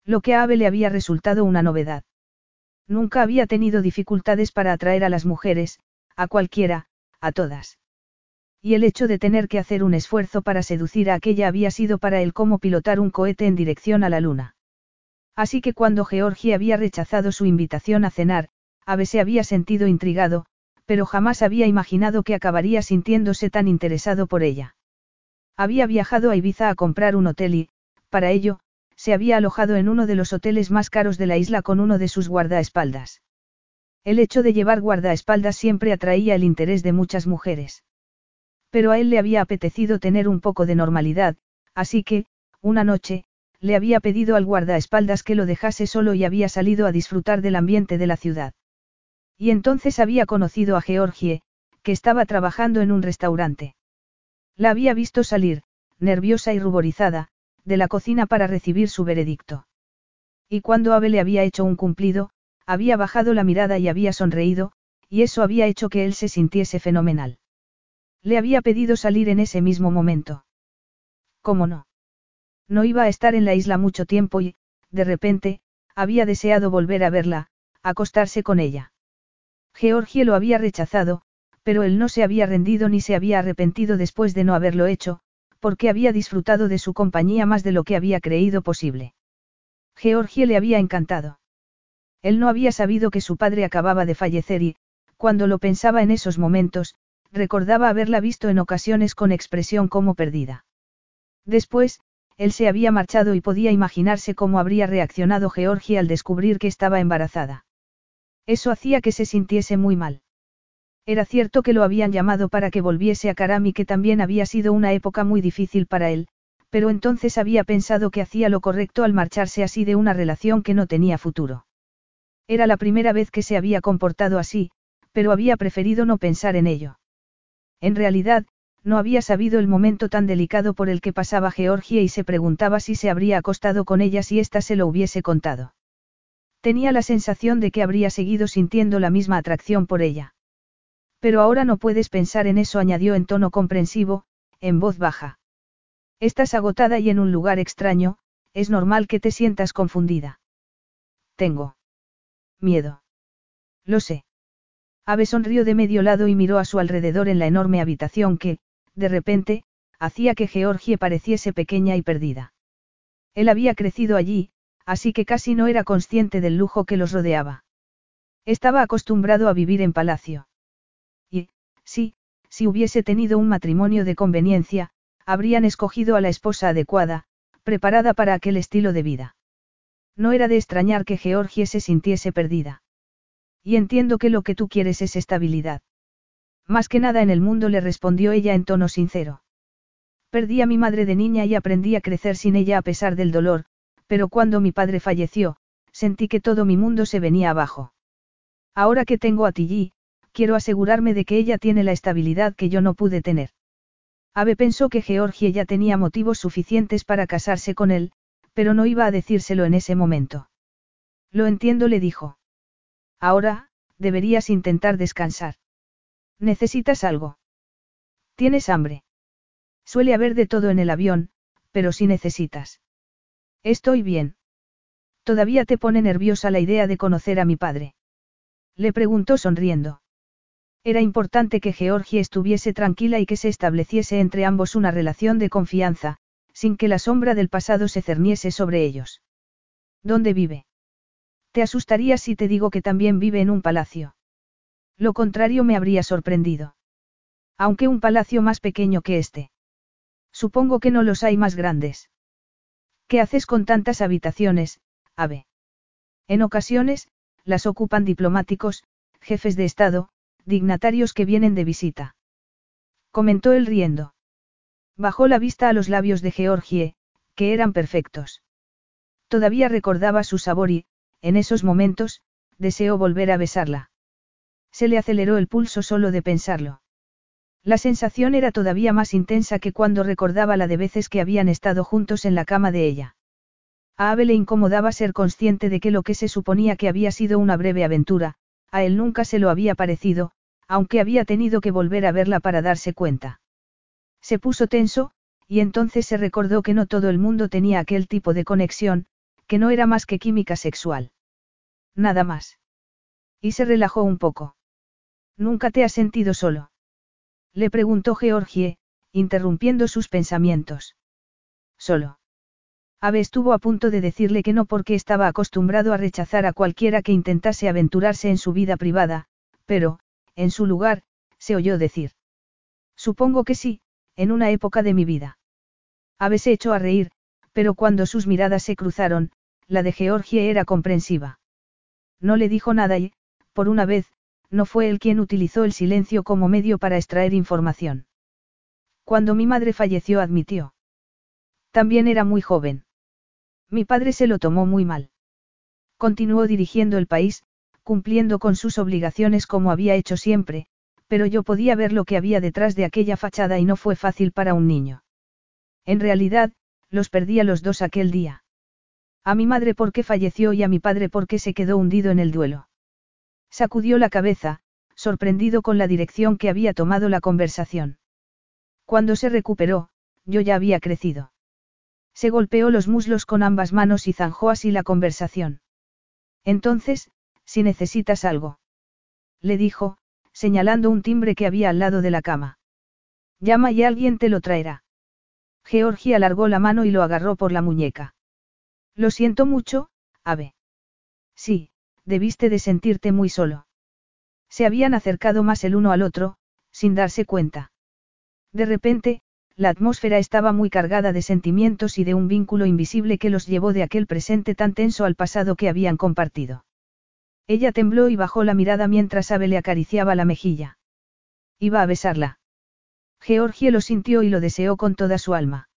Lo que a Ave le había resultado una novedad. Nunca había tenido dificultades para atraer a las mujeres, a cualquiera, a todas. Y el hecho de tener que hacer un esfuerzo para seducir a aquella había sido para él como pilotar un cohete en dirección a la luna. Así que cuando Georgie había rechazado su invitación a cenar, Ave se había sentido intrigado, pero jamás había imaginado que acabaría sintiéndose tan interesado por ella. Había viajado a Ibiza a comprar un hotel y, para ello, se había alojado en uno de los hoteles más caros de la isla con uno de sus guardaespaldas. El hecho de llevar guardaespaldas siempre atraía el interés de muchas mujeres. Pero a él le había apetecido tener un poco de normalidad, así que, una noche, le había pedido al guardaespaldas que lo dejase solo y había salido a disfrutar del ambiente de la ciudad. Y entonces había conocido a Georgie, que estaba trabajando en un restaurante. La había visto salir, nerviosa y ruborizada, de la cocina para recibir su veredicto. Y cuando Abel le había hecho un cumplido, había bajado la mirada y había sonreído, y eso había hecho que él se sintiese fenomenal. Le había pedido salir en ese mismo momento. ¿Cómo no? No iba a estar en la isla mucho tiempo y, de repente, había deseado volver a verla, acostarse con ella. Georgie lo había rechazado, pero él no se había rendido ni se había arrepentido después de no haberlo hecho, porque había disfrutado de su compañía más de lo que había creído posible. Georgie le había encantado. Él no había sabido que su padre acababa de fallecer y, cuando lo pensaba en esos momentos, recordaba haberla visto en ocasiones con expresión como perdida. Después, él se había marchado y podía imaginarse cómo habría reaccionado Georgie al descubrir que estaba embarazada. Eso hacía que se sintiese muy mal. Era cierto que lo habían llamado para que volviese a Karami que también había sido una época muy difícil para él, pero entonces había pensado que hacía lo correcto al marcharse así de una relación que no tenía futuro. Era la primera vez que se había comportado así, pero había preferido no pensar en ello. En realidad, no había sabido el momento tan delicado por el que pasaba Georgia y se preguntaba si se habría acostado con ella si ésta se lo hubiese contado. Tenía la sensación de que habría seguido sintiendo la misma atracción por ella. Pero ahora no puedes pensar en eso, añadió en tono comprensivo, en voz baja. Estás agotada y en un lugar extraño, es normal que te sientas confundida. Tengo. Miedo. Lo sé. Ave sonrió de medio lado y miró a su alrededor en la enorme habitación que, de repente, hacía que Georgie pareciese pequeña y perdida. Él había crecido allí, así que casi no era consciente del lujo que los rodeaba. Estaba acostumbrado a vivir en palacio. Y, sí, si hubiese tenido un matrimonio de conveniencia, habrían escogido a la esposa adecuada, preparada para aquel estilo de vida. No era de extrañar que Georgie se sintiese perdida. Y entiendo que lo que tú quieres es estabilidad. Más que nada en el mundo le respondió ella en tono sincero. Perdí a mi madre de niña y aprendí a crecer sin ella a pesar del dolor, pero cuando mi padre falleció, sentí que todo mi mundo se venía abajo. Ahora que tengo a Tilly, quiero asegurarme de que ella tiene la estabilidad que yo no pude tener. Ave pensó que Georgie ya tenía motivos suficientes para casarse con él, pero no iba a decírselo en ese momento. Lo entiendo, le dijo. Ahora, deberías intentar descansar. ¿Necesitas algo? ¿Tienes hambre? Suele haber de todo en el avión, pero si necesitas. Estoy bien. Todavía te pone nerviosa la idea de conocer a mi padre. Le preguntó sonriendo. Era importante que Georgie estuviese tranquila y que se estableciese entre ambos una relación de confianza, sin que la sombra del pasado se cerniese sobre ellos. ¿Dónde vive? Te asustaría si te digo que también vive en un palacio. Lo contrario me habría sorprendido. Aunque un palacio más pequeño que este. Supongo que no los hay más grandes. ¿Qué haces con tantas habitaciones, Ave? En ocasiones, las ocupan diplomáticos, jefes de Estado, dignatarios que vienen de visita. Comentó él riendo. Bajó la vista a los labios de Georgie, que eran perfectos. Todavía recordaba su sabor y, en esos momentos, deseó volver a besarla. Se le aceleró el pulso solo de pensarlo. La sensación era todavía más intensa que cuando recordaba la de veces que habían estado juntos en la cama de ella. A Ave le incomodaba ser consciente de que lo que se suponía que había sido una breve aventura, a él nunca se lo había parecido, aunque había tenido que volver a verla para darse cuenta. Se puso tenso, y entonces se recordó que no todo el mundo tenía aquel tipo de conexión, que no era más que química sexual. Nada más. Y se relajó un poco. ¿Nunca te has sentido solo? Le preguntó Georgie, interrumpiendo sus pensamientos. Solo. Ave estuvo a punto de decirle que no porque estaba acostumbrado a rechazar a cualquiera que intentase aventurarse en su vida privada, pero, en su lugar, se oyó decir. Supongo que sí, en una época de mi vida. Ave se echó a reír, pero cuando sus miradas se cruzaron, la de Georgie era comprensiva. No le dijo nada y, por una vez, no fue él quien utilizó el silencio como medio para extraer información. Cuando mi madre falleció admitió. También era muy joven. Mi padre se lo tomó muy mal. Continuó dirigiendo el país, cumpliendo con sus obligaciones como había hecho siempre, pero yo podía ver lo que había detrás de aquella fachada y no fue fácil para un niño. En realidad, los perdí a los dos aquel día. A mi madre porque falleció y a mi padre porque se quedó hundido en el duelo. Sacudió la cabeza, sorprendido con la dirección que había tomado la conversación. Cuando se recuperó, yo ya había crecido. Se golpeó los muslos con ambas manos y zanjó así la conversación. Entonces, si necesitas algo. Le dijo, señalando un timbre que había al lado de la cama. Llama y alguien te lo traerá. Georgie alargó la mano y lo agarró por la muñeca. Lo siento mucho, Ave. Sí, debiste de sentirte muy solo. Se habían acercado más el uno al otro, sin darse cuenta. De repente, la atmósfera estaba muy cargada de sentimientos y de un vínculo invisible que los llevó de aquel presente tan tenso al pasado que habían compartido. Ella tembló y bajó la mirada mientras Ave le acariciaba la mejilla. Iba a besarla. Georgie lo sintió y lo deseó con toda su alma.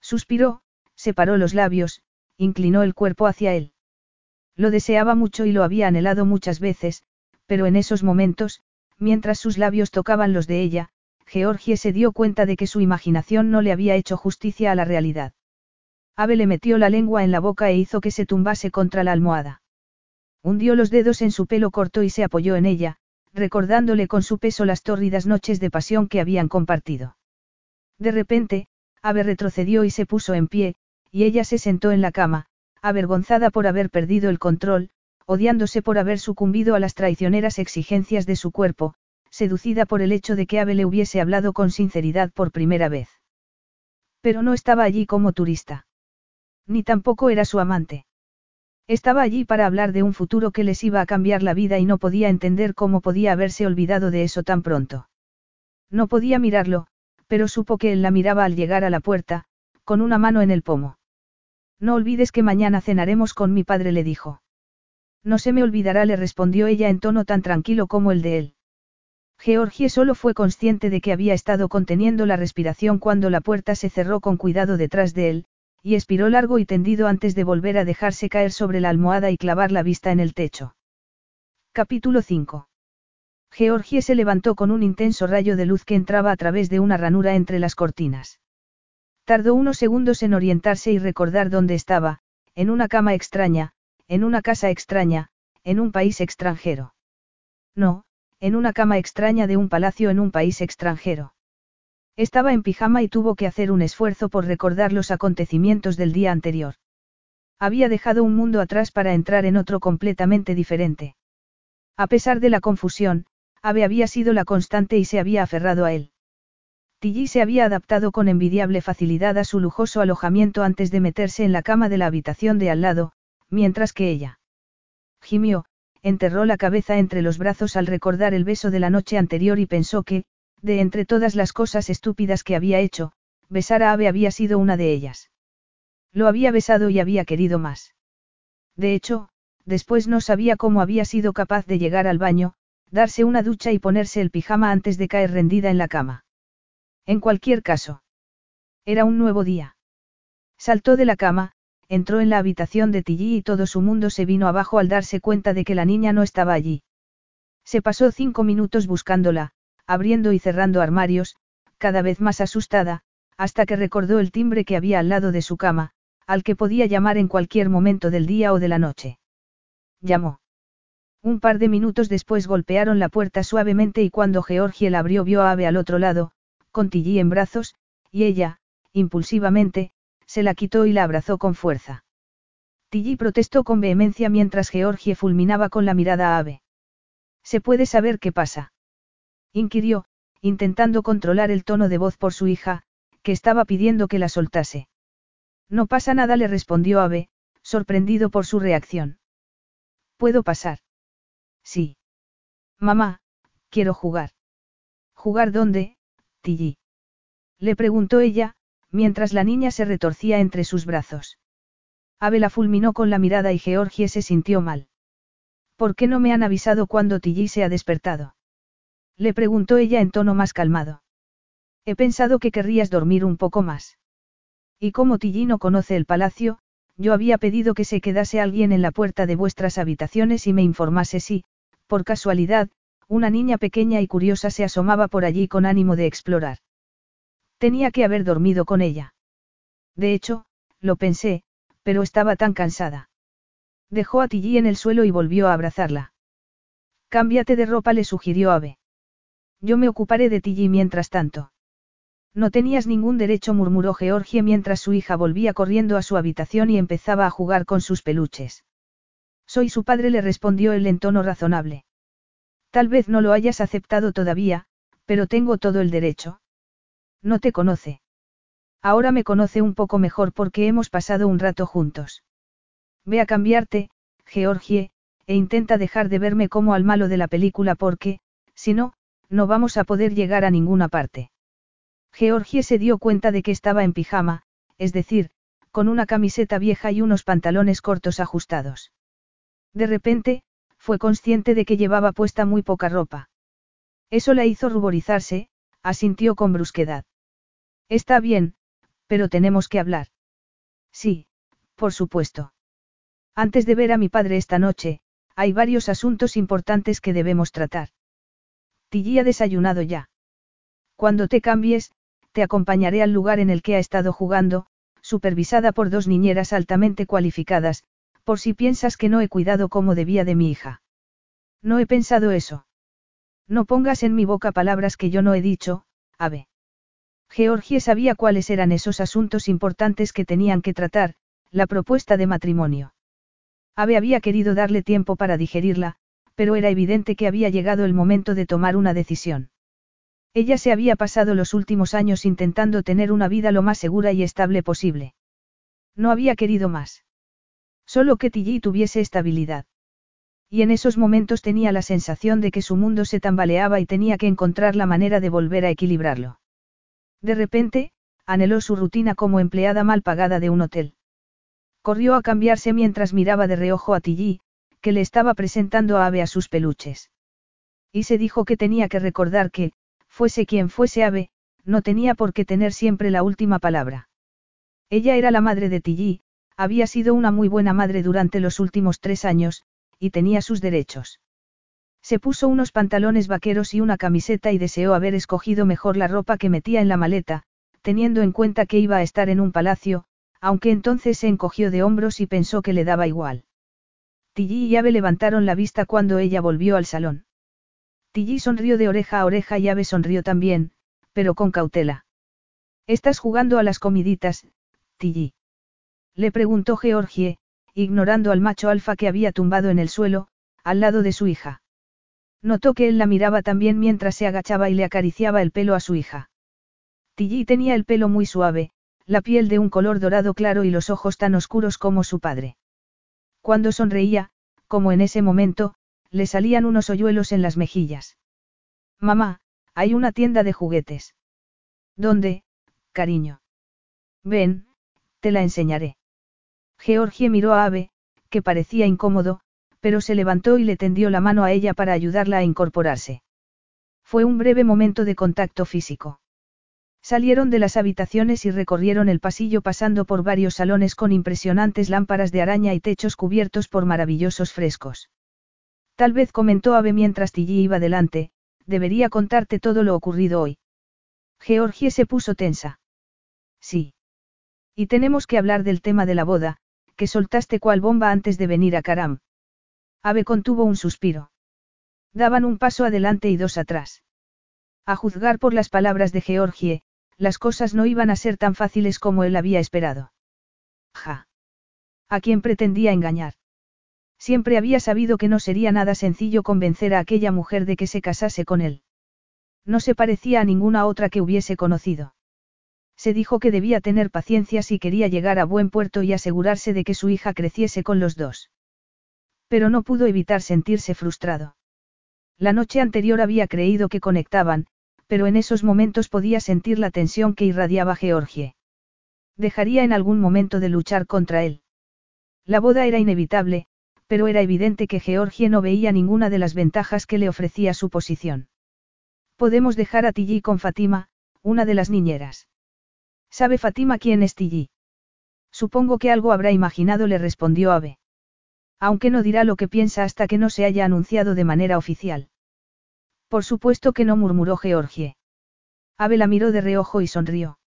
Suspiró, separó los labios, inclinó el cuerpo hacia él. Lo deseaba mucho y lo había anhelado muchas veces, pero en esos momentos, mientras sus labios tocaban los de ella, Georgie se dio cuenta de que su imaginación no le había hecho justicia a la realidad. Ave le metió la lengua en la boca e hizo que se tumbase contra la almohada. Hundió los dedos en su pelo corto y se apoyó en ella, recordándole con su peso las tórridas noches de pasión que habían compartido. De repente, Ave retrocedió y se puso en pie, y ella se sentó en la cama, avergonzada por haber perdido el control, odiándose por haber sucumbido a las traicioneras exigencias de su cuerpo, seducida por el hecho de que Ave le hubiese hablado con sinceridad por primera vez. Pero no estaba allí como turista. Ni tampoco era su amante. Estaba allí para hablar de un futuro que les iba a cambiar la vida y no podía entender cómo podía haberse olvidado de eso tan pronto. No podía mirarlo, pero supo que él la miraba al llegar a la puerta, con una mano en el pomo. No olvides que mañana cenaremos con mi padre, le dijo. No se me olvidará, le respondió ella en tono tan tranquilo como el de él. Georgie solo fue consciente de que había estado conteniendo la respiración cuando la puerta se cerró con cuidado detrás de él, y expiró largo y tendido antes de volver a dejarse caer sobre la almohada y clavar la vista en el techo. Capítulo 5. Georgie se levantó con un intenso rayo de luz que entraba a través de una ranura entre las cortinas. Tardó unos segundos en orientarse y recordar dónde estaba, en una cama extraña, en una casa extraña, en un país extranjero. No, en una cama extraña de un palacio en un país extranjero. Estaba en pijama y tuvo que hacer un esfuerzo por recordar los acontecimientos del día anterior. Había dejado un mundo atrás para entrar en otro completamente diferente. A pesar de la confusión, Ave había sido la constante y se había aferrado a él. Tilly se había adaptado con envidiable facilidad a su lujoso alojamiento antes de meterse en la cama de la habitación de al lado, mientras que ella. Gimió, enterró la cabeza entre los brazos al recordar el beso de la noche anterior y pensó que, de entre todas las cosas estúpidas que había hecho, besar a Ave había sido una de ellas. Lo había besado y había querido más. De hecho, después no sabía cómo había sido capaz de llegar al baño, darse una ducha y ponerse el pijama antes de caer rendida en la cama. En cualquier caso. Era un nuevo día. Saltó de la cama, entró en la habitación de Tilly y todo su mundo se vino abajo al darse cuenta de que la niña no estaba allí. Se pasó cinco minutos buscándola, abriendo y cerrando armarios, cada vez más asustada, hasta que recordó el timbre que había al lado de su cama, al que podía llamar en cualquier momento del día o de la noche. Llamó. Un par de minutos después golpearon la puerta suavemente y cuando Georgie la abrió vio a Ave al otro lado, con Tilly en brazos, y ella, impulsivamente, se la quitó y la abrazó con fuerza. Tilly protestó con vehemencia mientras Georgie fulminaba con la mirada a Ave. ¿Se puede saber qué pasa? inquirió, intentando controlar el tono de voz por su hija, que estaba pidiendo que la soltase. No pasa nada, le respondió Ave, sorprendido por su reacción. ¿Puedo pasar? Sí. Mamá, quiero jugar. ¿Jugar dónde, Tilly? Le preguntó ella, mientras la niña se retorcía entre sus brazos. Ave la fulminó con la mirada y Georgie se sintió mal. ¿Por qué no me han avisado cuando Tilly se ha despertado? Le preguntó ella en tono más calmado. He pensado que querrías dormir un poco más. Y como Tilly no conoce el palacio, yo había pedido que se quedase alguien en la puerta de vuestras habitaciones y me informase si, por casualidad, una niña pequeña y curiosa se asomaba por allí con ánimo de explorar. Tenía que haber dormido con ella. De hecho, lo pensé, pero estaba tan cansada. Dejó a Tilly en el suelo y volvió a abrazarla. Cámbiate de ropa, le sugirió Ave. Yo me ocuparé de Tilly mientras tanto. No tenías ningún derecho, murmuró Georgie mientras su hija volvía corriendo a su habitación y empezaba a jugar con sus peluches. Soy su padre, le respondió él en tono razonable. Tal vez no lo hayas aceptado todavía, pero tengo todo el derecho. No te conoce. Ahora me conoce un poco mejor porque hemos pasado un rato juntos. Ve a cambiarte, Georgie, e intenta dejar de verme como al malo de la película porque, si no, no vamos a poder llegar a ninguna parte. Georgie se dio cuenta de que estaba en pijama, es decir, con una camiseta vieja y unos pantalones cortos ajustados. De repente, fue consciente de que llevaba puesta muy poca ropa. Eso la hizo ruborizarse, asintió con brusquedad. Está bien, pero tenemos que hablar. Sí, por supuesto. Antes de ver a mi padre esta noche, hay varios asuntos importantes que debemos tratar. Tilly ha desayunado ya. Cuando te cambies, te acompañaré al lugar en el que ha estado jugando, supervisada por dos niñeras altamente cualificadas, por si piensas que no he cuidado como debía de mi hija. No he pensado eso. No pongas en mi boca palabras que yo no he dicho, Ave. Georgie sabía cuáles eran esos asuntos importantes que tenían que tratar, la propuesta de matrimonio. Ave había querido darle tiempo para digerirla, pero era evidente que había llegado el momento de tomar una decisión. Ella se había pasado los últimos años intentando tener una vida lo más segura y estable posible. No había querido más. Solo que Tilly tuviese estabilidad. Y en esos momentos tenía la sensación de que su mundo se tambaleaba y tenía que encontrar la manera de volver a equilibrarlo. De repente, anheló su rutina como empleada mal pagada de un hotel. Corrió a cambiarse mientras miraba de reojo a Tilly, que le estaba presentando a Ave a sus peluches. Y se dijo que tenía que recordar que, fuese quien fuese Ave, no tenía por qué tener siempre la última palabra. Ella era la madre de Tilly, había sido una muy buena madre durante los últimos tres años, y tenía sus derechos. Se puso unos pantalones vaqueros y una camiseta y deseó haber escogido mejor la ropa que metía en la maleta, teniendo en cuenta que iba a estar en un palacio, aunque entonces se encogió de hombros y pensó que le daba igual. Tilly y Ave levantaron la vista cuando ella volvió al salón. Tilly sonrió de oreja a oreja y Ave sonrió también, pero con cautela. ¿Estás jugando a las comiditas, Tilly? Le preguntó Georgie, ignorando al macho alfa que había tumbado en el suelo, al lado de su hija. Notó que él la miraba también mientras se agachaba y le acariciaba el pelo a su hija. Tilly tenía el pelo muy suave, la piel de un color dorado claro y los ojos tan oscuros como su padre. Cuando sonreía, como en ese momento, le salían unos hoyuelos en las mejillas. Mamá, hay una tienda de juguetes. ¿Dónde, cariño? Ven, te la enseñaré. Georgie miró a Ave, que parecía incómodo, pero se levantó y le tendió la mano a ella para ayudarla a incorporarse. Fue un breve momento de contacto físico. Salieron de las habitaciones y recorrieron el pasillo pasando por varios salones con impresionantes lámparas de araña y techos cubiertos por maravillosos frescos. Tal vez comentó Ave mientras Tilly iba delante, debería contarte todo lo ocurrido hoy. Georgie se puso tensa. Sí. Y tenemos que hablar del tema de la boda, que soltaste cual bomba antes de venir a Karam. Ave contuvo un suspiro. Daban un paso adelante y dos atrás. A juzgar por las palabras de Georgie, las cosas no iban a ser tan fáciles como él había esperado. Ja. ¿A quién pretendía engañar? Siempre había sabido que no sería nada sencillo convencer a aquella mujer de que se casase con él. No se parecía a ninguna otra que hubiese conocido se dijo que debía tener paciencia si quería llegar a buen puerto y asegurarse de que su hija creciese con los dos. Pero no pudo evitar sentirse frustrado. La noche anterior había creído que conectaban, pero en esos momentos podía sentir la tensión que irradiaba Georgie. Dejaría en algún momento de luchar contra él. La boda era inevitable, pero era evidente que Georgie no veía ninguna de las ventajas que le ofrecía su posición. Podemos dejar a Tilly con Fatima, una de las niñeras. ¿Sabe Fatima quién es Tilly? Supongo que algo habrá imaginado, le respondió Ave. Aunque no dirá lo que piensa hasta que no se haya anunciado de manera oficial. Por supuesto que no murmuró Georgie. Ave la miró de reojo y sonrió.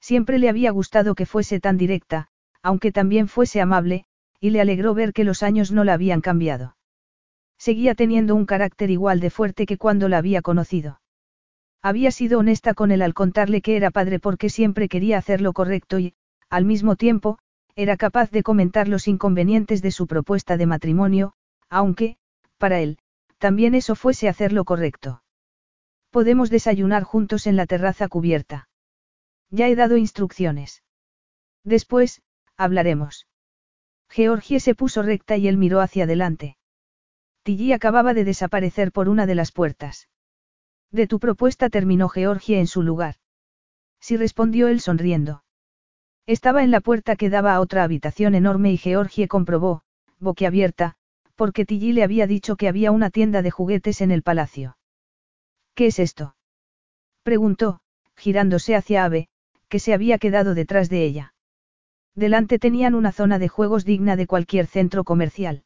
Siempre le había gustado que fuese tan directa, aunque también fuese amable, y le alegró ver que los años no la habían cambiado. Seguía teniendo un carácter igual de fuerte que cuando la había conocido. Había sido honesta con él al contarle que era padre porque siempre quería hacer lo correcto y, al mismo tiempo, era capaz de comentar los inconvenientes de su propuesta de matrimonio, aunque, para él, también eso fuese hacer lo correcto. Podemos desayunar juntos en la terraza cubierta. Ya he dado instrucciones. Después, hablaremos. Georgie se puso recta y él miró hacia adelante. Tilly acababa de desaparecer por una de las puertas. De tu propuesta terminó Georgie en su lugar. Sí respondió él sonriendo. Estaba en la puerta que daba a otra habitación enorme y Georgie comprobó, boquiabierta, porque Tilly le había dicho que había una tienda de juguetes en el palacio. ¿Qué es esto? preguntó, girándose hacia Ave, que se había quedado detrás de ella. Delante tenían una zona de juegos digna de cualquier centro comercial.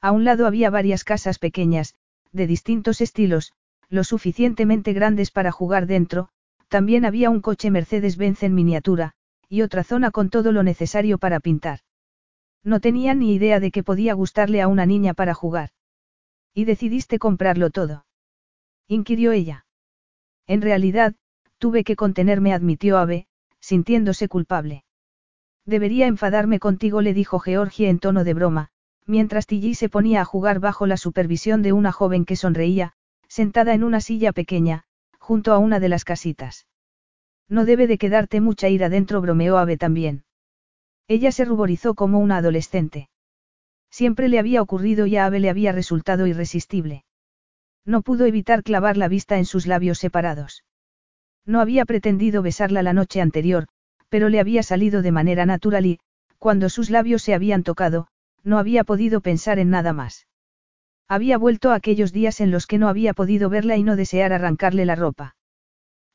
A un lado había varias casas pequeñas, de distintos estilos, lo suficientemente grandes para jugar dentro, también había un coche Mercedes-Benz en miniatura, y otra zona con todo lo necesario para pintar. No tenía ni idea de que podía gustarle a una niña para jugar. ¿Y decidiste comprarlo todo? inquirió ella. En realidad, tuve que contenerme, admitió Ave, sintiéndose culpable. Debería enfadarme contigo, le dijo Georgie en tono de broma, mientras Tilly se ponía a jugar bajo la supervisión de una joven que sonreía, sentada en una silla pequeña, junto a una de las casitas. No debe de quedarte mucha ira dentro, bromeó Ave también. Ella se ruborizó como una adolescente. Siempre le había ocurrido y a Ave le había resultado irresistible. No pudo evitar clavar la vista en sus labios separados. No había pretendido besarla la noche anterior, pero le había salido de manera natural y, cuando sus labios se habían tocado, no había podido pensar en nada más. Había vuelto a aquellos días en los que no había podido verla y no desear arrancarle la ropa.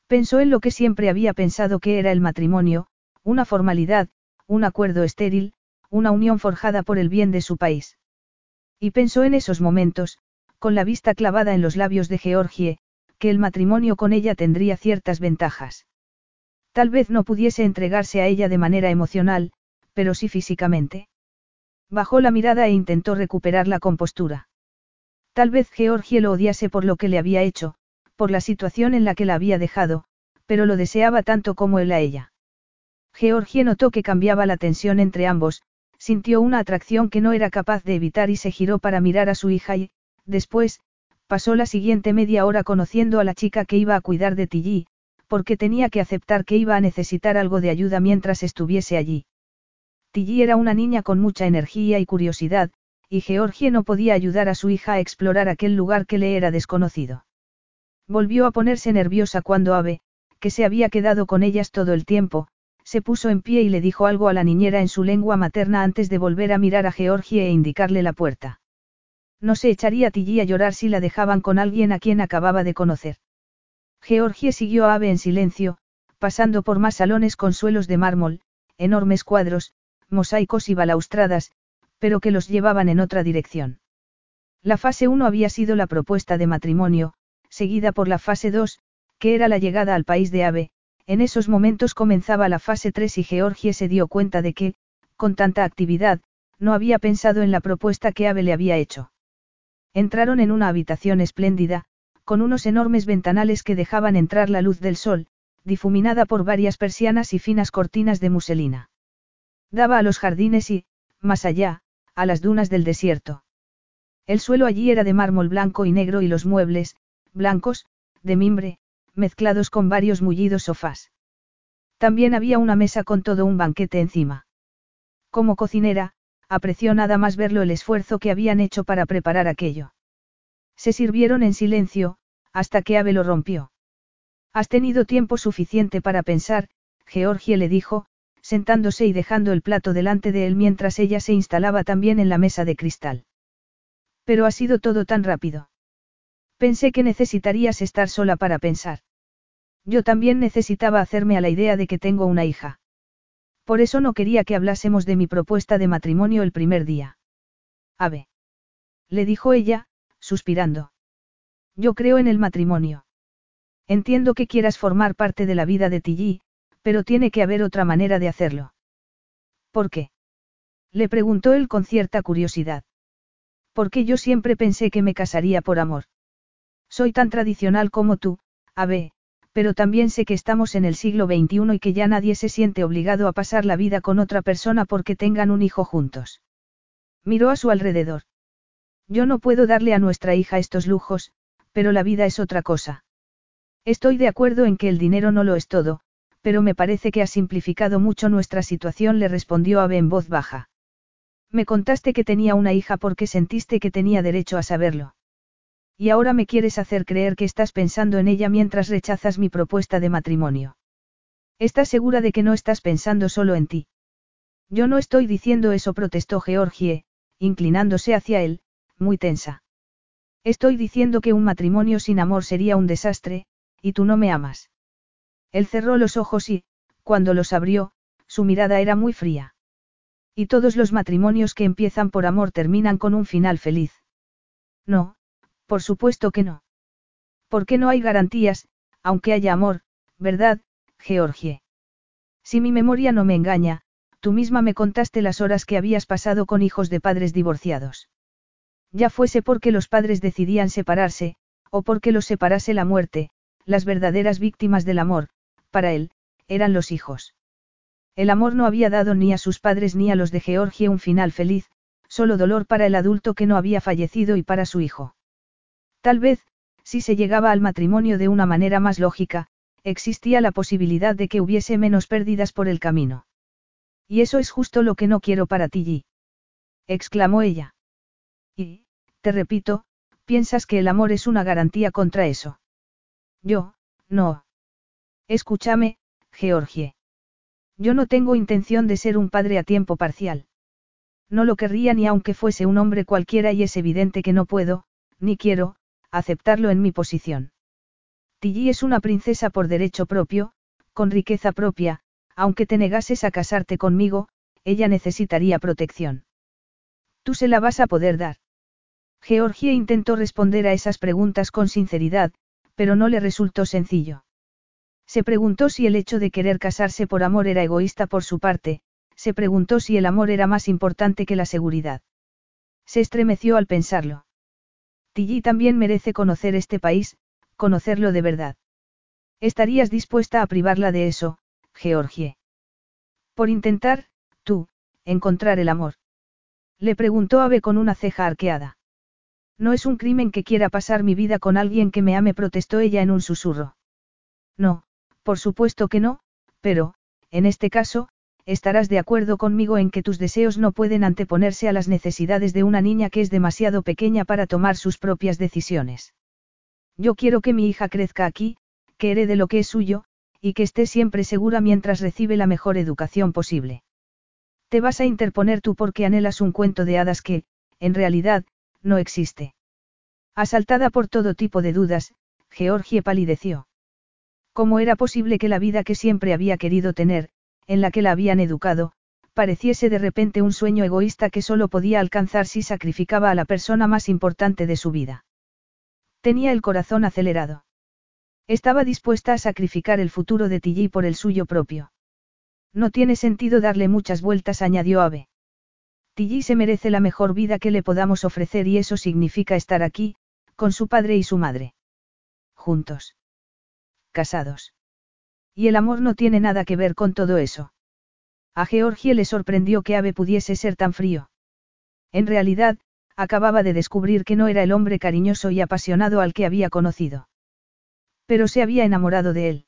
Pensó en lo que siempre había pensado que era el matrimonio, una formalidad, un acuerdo estéril, una unión forjada por el bien de su país. Y pensó en esos momentos, con la vista clavada en los labios de Georgie, que el matrimonio con ella tendría ciertas ventajas. Tal vez no pudiese entregarse a ella de manera emocional, pero sí físicamente. Bajó la mirada e intentó recuperar la compostura. Tal vez Georgie lo odiase por lo que le había hecho, por la situación en la que la había dejado, pero lo deseaba tanto como él a ella. Georgie notó que cambiaba la tensión entre ambos, sintió una atracción que no era capaz de evitar y se giró para mirar a su hija y, después, pasó la siguiente media hora conociendo a la chica que iba a cuidar de Tilly, porque tenía que aceptar que iba a necesitar algo de ayuda mientras estuviese allí. Tilly era una niña con mucha energía y curiosidad, y Georgie no podía ayudar a su hija a explorar aquel lugar que le era desconocido. Volvió a ponerse nerviosa cuando Ave, que se había quedado con ellas todo el tiempo, se puso en pie y le dijo algo a la niñera en su lengua materna antes de volver a mirar a Georgie e indicarle la puerta. No se echaría Tilly a llorar si la dejaban con alguien a quien acababa de conocer. Georgie siguió a Ave en silencio, pasando por más salones con suelos de mármol, enormes cuadros, mosaicos y balaustradas, pero que los llevaban en otra dirección. La fase 1 había sido la propuesta de matrimonio, seguida por la fase 2, que era la llegada al país de Ave, en esos momentos comenzaba la fase 3 y Georgie se dio cuenta de que, con tanta actividad, no había pensado en la propuesta que Ave le había hecho. Entraron en una habitación espléndida, con unos enormes ventanales que dejaban entrar la luz del sol, difuminada por varias persianas y finas cortinas de muselina. Daba a los jardines y, más allá, a las dunas del desierto. El suelo allí era de mármol blanco y negro y los muebles, blancos, de mimbre, mezclados con varios mullidos sofás. También había una mesa con todo un banquete encima. Como cocinera, apreció nada más verlo el esfuerzo que habían hecho para preparar aquello. Se sirvieron en silencio, hasta que Ave lo rompió. Has tenido tiempo suficiente para pensar, Georgie le dijo, sentándose y dejando el plato delante de él mientras ella se instalaba también en la mesa de cristal. Pero ha sido todo tan rápido. Pensé que necesitarías estar sola para pensar. Yo también necesitaba hacerme a la idea de que tengo una hija. Por eso no quería que hablásemos de mi propuesta de matrimonio el primer día. Ave. Le dijo ella, suspirando. Yo creo en el matrimonio. Entiendo que quieras formar parte de la vida de Tilly, pero tiene que haber otra manera de hacerlo. ¿Por qué? Le preguntó él con cierta curiosidad. Porque yo siempre pensé que me casaría por amor. Soy tan tradicional como tú, Ave, pero también sé que estamos en el siglo XXI y que ya nadie se siente obligado a pasar la vida con otra persona porque tengan un hijo juntos. Miró a su alrededor. Yo no puedo darle a nuestra hija estos lujos, pero la vida es otra cosa. Estoy de acuerdo en que el dinero no lo es todo, pero me parece que ha simplificado mucho nuestra situación, le respondió Abe en voz baja. Me contaste que tenía una hija porque sentiste que tenía derecho a saberlo. Y ahora me quieres hacer creer que estás pensando en ella mientras rechazas mi propuesta de matrimonio. ¿Estás segura de que no estás pensando solo en ti? Yo no estoy diciendo eso, protestó Georgie, inclinándose hacia él, muy tensa. Estoy diciendo que un matrimonio sin amor sería un desastre, y tú no me amas. Él cerró los ojos y, cuando los abrió, su mirada era muy fría. Y todos los matrimonios que empiezan por amor terminan con un final feliz. No, por supuesto que no. Porque no hay garantías, aunque haya amor, ¿verdad, Georgie? Si mi memoria no me engaña, tú misma me contaste las horas que habías pasado con hijos de padres divorciados. Ya fuese porque los padres decidían separarse, o porque los separase la muerte, las verdaderas víctimas del amor, para él, eran los hijos. El amor no había dado ni a sus padres ni a los de Georgia un final feliz, solo dolor para el adulto que no había fallecido y para su hijo. Tal vez, si se llegaba al matrimonio de una manera más lógica, existía la posibilidad de que hubiese menos pérdidas por el camino. Y eso es justo lo que no quiero para ti, G. exclamó ella. Y, te repito, piensas que el amor es una garantía contra eso. Yo, no. Escúchame, Georgie. Yo no tengo intención de ser un padre a tiempo parcial. No lo querría ni aunque fuese un hombre cualquiera y es evidente que no puedo, ni quiero, aceptarlo en mi posición. Tilly es una princesa por derecho propio, con riqueza propia, aunque te negases a casarte conmigo, ella necesitaría protección. Tú se la vas a poder dar. Georgia intentó responder a esas preguntas con sinceridad, pero no le resultó sencillo. Se preguntó si el hecho de querer casarse por amor era egoísta por su parte, se preguntó si el amor era más importante que la seguridad. Se estremeció al pensarlo. Tilly también merece conocer este país, conocerlo de verdad. ¿Estarías dispuesta a privarla de eso, Georgie. Por intentar, tú, encontrar el amor. Le preguntó Ave con una ceja arqueada. No es un crimen que quiera pasar mi vida con alguien que me ame, protestó ella en un susurro. No, por supuesto que no, pero, en este caso, estarás de acuerdo conmigo en que tus deseos no pueden anteponerse a las necesidades de una niña que es demasiado pequeña para tomar sus propias decisiones. Yo quiero que mi hija crezca aquí, que herede lo que es suyo, y que esté siempre segura mientras recibe la mejor educación posible. Te vas a interponer tú porque anhelas un cuento de hadas que, en realidad, no existe. Asaltada por todo tipo de dudas, Georgie palideció. ¿Cómo era posible que la vida que siempre había querido tener, en la que la habían educado, pareciese de repente un sueño egoísta que solo podía alcanzar si sacrificaba a la persona más importante de su vida? Tenía el corazón acelerado. Estaba dispuesta a sacrificar el futuro de Tilly por el suyo propio. No tiene sentido darle muchas vueltas, añadió Ave. Tilly se merece la mejor vida que le podamos ofrecer y eso significa estar aquí, con su padre y su madre. Juntos. Casados. Y el amor no tiene nada que ver con todo eso. A Georgie le sorprendió que Ave pudiese ser tan frío. En realidad, acababa de descubrir que no era el hombre cariñoso y apasionado al que había conocido. Pero se había enamorado de él.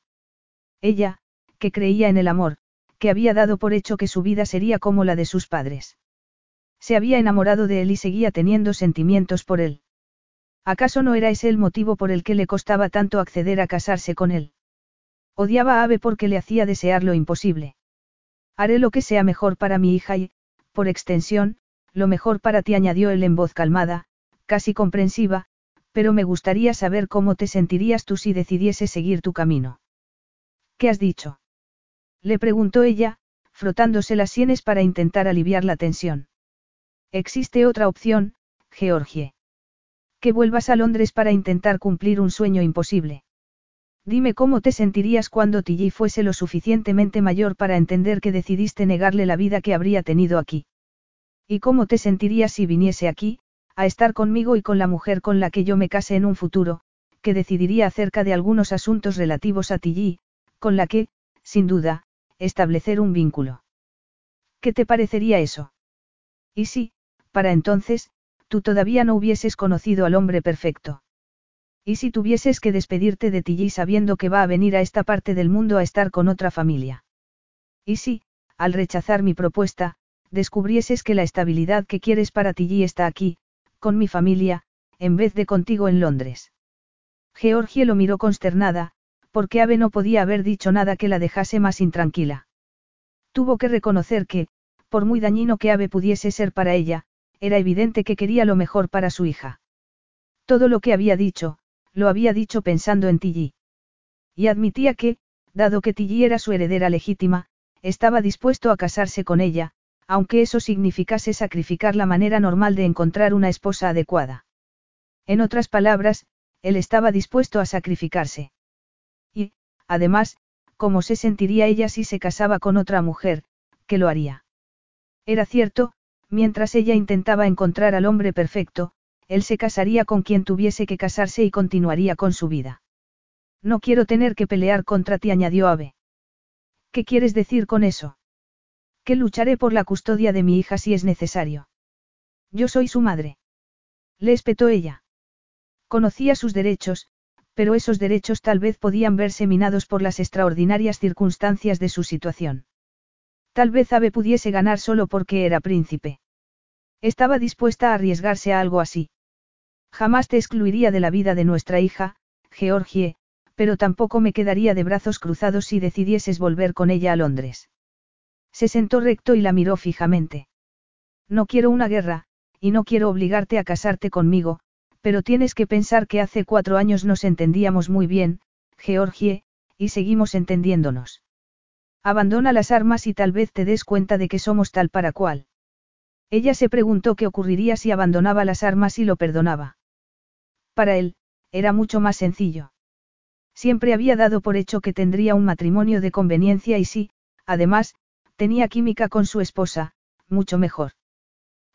Ella, que creía en el amor, que había dado por hecho que su vida sería como la de sus padres. Se había enamorado de él y seguía teniendo sentimientos por él. ¿Acaso no era ese el motivo por el que le costaba tanto acceder a casarse con él? Odiaba a Ave porque le hacía desear lo imposible. Haré lo que sea mejor para mi hija y, por extensión, lo mejor para ti, añadió él en voz calmada, casi comprensiva, pero me gustaría saber cómo te sentirías tú si decidieses seguir tu camino. ¿Qué has dicho? Le preguntó ella, frotándose las sienes para intentar aliviar la tensión. Existe otra opción, Georgie. Que vuelvas a Londres para intentar cumplir un sueño imposible. Dime cómo te sentirías cuando Tilly fuese lo suficientemente mayor para entender que decidiste negarle la vida que habría tenido aquí. ¿Y cómo te sentirías si viniese aquí, a estar conmigo y con la mujer con la que yo me case en un futuro, que decidiría acerca de algunos asuntos relativos a ti con la que, sin duda, establecer un vínculo. ¿Qué te parecería eso? Y si, para entonces, tú todavía no hubieses conocido al hombre perfecto. ¿Y si tuvieses que despedirte de Tilly sabiendo que va a venir a esta parte del mundo a estar con otra familia? ¿Y si, al rechazar mi propuesta, descubrieses que la estabilidad que quieres para Tilly está aquí, con mi familia, en vez de contigo en Londres? Georgie lo miró consternada, porque Ave no podía haber dicho nada que la dejase más intranquila. Tuvo que reconocer que, por muy dañino que Ave pudiese ser para ella, era evidente que quería lo mejor para su hija. Todo lo que había dicho, lo había dicho pensando en Tilly. Y admitía que, dado que Tilly era su heredera legítima, estaba dispuesto a casarse con ella, aunque eso significase sacrificar la manera normal de encontrar una esposa adecuada. En otras palabras, él estaba dispuesto a sacrificarse. Y, además, cómo se sentiría ella si se casaba con otra mujer, que lo haría. Era cierto, mientras ella intentaba encontrar al hombre perfecto, él se casaría con quien tuviese que casarse y continuaría con su vida. No quiero tener que pelear contra ti, añadió Ave. ¿Qué quieres decir con eso? Que lucharé por la custodia de mi hija si es necesario. Yo soy su madre. Le espetó ella. Conocía sus derechos, pero esos derechos tal vez podían verse minados por las extraordinarias circunstancias de su situación. Tal vez Ave pudiese ganar solo porque era príncipe. Estaba dispuesta a arriesgarse a algo así. Jamás te excluiría de la vida de nuestra hija, Georgie, pero tampoco me quedaría de brazos cruzados si decidieses volver con ella a Londres. Se sentó recto y la miró fijamente. No quiero una guerra, y no quiero obligarte a casarte conmigo, pero tienes que pensar que hace cuatro años nos entendíamos muy bien, Georgie, y seguimos entendiéndonos. Abandona las armas y tal vez te des cuenta de que somos tal para cual. Ella se preguntó qué ocurriría si abandonaba las armas y lo perdonaba. Para él, era mucho más sencillo. Siempre había dado por hecho que tendría un matrimonio de conveniencia y sí, además, tenía química con su esposa, mucho mejor.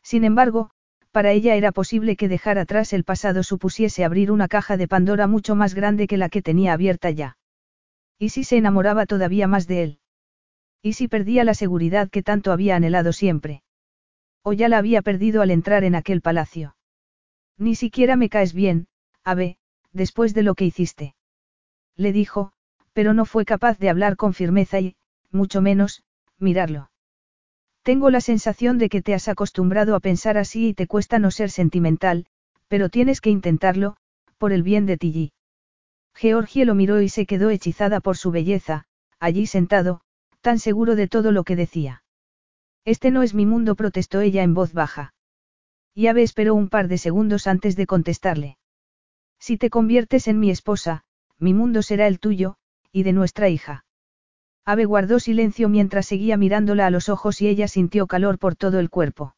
Sin embargo, para ella era posible que dejar atrás el pasado supusiese abrir una caja de Pandora mucho más grande que la que tenía abierta ya. ¿Y si se enamoraba todavía más de él? ¿Y si perdía la seguridad que tanto había anhelado siempre? O ya la había perdido al entrar en aquel palacio. Ni siquiera me caes bien, Ave, después de lo que hiciste. Le dijo, pero no fue capaz de hablar con firmeza y, mucho menos, mirarlo. Tengo la sensación de que te has acostumbrado a pensar así y te cuesta no ser sentimental, pero tienes que intentarlo, por el bien de Tilly. Georgie lo miró y se quedó hechizada por su belleza, allí sentado, tan seguro de todo lo que decía. Este no es mi mundo, protestó ella en voz baja. Y Ave esperó un par de segundos antes de contestarle. Si te conviertes en mi esposa, mi mundo será el tuyo, y de nuestra hija. Ave guardó silencio mientras seguía mirándola a los ojos y ella sintió calor por todo el cuerpo.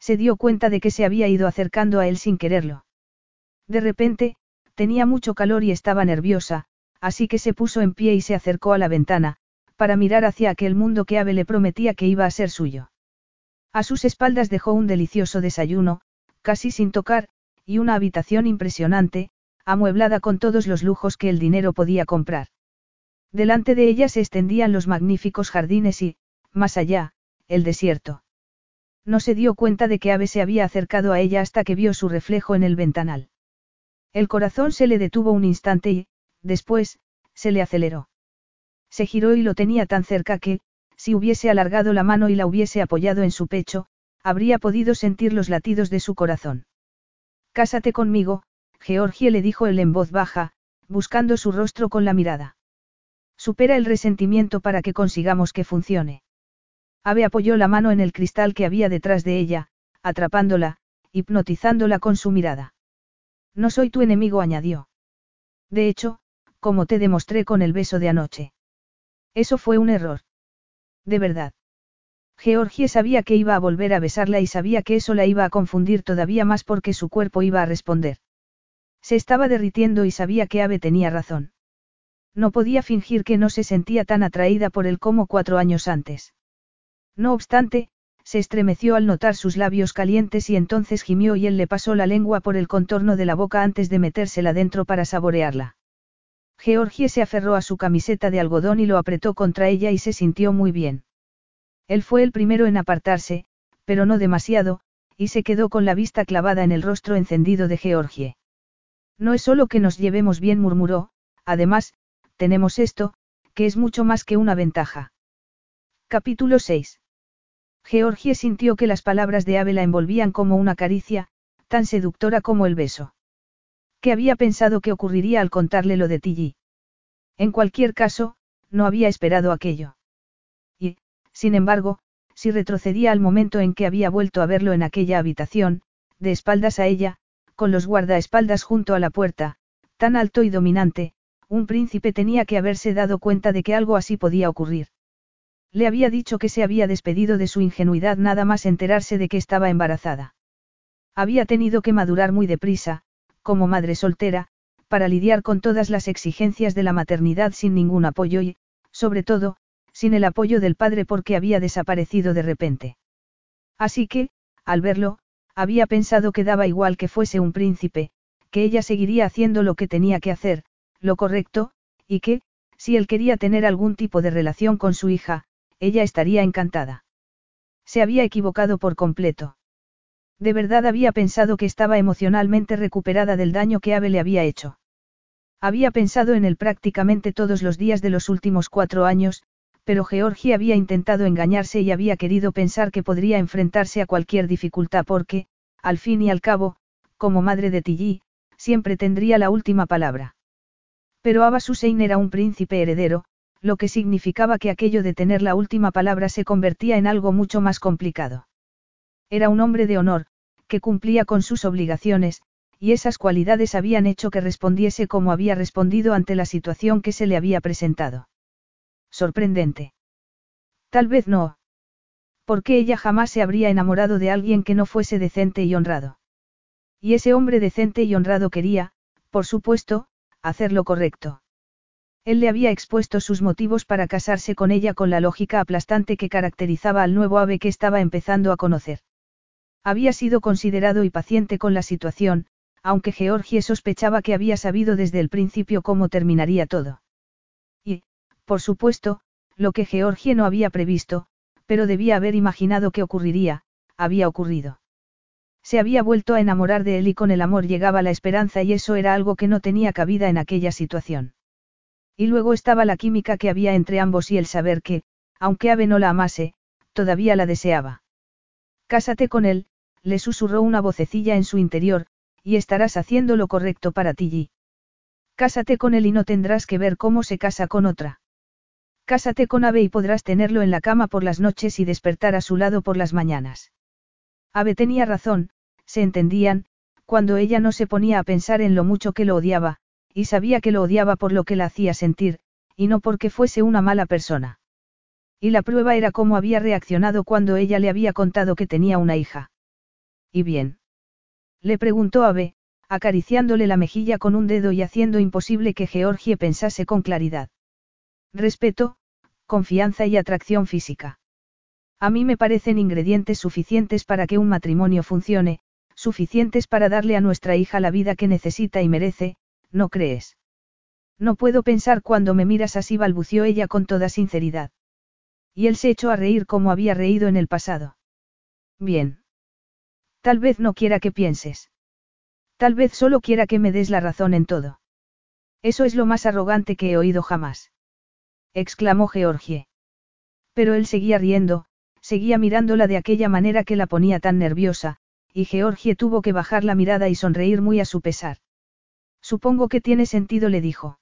Se dio cuenta de que se había ido acercando a él sin quererlo. De repente, tenía mucho calor y estaba nerviosa, así que se puso en pie y se acercó a la ventana, para mirar hacia aquel mundo que Ave le prometía que iba a ser suyo. A sus espaldas dejó un delicioso desayuno, casi sin tocar, y una habitación impresionante, amueblada con todos los lujos que el dinero podía comprar. Delante de ella se extendían los magníficos jardines y, más allá, el desierto. No se dio cuenta de que Ave se había acercado a ella hasta que vio su reflejo en el ventanal. El corazón se le detuvo un instante y, después, se le aceleró. Se giró y lo tenía tan cerca que, si hubiese alargado la mano y la hubiese apoyado en su pecho, habría podido sentir los latidos de su corazón. Cásate conmigo, Georgie le dijo él en voz baja, buscando su rostro con la mirada. Supera el resentimiento para que consigamos que funcione. Ave apoyó la mano en el cristal que había detrás de ella, atrapándola, hipnotizándola con su mirada. No soy tu enemigo, añadió. De hecho, como te demostré con el beso de anoche. Eso fue un error. De verdad. Georgie sabía que iba a volver a besarla y sabía que eso la iba a confundir todavía más porque su cuerpo iba a responder. Se estaba derritiendo y sabía que Ave tenía razón. No podía fingir que no se sentía tan atraída por él como cuatro años antes. No obstante, se estremeció al notar sus labios calientes y entonces gimió y él le pasó la lengua por el contorno de la boca antes de metérsela dentro para saborearla. Georgie se aferró a su camiseta de algodón y lo apretó contra ella y se sintió muy bien. Él fue el primero en apartarse, pero no demasiado, y se quedó con la vista clavada en el rostro encendido de Georgie. No es solo que nos llevemos bien, murmuró, además, tenemos esto, que es mucho más que una ventaja. Capítulo 6. Georgie sintió que las palabras de Ave la envolvían como una caricia, tan seductora como el beso. ¿Qué había pensado que ocurriría al contarle lo de Tilly? En cualquier caso, no había esperado aquello. Y, sin embargo, si retrocedía al momento en que había vuelto a verlo en aquella habitación, de espaldas a ella, con los guardaespaldas junto a la puerta, tan alto y dominante, un príncipe tenía que haberse dado cuenta de que algo así podía ocurrir. Le había dicho que se había despedido de su ingenuidad nada más enterarse de que estaba embarazada. Había tenido que madurar muy deprisa, como madre soltera, para lidiar con todas las exigencias de la maternidad sin ningún apoyo y, sobre todo, sin el apoyo del padre porque había desaparecido de repente. Así que, al verlo, había pensado que daba igual que fuese un príncipe, que ella seguiría haciendo lo que tenía que hacer, lo correcto, y que, si él quería tener algún tipo de relación con su hija, ella estaría encantada. Se había equivocado por completo. De verdad había pensado que estaba emocionalmente recuperada del daño que Ave le había hecho. Había pensado en él prácticamente todos los días de los últimos cuatro años, pero Georgie había intentado engañarse y había querido pensar que podría enfrentarse a cualquier dificultad porque, al fin y al cabo, como madre de Tilly, siempre tendría la última palabra. Pero Ava Susein era un príncipe heredero, lo que significaba que aquello de tener la última palabra se convertía en algo mucho más complicado. Era un hombre de honor, que cumplía con sus obligaciones, y esas cualidades habían hecho que respondiese como había respondido ante la situación que se le había presentado. Sorprendente. Tal vez no. Porque ella jamás se habría enamorado de alguien que no fuese decente y honrado. Y ese hombre decente y honrado quería, por supuesto, hacer lo correcto. Él le había expuesto sus motivos para casarse con ella con la lógica aplastante que caracterizaba al nuevo ave que estaba empezando a conocer. Había sido considerado y paciente con la situación, aunque Georgie sospechaba que había sabido desde el principio cómo terminaría todo. Y, por supuesto, lo que Georgie no había previsto, pero debía haber imaginado que ocurriría, había ocurrido. Se había vuelto a enamorar de él y con el amor llegaba la esperanza y eso era algo que no tenía cabida en aquella situación. Y luego estaba la química que había entre ambos y el saber que, aunque Ave no la amase, todavía la deseaba. Cásate con él, le susurró una vocecilla en su interior, y estarás haciendo lo correcto para ti. Cásate con él y no tendrás que ver cómo se casa con otra. Cásate con Ave y podrás tenerlo en la cama por las noches y despertar a su lado por las mañanas. Ave tenía razón, se entendían, cuando ella no se ponía a pensar en lo mucho que lo odiaba, y sabía que lo odiaba por lo que la hacía sentir, y no porque fuese una mala persona. Y la prueba era cómo había reaccionado cuando ella le había contado que tenía una hija. ¿Y bien? Le preguntó Ave, acariciándole la mejilla con un dedo y haciendo imposible que Georgie pensase con claridad. Respeto, confianza y atracción física. A mí me parecen ingredientes suficientes para que un matrimonio funcione, suficientes para darle a nuestra hija la vida que necesita y merece, ¿no crees? No puedo pensar cuando me miras así, balbució ella con toda sinceridad. Y él se echó a reír como había reído en el pasado. Bien. Tal vez no quiera que pienses. Tal vez solo quiera que me des la razón en todo. Eso es lo más arrogante que he oído jamás. exclamó Georgie. Pero él seguía riendo, seguía mirándola de aquella manera que la ponía tan nerviosa, y Georgie tuvo que bajar la mirada y sonreír muy a su pesar. Supongo que tiene sentido, le dijo.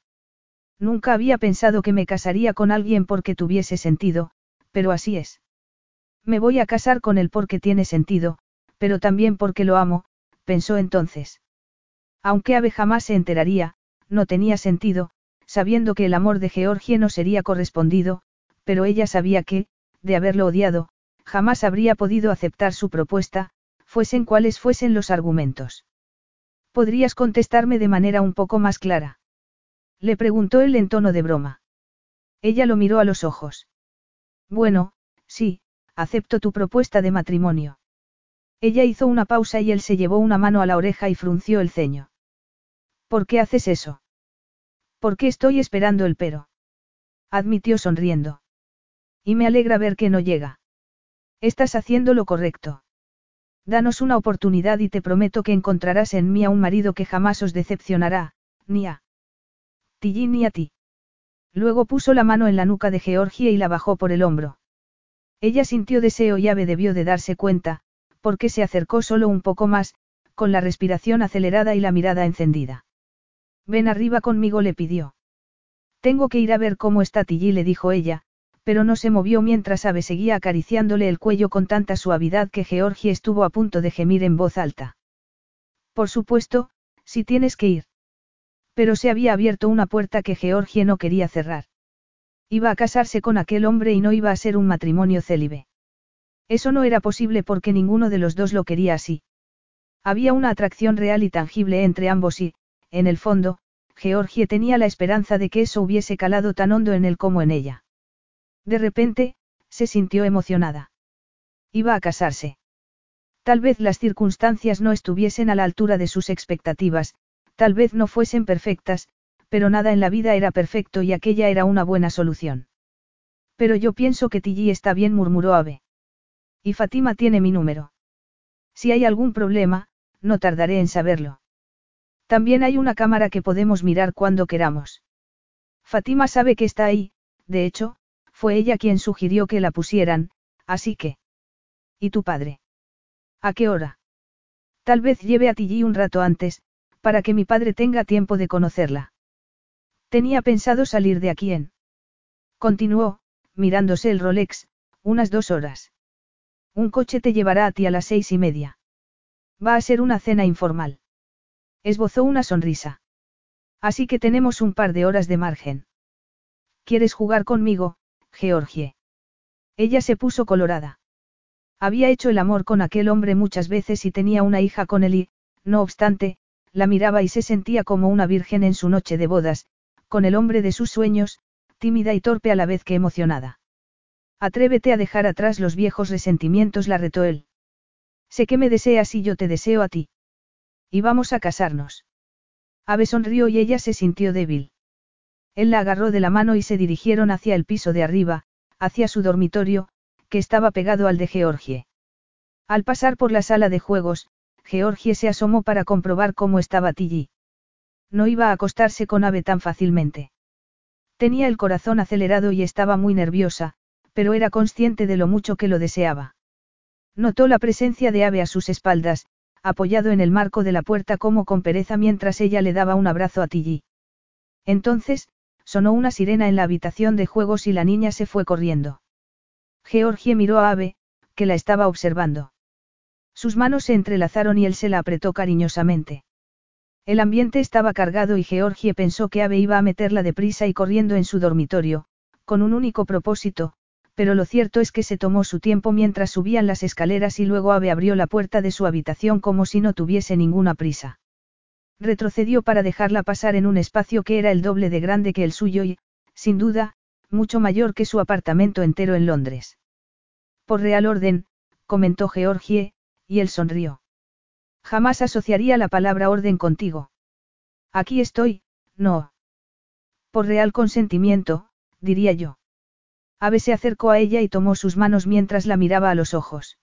Nunca había pensado que me casaría con alguien porque tuviese sentido, pero así es. Me voy a casar con él porque tiene sentido, pero también porque lo amo, pensó entonces. Aunque Ave jamás se enteraría, no tenía sentido, sabiendo que el amor de Georgie no sería correspondido, pero ella sabía que, de haberlo odiado, jamás habría podido aceptar su propuesta, fuesen cuales fuesen los argumentos. ¿Podrías contestarme de manera un poco más clara? Le preguntó él en tono de broma. Ella lo miró a los ojos. Bueno, sí, acepto tu propuesta de matrimonio. Ella hizo una pausa y él se llevó una mano a la oreja y frunció el ceño. ¿Por qué haces eso? ¿Por qué estoy esperando el pero? Admitió sonriendo. Y me alegra ver que no llega. Estás haciendo lo correcto. Danos una oportunidad y te prometo que encontrarás en mí a un marido que jamás os decepcionará, ni a ti ni a ti. Luego puso la mano en la nuca de Georgie y la bajó por el hombro. Ella sintió deseo y Ave debió de darse cuenta, porque se acercó solo un poco más, con la respiración acelerada y la mirada encendida. Ven arriba conmigo, le pidió. Tengo que ir a ver cómo está Tilly, le dijo ella, pero no se movió mientras Ave seguía acariciándole el cuello con tanta suavidad que Georgie estuvo a punto de gemir en voz alta. Por supuesto, si tienes que ir. Pero se había abierto una puerta que Georgie no quería cerrar. Iba a casarse con aquel hombre y no iba a ser un matrimonio célibe. Eso no era posible porque ninguno de los dos lo quería así. Había una atracción real y tangible entre ambos y, en el fondo, Georgie tenía la esperanza de que eso hubiese calado tan hondo en él como en ella. De repente, se sintió emocionada. Iba a casarse. Tal vez las circunstancias no estuviesen a la altura de sus expectativas, tal vez no fuesen perfectas, pero nada en la vida era perfecto y aquella era una buena solución. Pero yo pienso que Tilly está bien, murmuró Ave. Y Fátima tiene mi número. Si hay algún problema, no tardaré en saberlo. También hay una cámara que podemos mirar cuando queramos. Fátima sabe que está ahí, de hecho, fue ella quien sugirió que la pusieran, así que. ¿Y tu padre? ¿A qué hora? Tal vez lleve a Tilly un rato antes, para que mi padre tenga tiempo de conocerla. Tenía pensado salir de aquí en. Continuó, mirándose el Rolex, unas dos horas. Un coche te llevará a ti a las seis y media. Va a ser una cena informal. Esbozó una sonrisa. Así que tenemos un par de horas de margen. ¿Quieres jugar conmigo, Georgie? Ella se puso colorada. Había hecho el amor con aquel hombre muchas veces y tenía una hija con él y, no obstante, la miraba y se sentía como una virgen en su noche de bodas, con el hombre de sus sueños, tímida y torpe a la vez que emocionada. Atrévete a dejar atrás los viejos resentimientos, la retó él. Sé que me deseas y yo te deseo a ti. Y vamos a casarnos. Ave sonrió y ella se sintió débil. Él la agarró de la mano y se dirigieron hacia el piso de arriba, hacia su dormitorio, que estaba pegado al de Georgie. Al pasar por la sala de juegos, Georgie se asomó para comprobar cómo estaba Tilly. No iba a acostarse con Ave tan fácilmente. Tenía el corazón acelerado y estaba muy nerviosa, pero era consciente de lo mucho que lo deseaba. Notó la presencia de Ave a sus espaldas, apoyado en el marco de la puerta como con pereza mientras ella le daba un abrazo a Tilly. Entonces, sonó una sirena en la habitación de juegos y la niña se fue corriendo. Georgie miró a Ave, que la estaba observando. Sus manos se entrelazaron y él se la apretó cariñosamente. El ambiente estaba cargado y Georgie pensó que Ave iba a meterla deprisa y corriendo en su dormitorio, con un único propósito, pero lo cierto es que se tomó su tiempo mientras subían las escaleras y luego Ave abrió la puerta de su habitación como si no tuviese ninguna prisa. Retrocedió para dejarla pasar en un espacio que era el doble de grande que el suyo y, sin duda, mucho mayor que su apartamento entero en Londres. Por real orden, comentó Georgie, y él sonrió. Jamás asociaría la palabra orden contigo. Aquí estoy, no. Por real consentimiento, diría yo. Ave se acercó a ella y tomó sus manos mientras la miraba a los ojos.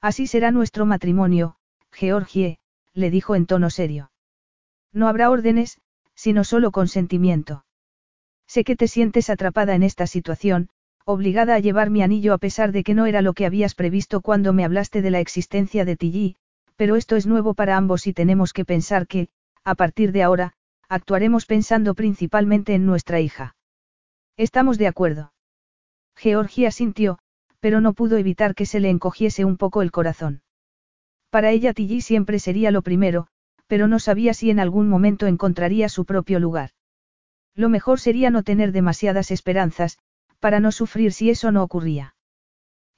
Así será nuestro matrimonio, Georgie, le dijo en tono serio. No habrá órdenes, sino solo consentimiento. Sé que te sientes atrapada en esta situación, obligada a llevar mi anillo a pesar de que no era lo que habías previsto cuando me hablaste de la existencia de Tilly, pero esto es nuevo para ambos y tenemos que pensar que, a partir de ahora, actuaremos pensando principalmente en nuestra hija. Estamos de acuerdo. Georgia sintió, pero no pudo evitar que se le encogiese un poco el corazón. Para ella Tilly siempre sería lo primero, pero no sabía si en algún momento encontraría su propio lugar. Lo mejor sería no tener demasiadas esperanzas, para no sufrir si eso no ocurría.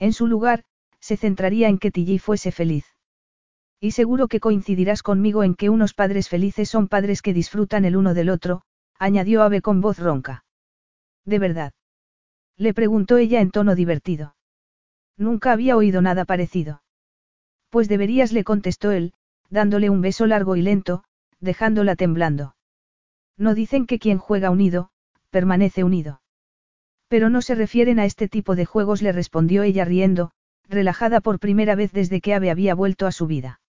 En su lugar, se centraría en que Tilly fuese feliz. Y seguro que coincidirás conmigo en que unos padres felices son padres que disfrutan el uno del otro, añadió Ave con voz ronca. De verdad. Le preguntó ella en tono divertido. Nunca había oído nada parecido. Pues deberías, le contestó él, dándole un beso largo y lento, dejándola temblando. No dicen que quien juega unido, permanece unido. Pero no se refieren a este tipo de juegos, le respondió ella riendo, relajada por primera vez desde que Ave había vuelto a su vida.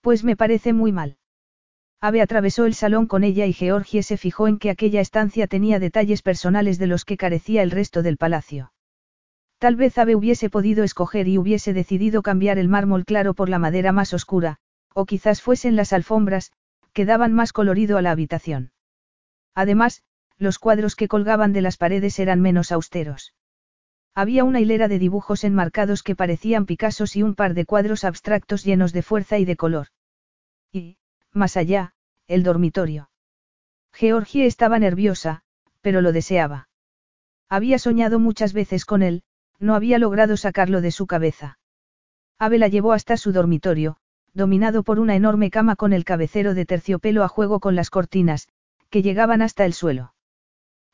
Pues me parece muy mal. Ave atravesó el salón con ella y Georgie se fijó en que aquella estancia tenía detalles personales de los que carecía el resto del palacio. Tal vez Ave hubiese podido escoger y hubiese decidido cambiar el mármol claro por la madera más oscura, o quizás fuesen las alfombras, que daban más colorido a la habitación. Además, los cuadros que colgaban de las paredes eran menos austeros. Había una hilera de dibujos enmarcados que parecían Picassos y un par de cuadros abstractos llenos de fuerza y de color. Y, más allá, el dormitorio. Georgie estaba nerviosa, pero lo deseaba. Había soñado muchas veces con él, no había logrado sacarlo de su cabeza. Ave la llevó hasta su dormitorio, dominado por una enorme cama con el cabecero de terciopelo a juego con las cortinas, que llegaban hasta el suelo.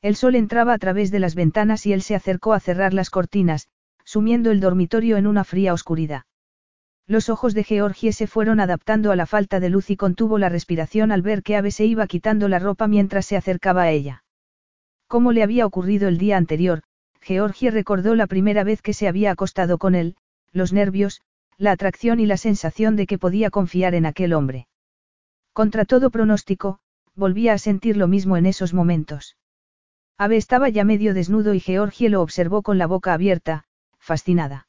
El sol entraba a través de las ventanas y él se acercó a cerrar las cortinas, sumiendo el dormitorio en una fría oscuridad. Los ojos de Georgie se fueron adaptando a la falta de luz y contuvo la respiración al ver que Ave se iba quitando la ropa mientras se acercaba a ella. Como le había ocurrido el día anterior, Georgie recordó la primera vez que se había acostado con él, los nervios, la atracción y la sensación de que podía confiar en aquel hombre. Contra todo pronóstico, volvía a sentir lo mismo en esos momentos. Ave estaba ya medio desnudo y Georgie lo observó con la boca abierta, fascinada.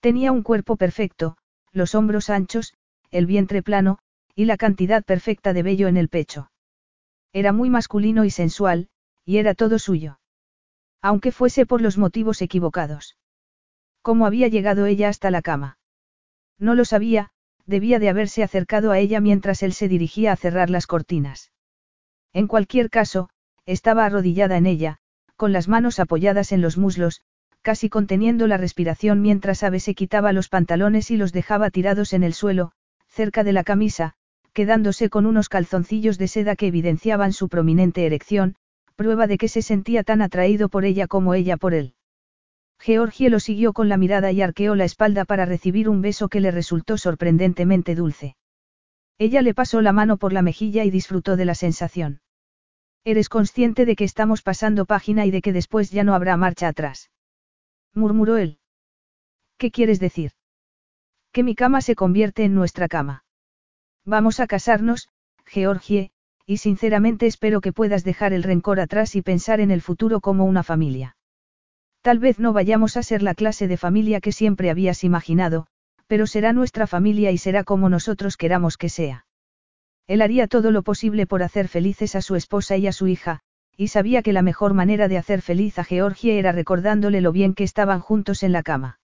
Tenía un cuerpo perfecto, los hombros anchos, el vientre plano, y la cantidad perfecta de vello en el pecho. Era muy masculino y sensual, y era todo suyo. Aunque fuese por los motivos equivocados. ¿Cómo había llegado ella hasta la cama? No lo sabía, debía de haberse acercado a ella mientras él se dirigía a cerrar las cortinas. En cualquier caso, estaba arrodillada en ella, con las manos apoyadas en los muslos, casi conteniendo la respiración mientras Ave se quitaba los pantalones y los dejaba tirados en el suelo, cerca de la camisa, quedándose con unos calzoncillos de seda que evidenciaban su prominente erección, prueba de que se sentía tan atraído por ella como ella por él. Georgie lo siguió con la mirada y arqueó la espalda para recibir un beso que le resultó sorprendentemente dulce. Ella le pasó la mano por la mejilla y disfrutó de la sensación. Eres consciente de que estamos pasando página y de que después ya no habrá marcha atrás. Murmuró él. ¿Qué quieres decir? Que mi cama se convierte en nuestra cama. Vamos a casarnos, Georgie, y sinceramente espero que puedas dejar el rencor atrás y pensar en el futuro como una familia. Tal vez no vayamos a ser la clase de familia que siempre habías imaginado, pero será nuestra familia y será como nosotros queramos que sea. Él haría todo lo posible por hacer felices a su esposa y a su hija, y sabía que la mejor manera de hacer feliz a Georgie era recordándole lo bien que estaban juntos en la cama.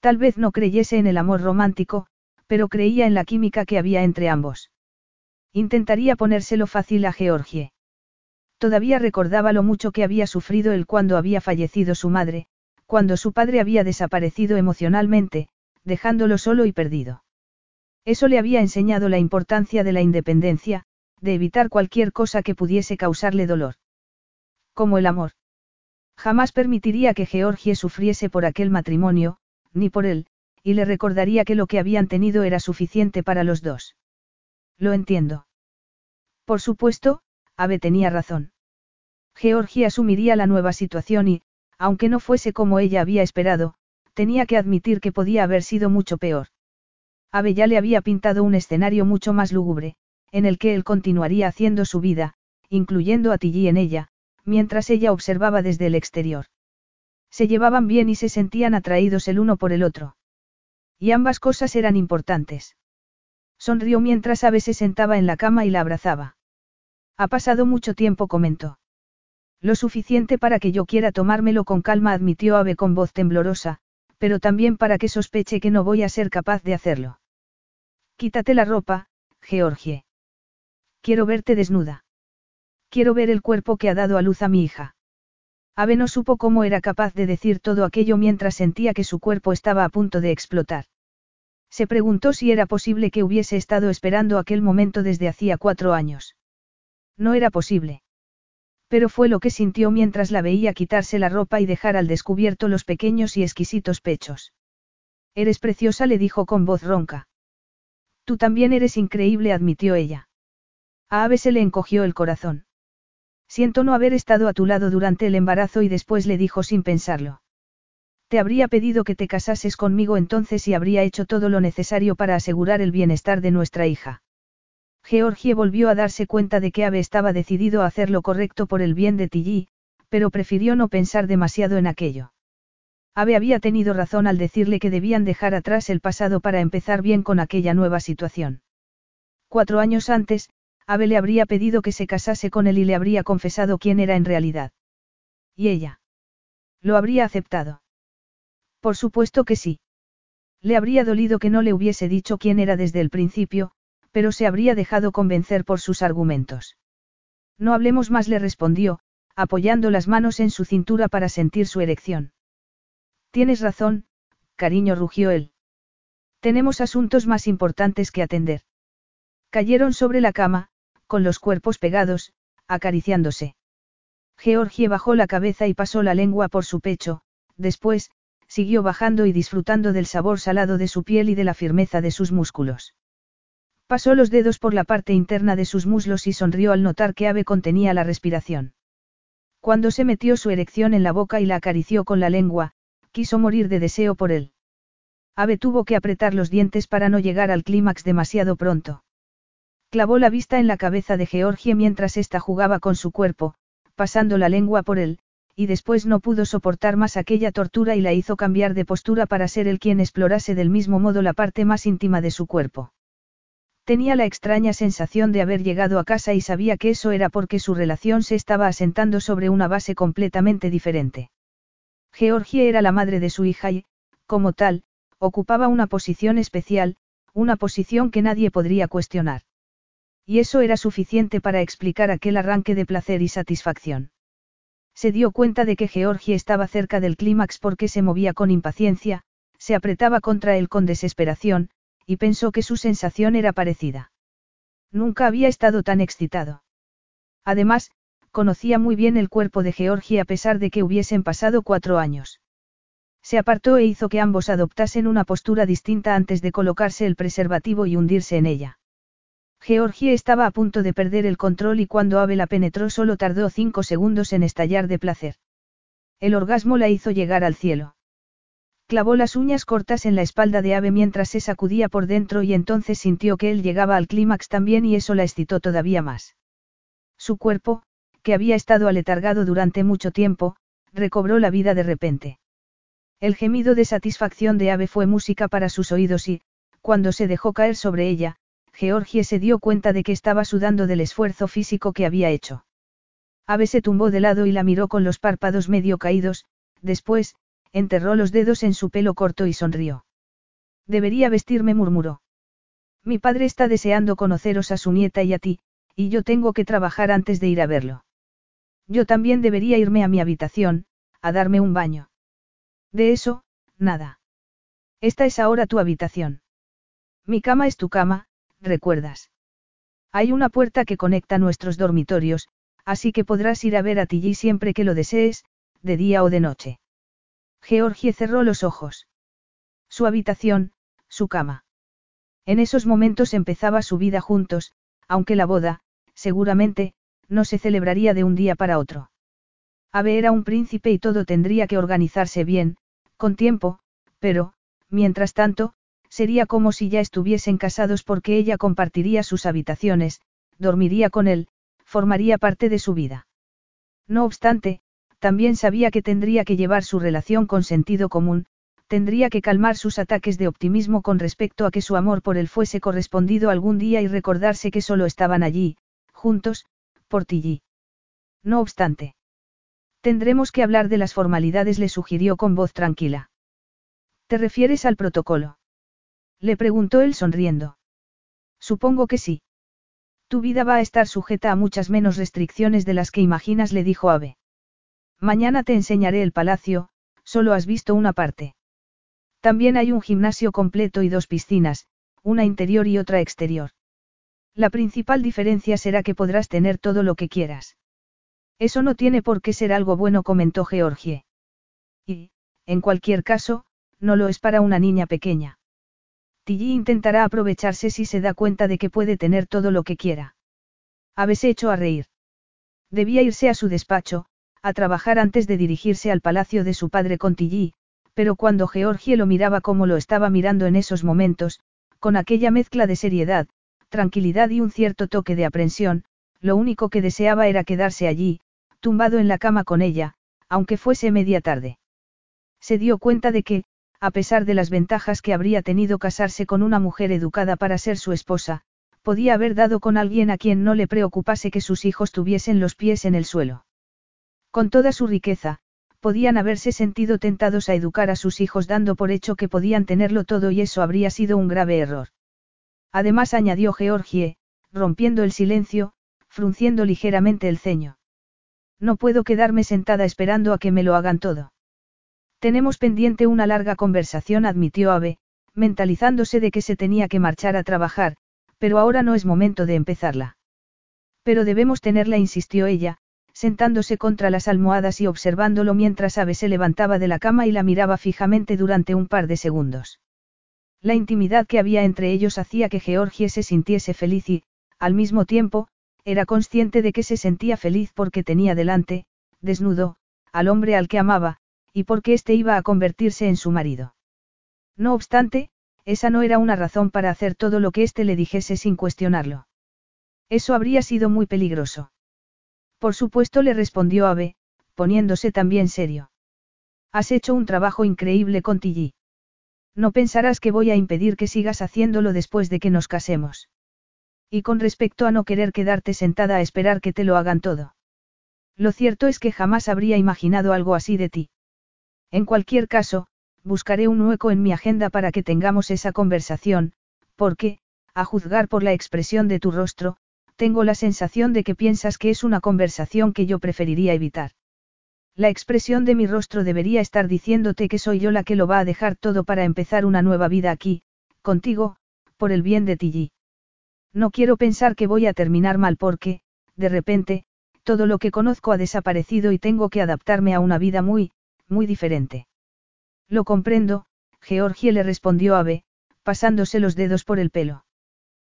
Tal vez no creyese en el amor romántico, pero creía en la química que había entre ambos. Intentaría ponérselo fácil a Georgie. Todavía recordaba lo mucho que había sufrido él cuando había fallecido su madre, cuando su padre había desaparecido emocionalmente, dejándolo solo y perdido. Eso le había enseñado la importancia de la independencia, de evitar cualquier cosa que pudiese causarle dolor. Como el amor. Jamás permitiría que Georgie sufriese por aquel matrimonio, ni por él, y le recordaría que lo que habían tenido era suficiente para los dos. Lo entiendo. Por supuesto, Ave tenía razón. Georgie asumiría la nueva situación y, aunque no fuese como ella había esperado, tenía que admitir que podía haber sido mucho peor. Ave ya le había pintado un escenario mucho más lúgubre, en el que él continuaría haciendo su vida, incluyendo a Tilly en ella, mientras ella observaba desde el exterior. Se llevaban bien y se sentían atraídos el uno por el otro. Y ambas cosas eran importantes. Sonrió mientras Ave se sentaba en la cama y la abrazaba. Ha pasado mucho tiempo, comentó. Lo suficiente para que yo quiera tomármelo con calma, admitió Ave con voz temblorosa, pero también para que sospeche que no voy a ser capaz de hacerlo. Quítate la ropa, Georgie. Quiero verte desnuda. Quiero ver el cuerpo que ha dado a luz a mi hija. Ave no supo cómo era capaz de decir todo aquello mientras sentía que su cuerpo estaba a punto de explotar. Se preguntó si era posible que hubiese estado esperando aquel momento desde hacía cuatro años. No era posible pero fue lo que sintió mientras la veía quitarse la ropa y dejar al descubierto los pequeños y exquisitos pechos. Eres preciosa, le dijo con voz ronca. Tú también eres increíble, admitió ella. A Ave se le encogió el corazón. Siento no haber estado a tu lado durante el embarazo y después le dijo sin pensarlo. Te habría pedido que te casases conmigo entonces y habría hecho todo lo necesario para asegurar el bienestar de nuestra hija. Georgie volvió a darse cuenta de que Ave estaba decidido a hacer lo correcto por el bien de Tilly, pero prefirió no pensar demasiado en aquello. Ave había tenido razón al decirle que debían dejar atrás el pasado para empezar bien con aquella nueva situación. Cuatro años antes, Ave le habría pedido que se casase con él y le habría confesado quién era en realidad. ¿Y ella? ¿Lo habría aceptado? Por supuesto que sí. Le habría dolido que no le hubiese dicho quién era desde el principio, pero se habría dejado convencer por sus argumentos. No hablemos más, le respondió, apoyando las manos en su cintura para sentir su erección. Tienes razón, cariño, rugió él. Tenemos asuntos más importantes que atender. Cayeron sobre la cama, con los cuerpos pegados, acariciándose. Georgie bajó la cabeza y pasó la lengua por su pecho, después, siguió bajando y disfrutando del sabor salado de su piel y de la firmeza de sus músculos. Pasó los dedos por la parte interna de sus muslos y sonrió al notar que Ave contenía la respiración. Cuando se metió su erección en la boca y la acarició con la lengua, quiso morir de deseo por él. Ave tuvo que apretar los dientes para no llegar al clímax demasiado pronto. Clavó la vista en la cabeza de Georgie mientras ésta jugaba con su cuerpo, pasando la lengua por él, y después no pudo soportar más aquella tortura y la hizo cambiar de postura para ser él quien explorase del mismo modo la parte más íntima de su cuerpo. Tenía la extraña sensación de haber llegado a casa y sabía que eso era porque su relación se estaba asentando sobre una base completamente diferente. Georgie era la madre de su hija y, como tal, ocupaba una posición especial, una posición que nadie podría cuestionar. Y eso era suficiente para explicar aquel arranque de placer y satisfacción. Se dio cuenta de que Georgie estaba cerca del clímax porque se movía con impaciencia, se apretaba contra él con desesperación, y pensó que su sensación era parecida. Nunca había estado tan excitado. Además, conocía muy bien el cuerpo de Georgie a pesar de que hubiesen pasado cuatro años. Se apartó e hizo que ambos adoptasen una postura distinta antes de colocarse el preservativo y hundirse en ella. Georgie estaba a punto de perder el control y cuando Ave la penetró solo tardó cinco segundos en estallar de placer. El orgasmo la hizo llegar al cielo. Clavó las uñas cortas en la espalda de Ave mientras se sacudía por dentro y entonces sintió que él llegaba al clímax también y eso la excitó todavía más. Su cuerpo, que había estado aletargado durante mucho tiempo, recobró la vida de repente. El gemido de satisfacción de Ave fue música para sus oídos y, cuando se dejó caer sobre ella, Georgie se dio cuenta de que estaba sudando del esfuerzo físico que había hecho. Ave se tumbó de lado y la miró con los párpados medio caídos, después, enterró los dedos en su pelo corto y sonrió. Debería vestirme, murmuró. Mi padre está deseando conoceros a su nieta y a ti, y yo tengo que trabajar antes de ir a verlo. Yo también debería irme a mi habitación, a darme un baño. De eso, nada. Esta es ahora tu habitación. Mi cama es tu cama, ¿recuerdas? Hay una puerta que conecta nuestros dormitorios, así que podrás ir a ver a Tilly siempre que lo desees, de día o de noche. Georgie cerró los ojos. Su habitación, su cama. En esos momentos empezaba su vida juntos, aunque la boda, seguramente, no se celebraría de un día para otro. Ave era un príncipe y todo tendría que organizarse bien, con tiempo, pero, mientras tanto, Sería como si ya estuviesen casados porque ella compartiría sus habitaciones, dormiría con él, formaría parte de su vida. No obstante, también sabía que tendría que llevar su relación con sentido común, tendría que calmar sus ataques de optimismo con respecto a que su amor por él fuese correspondido algún día y recordarse que solo estaban allí, juntos, por Tilly. No obstante. Tendremos que hablar de las formalidades, le sugirió con voz tranquila. ¿Te refieres al protocolo? Le preguntó él sonriendo. Supongo que sí. Tu vida va a estar sujeta a muchas menos restricciones de las que imaginas, le dijo Ave. Mañana te enseñaré el palacio, solo has visto una parte. También hay un gimnasio completo y dos piscinas, una interior y otra exterior. La principal diferencia será que podrás tener todo lo que quieras. Eso no tiene por qué ser algo bueno, comentó Georgie. Y, en cualquier caso, no lo es para una niña pequeña. Tilly intentará aprovecharse si se da cuenta de que puede tener todo lo que quiera. Habes hecho a reír. Debía irse a su despacho, a trabajar antes de dirigirse al palacio de su padre con Tilly, Pero cuando Georgie lo miraba como lo estaba mirando en esos momentos, con aquella mezcla de seriedad, tranquilidad y un cierto toque de aprensión, lo único que deseaba era quedarse allí, tumbado en la cama con ella, aunque fuese media tarde. Se dio cuenta de que, a pesar de las ventajas que habría tenido casarse con una mujer educada para ser su esposa, podía haber dado con alguien a quien no le preocupase que sus hijos tuviesen los pies en el suelo. Con toda su riqueza, podían haberse sentido tentados a educar a sus hijos dando por hecho que podían tenerlo todo y eso habría sido un grave error. Además añadió Georgie, rompiendo el silencio, frunciendo ligeramente el ceño. No puedo quedarme sentada esperando a que me lo hagan todo. Tenemos pendiente una larga conversación, admitió Ave, mentalizándose de que se tenía que marchar a trabajar, pero ahora no es momento de empezarla. Pero debemos tenerla, insistió ella, sentándose contra las almohadas y observándolo mientras Ave se levantaba de la cama y la miraba fijamente durante un par de segundos. La intimidad que había entre ellos hacía que Georgie se sintiese feliz y, al mismo tiempo, era consciente de que se sentía feliz porque tenía delante, desnudo, al hombre al que amaba, y porque éste iba a convertirse en su marido. No obstante, esa no era una razón para hacer todo lo que éste le dijese sin cuestionarlo. Eso habría sido muy peligroso. Por supuesto le respondió Abe, poniéndose también serio. Has hecho un trabajo increíble con Tilly. No pensarás que voy a impedir que sigas haciéndolo después de que nos casemos. Y con respecto a no querer quedarte sentada a esperar que te lo hagan todo. Lo cierto es que jamás habría imaginado algo así de ti. En cualquier caso, buscaré un hueco en mi agenda para que tengamos esa conversación, porque, a juzgar por la expresión de tu rostro, tengo la sensación de que piensas que es una conversación que yo preferiría evitar. La expresión de mi rostro debería estar diciéndote que soy yo la que lo va a dejar todo para empezar una nueva vida aquí, contigo, por el bien de Tilly. No quiero pensar que voy a terminar mal porque, de repente, todo lo que conozco ha desaparecido y tengo que adaptarme a una vida muy, muy diferente. Lo comprendo, Georgie le respondió Ave, pasándose los dedos por el pelo.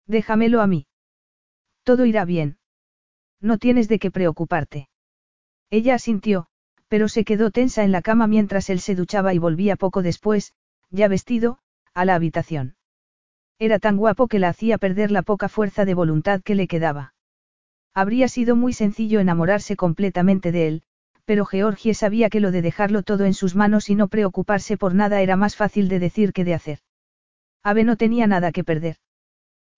Déjamelo a mí. Todo irá bien. No tienes de qué preocuparte. Ella asintió, pero se quedó tensa en la cama mientras él se duchaba y volvía poco después, ya vestido, a la habitación. Era tan guapo que la hacía perder la poca fuerza de voluntad que le quedaba. Habría sido muy sencillo enamorarse completamente de él, pero Georgie sabía que lo de dejarlo todo en sus manos y no preocuparse por nada era más fácil de decir que de hacer. Ave no tenía nada que perder.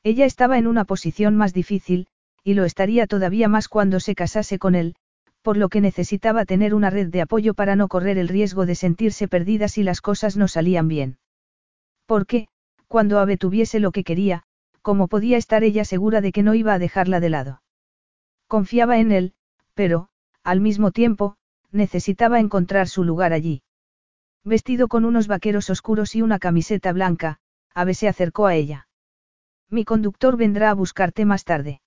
Ella estaba en una posición más difícil, y lo estaría todavía más cuando se casase con él, por lo que necesitaba tener una red de apoyo para no correr el riesgo de sentirse perdida si las cosas no salían bien. Porque, cuando Ave tuviese lo que quería, ¿cómo podía estar ella segura de que no iba a dejarla de lado? Confiaba en él, pero, al mismo tiempo, necesitaba encontrar su lugar allí. Vestido con unos vaqueros oscuros y una camiseta blanca, Ave se acercó a ella. Mi conductor vendrá a buscarte más tarde.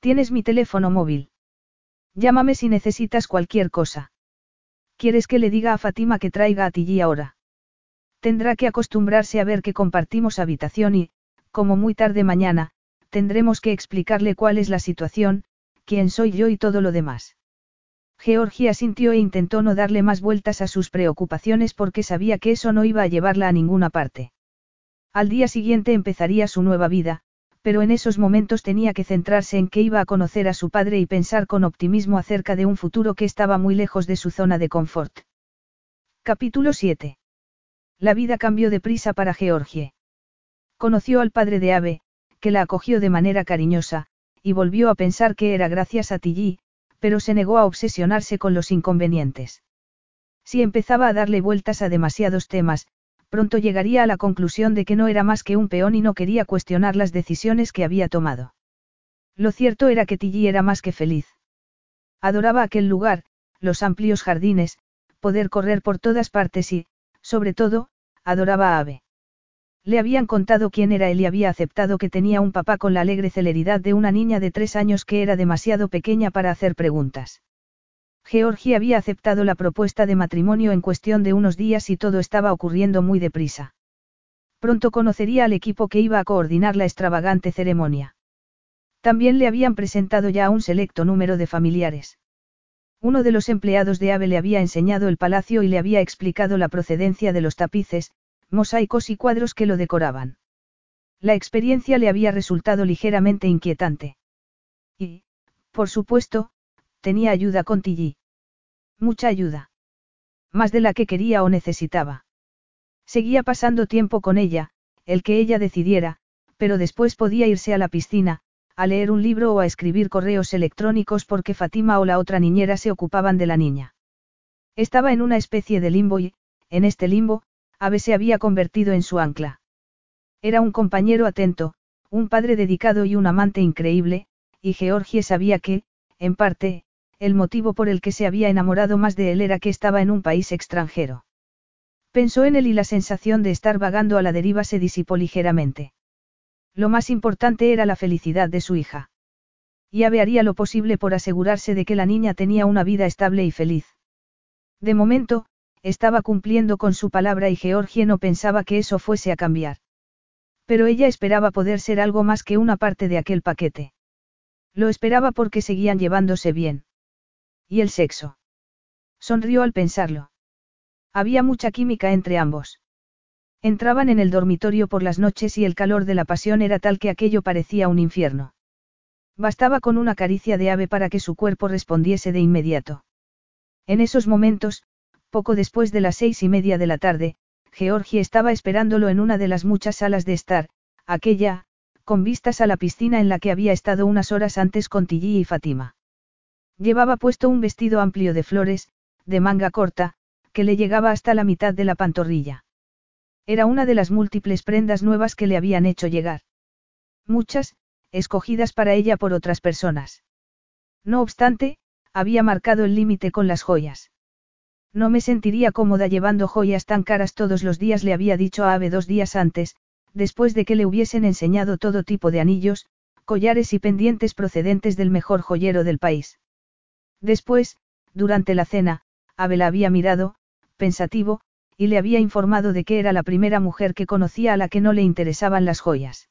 Tienes mi teléfono móvil. Llámame si necesitas cualquier cosa. ¿Quieres que le diga a Fátima que traiga a Tilly ahora? Tendrá que acostumbrarse a ver que compartimos habitación y, como muy tarde mañana, tendremos que explicarle cuál es la situación, quién soy yo y todo lo demás. Georgia sintió e intentó no darle más vueltas a sus preocupaciones porque sabía que eso no iba a llevarla a ninguna parte. Al día siguiente empezaría su nueva vida, pero en esos momentos tenía que centrarse en que iba a conocer a su padre y pensar con optimismo acerca de un futuro que estaba muy lejos de su zona de confort. Capítulo 7. La vida cambió deprisa para Georgie. Conoció al padre de Ave, que la acogió de manera cariñosa, y volvió a pensar que era gracias a Tilly, pero se negó a obsesionarse con los inconvenientes. Si empezaba a darle vueltas a demasiados temas, pronto llegaría a la conclusión de que no era más que un peón y no quería cuestionar las decisiones que había tomado. Lo cierto era que Tilly era más que feliz. Adoraba aquel lugar, los amplios jardines, poder correr por todas partes y, sobre todo, adoraba a Ave. Le habían contado quién era él y había aceptado que tenía un papá con la alegre celeridad de una niña de tres años que era demasiado pequeña para hacer preguntas. Georgie había aceptado la propuesta de matrimonio en cuestión de unos días y todo estaba ocurriendo muy deprisa. Pronto conocería al equipo que iba a coordinar la extravagante ceremonia. También le habían presentado ya a un selecto número de familiares. Uno de los empleados de Ave le había enseñado el palacio y le había explicado la procedencia de los tapices, mosaicos y cuadros que lo decoraban. La experiencia le había resultado ligeramente inquietante. Y, por supuesto, tenía ayuda con Tilly. Mucha ayuda. Más de la que quería o necesitaba. Seguía pasando tiempo con ella, el que ella decidiera, pero después podía irse a la piscina, a leer un libro o a escribir correos electrónicos porque Fátima o la otra niñera se ocupaban de la niña. Estaba en una especie de limbo y, en este limbo, Ave se había convertido en su ancla. Era un compañero atento, un padre dedicado y un amante increíble, y Georgie sabía que, en parte, el motivo por el que se había enamorado más de él era que estaba en un país extranjero. Pensó en él y la sensación de estar vagando a la deriva se disipó ligeramente. Lo más importante era la felicidad de su hija. Y Ave haría lo posible por asegurarse de que la niña tenía una vida estable y feliz. De momento, estaba cumpliendo con su palabra y Georgie no pensaba que eso fuese a cambiar. Pero ella esperaba poder ser algo más que una parte de aquel paquete. Lo esperaba porque seguían llevándose bien. ¿Y el sexo? Sonrió al pensarlo. Había mucha química entre ambos. Entraban en el dormitorio por las noches y el calor de la pasión era tal que aquello parecía un infierno. Bastaba con una caricia de ave para que su cuerpo respondiese de inmediato. En esos momentos, poco después de las seis y media de la tarde, Georgie estaba esperándolo en una de las muchas salas de estar, aquella, con vistas a la piscina en la que había estado unas horas antes con Tilly y Fatima. Llevaba puesto un vestido amplio de flores, de manga corta, que le llegaba hasta la mitad de la pantorrilla. Era una de las múltiples prendas nuevas que le habían hecho llegar. Muchas, escogidas para ella por otras personas. No obstante, había marcado el límite con las joyas. No me sentiría cómoda llevando joyas tan caras todos los días, le había dicho a Ave dos días antes, después de que le hubiesen enseñado todo tipo de anillos, collares y pendientes procedentes del mejor joyero del país. Después, durante la cena, Ave la había mirado, pensativo, y le había informado de que era la primera mujer que conocía a la que no le interesaban las joyas.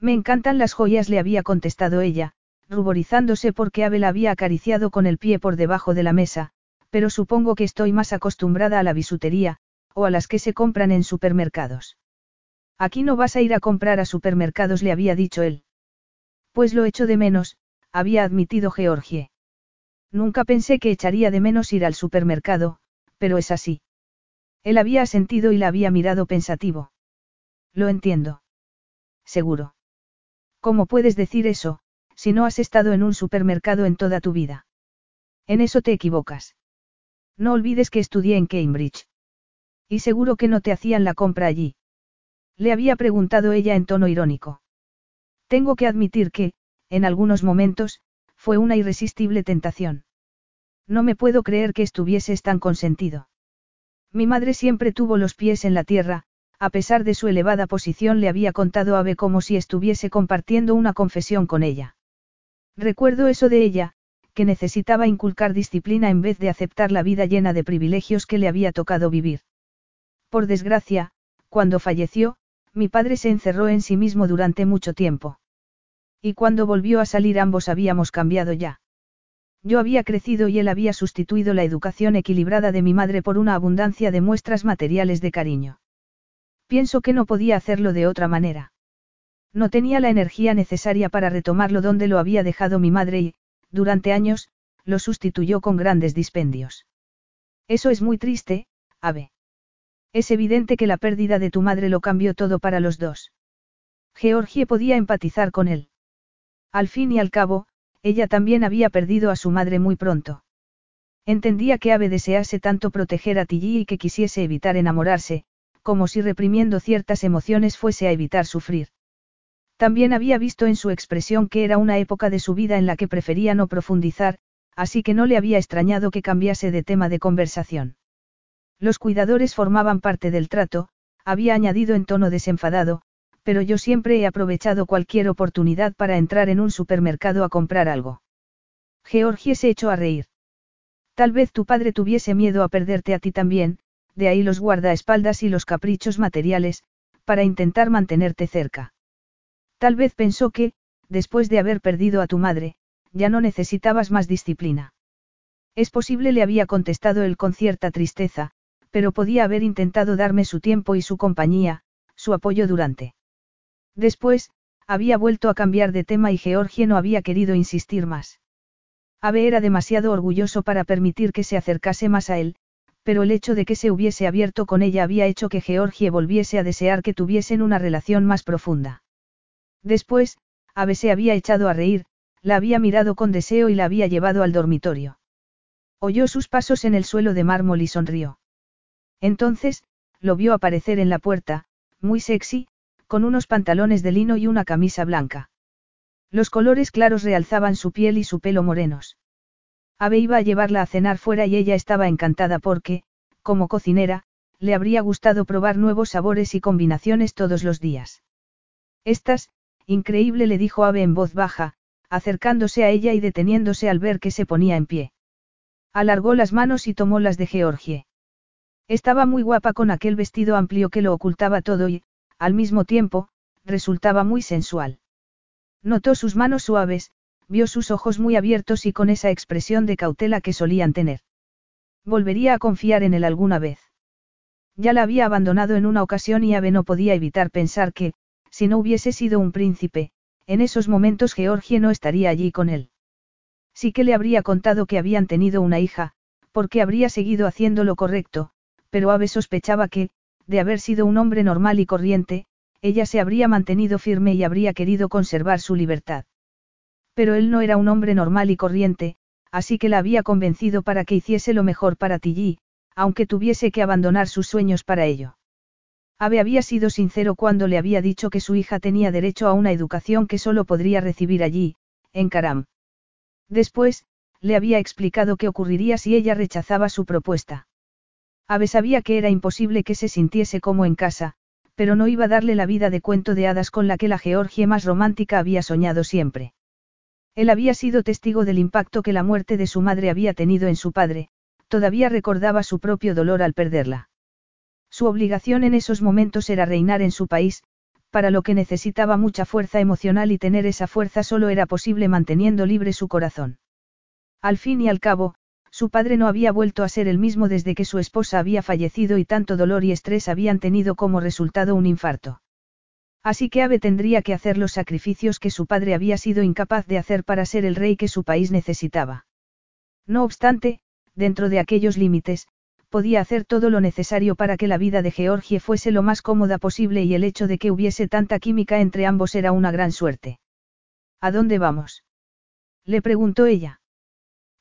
Me encantan las joyas, le había contestado ella, ruborizándose porque Abel había acariciado con el pie por debajo de la mesa, pero supongo que estoy más acostumbrada a la bisutería, o a las que se compran en supermercados. Aquí no vas a ir a comprar a supermercados, le había dicho él. Pues lo echo de menos, había admitido Georgie. Nunca pensé que echaría de menos ir al supermercado, pero es así. Él había sentido y la había mirado pensativo. Lo entiendo. Seguro. ¿Cómo puedes decir eso, si no has estado en un supermercado en toda tu vida? En eso te equivocas. No olvides que estudié en Cambridge. Y seguro que no te hacían la compra allí. Le había preguntado ella en tono irónico. Tengo que admitir que, en algunos momentos, fue una irresistible tentación. No me puedo creer que estuvieses tan consentido. Mi madre siempre tuvo los pies en la tierra, a pesar de su elevada posición le había contado a Ave como si estuviese compartiendo una confesión con ella. Recuerdo eso de ella, que necesitaba inculcar disciplina en vez de aceptar la vida llena de privilegios que le había tocado vivir. Por desgracia, cuando falleció, mi padre se encerró en sí mismo durante mucho tiempo. Y cuando volvió a salir ambos habíamos cambiado ya. Yo había crecido y él había sustituido la educación equilibrada de mi madre por una abundancia de muestras materiales de cariño. Pienso que no podía hacerlo de otra manera. No tenía la energía necesaria para retomarlo donde lo había dejado mi madre y, durante años, lo sustituyó con grandes dispendios. Eso es muy triste, Ave. Es evidente que la pérdida de tu madre lo cambió todo para los dos. Georgie podía empatizar con él. Al fin y al cabo, ella también había perdido a su madre muy pronto. Entendía que Ave desease tanto proteger a Tilly y que quisiese evitar enamorarse, como si reprimiendo ciertas emociones fuese a evitar sufrir. También había visto en su expresión que era una época de su vida en la que prefería no profundizar, así que no le había extrañado que cambiase de tema de conversación. Los cuidadores formaban parte del trato, había añadido en tono desenfadado, pero yo siempre he aprovechado cualquier oportunidad para entrar en un supermercado a comprar algo. Georgie se echó a reír. Tal vez tu padre tuviese miedo a perderte a ti también, de ahí los guardaespaldas y los caprichos materiales, para intentar mantenerte cerca. Tal vez pensó que, después de haber perdido a tu madre, ya no necesitabas más disciplina. Es posible le había contestado él con cierta tristeza, pero podía haber intentado darme su tiempo y su compañía, su apoyo durante. Después, había vuelto a cambiar de tema y Georgie no había querido insistir más. Abe era demasiado orgulloso para permitir que se acercase más a él, pero el hecho de que se hubiese abierto con ella había hecho que Georgie volviese a desear que tuviesen una relación más profunda. Después, Abe se había echado a reír, la había mirado con deseo y la había llevado al dormitorio. Oyó sus pasos en el suelo de mármol y sonrió. Entonces, lo vio aparecer en la puerta, muy sexy, con unos pantalones de lino y una camisa blanca. Los colores claros realzaban su piel y su pelo morenos. Abe iba a llevarla a cenar fuera y ella estaba encantada porque, como cocinera, le habría gustado probar nuevos sabores y combinaciones todos los días. Estas, increíble le dijo Abe en voz baja, acercándose a ella y deteniéndose al ver que se ponía en pie. Alargó las manos y tomó las de Georgie. Estaba muy guapa con aquel vestido amplio que lo ocultaba todo y, al mismo tiempo, resultaba muy sensual. Notó sus manos suaves, vio sus ojos muy abiertos y con esa expresión de cautela que solían tener. Volvería a confiar en él alguna vez. Ya la había abandonado en una ocasión y Ave no podía evitar pensar que, si no hubiese sido un príncipe, en esos momentos Georgie no estaría allí con él. Sí que le habría contado que habían tenido una hija, porque habría seguido haciendo lo correcto, pero Ave sospechaba que, de haber sido un hombre normal y corriente, ella se habría mantenido firme y habría querido conservar su libertad. Pero él no era un hombre normal y corriente, así que la había convencido para que hiciese lo mejor para Tilly, aunque tuviese que abandonar sus sueños para ello. Ave había sido sincero cuando le había dicho que su hija tenía derecho a una educación que solo podría recibir allí, en Karam. Después, le había explicado qué ocurriría si ella rechazaba su propuesta. Ave sabía que era imposible que se sintiese como en casa, pero no iba a darle la vida de cuento de hadas con la que la Georgia más romántica había soñado siempre. Él había sido testigo del impacto que la muerte de su madre había tenido en su padre, todavía recordaba su propio dolor al perderla. Su obligación en esos momentos era reinar en su país, para lo que necesitaba mucha fuerza emocional y tener esa fuerza solo era posible manteniendo libre su corazón. Al fin y al cabo, su padre no había vuelto a ser el mismo desde que su esposa había fallecido y tanto dolor y estrés habían tenido como resultado un infarto. Así que Ave tendría que hacer los sacrificios que su padre había sido incapaz de hacer para ser el rey que su país necesitaba. No obstante, dentro de aquellos límites, podía hacer todo lo necesario para que la vida de Georgie fuese lo más cómoda posible y el hecho de que hubiese tanta química entre ambos era una gran suerte. ¿A dónde vamos? Le preguntó ella.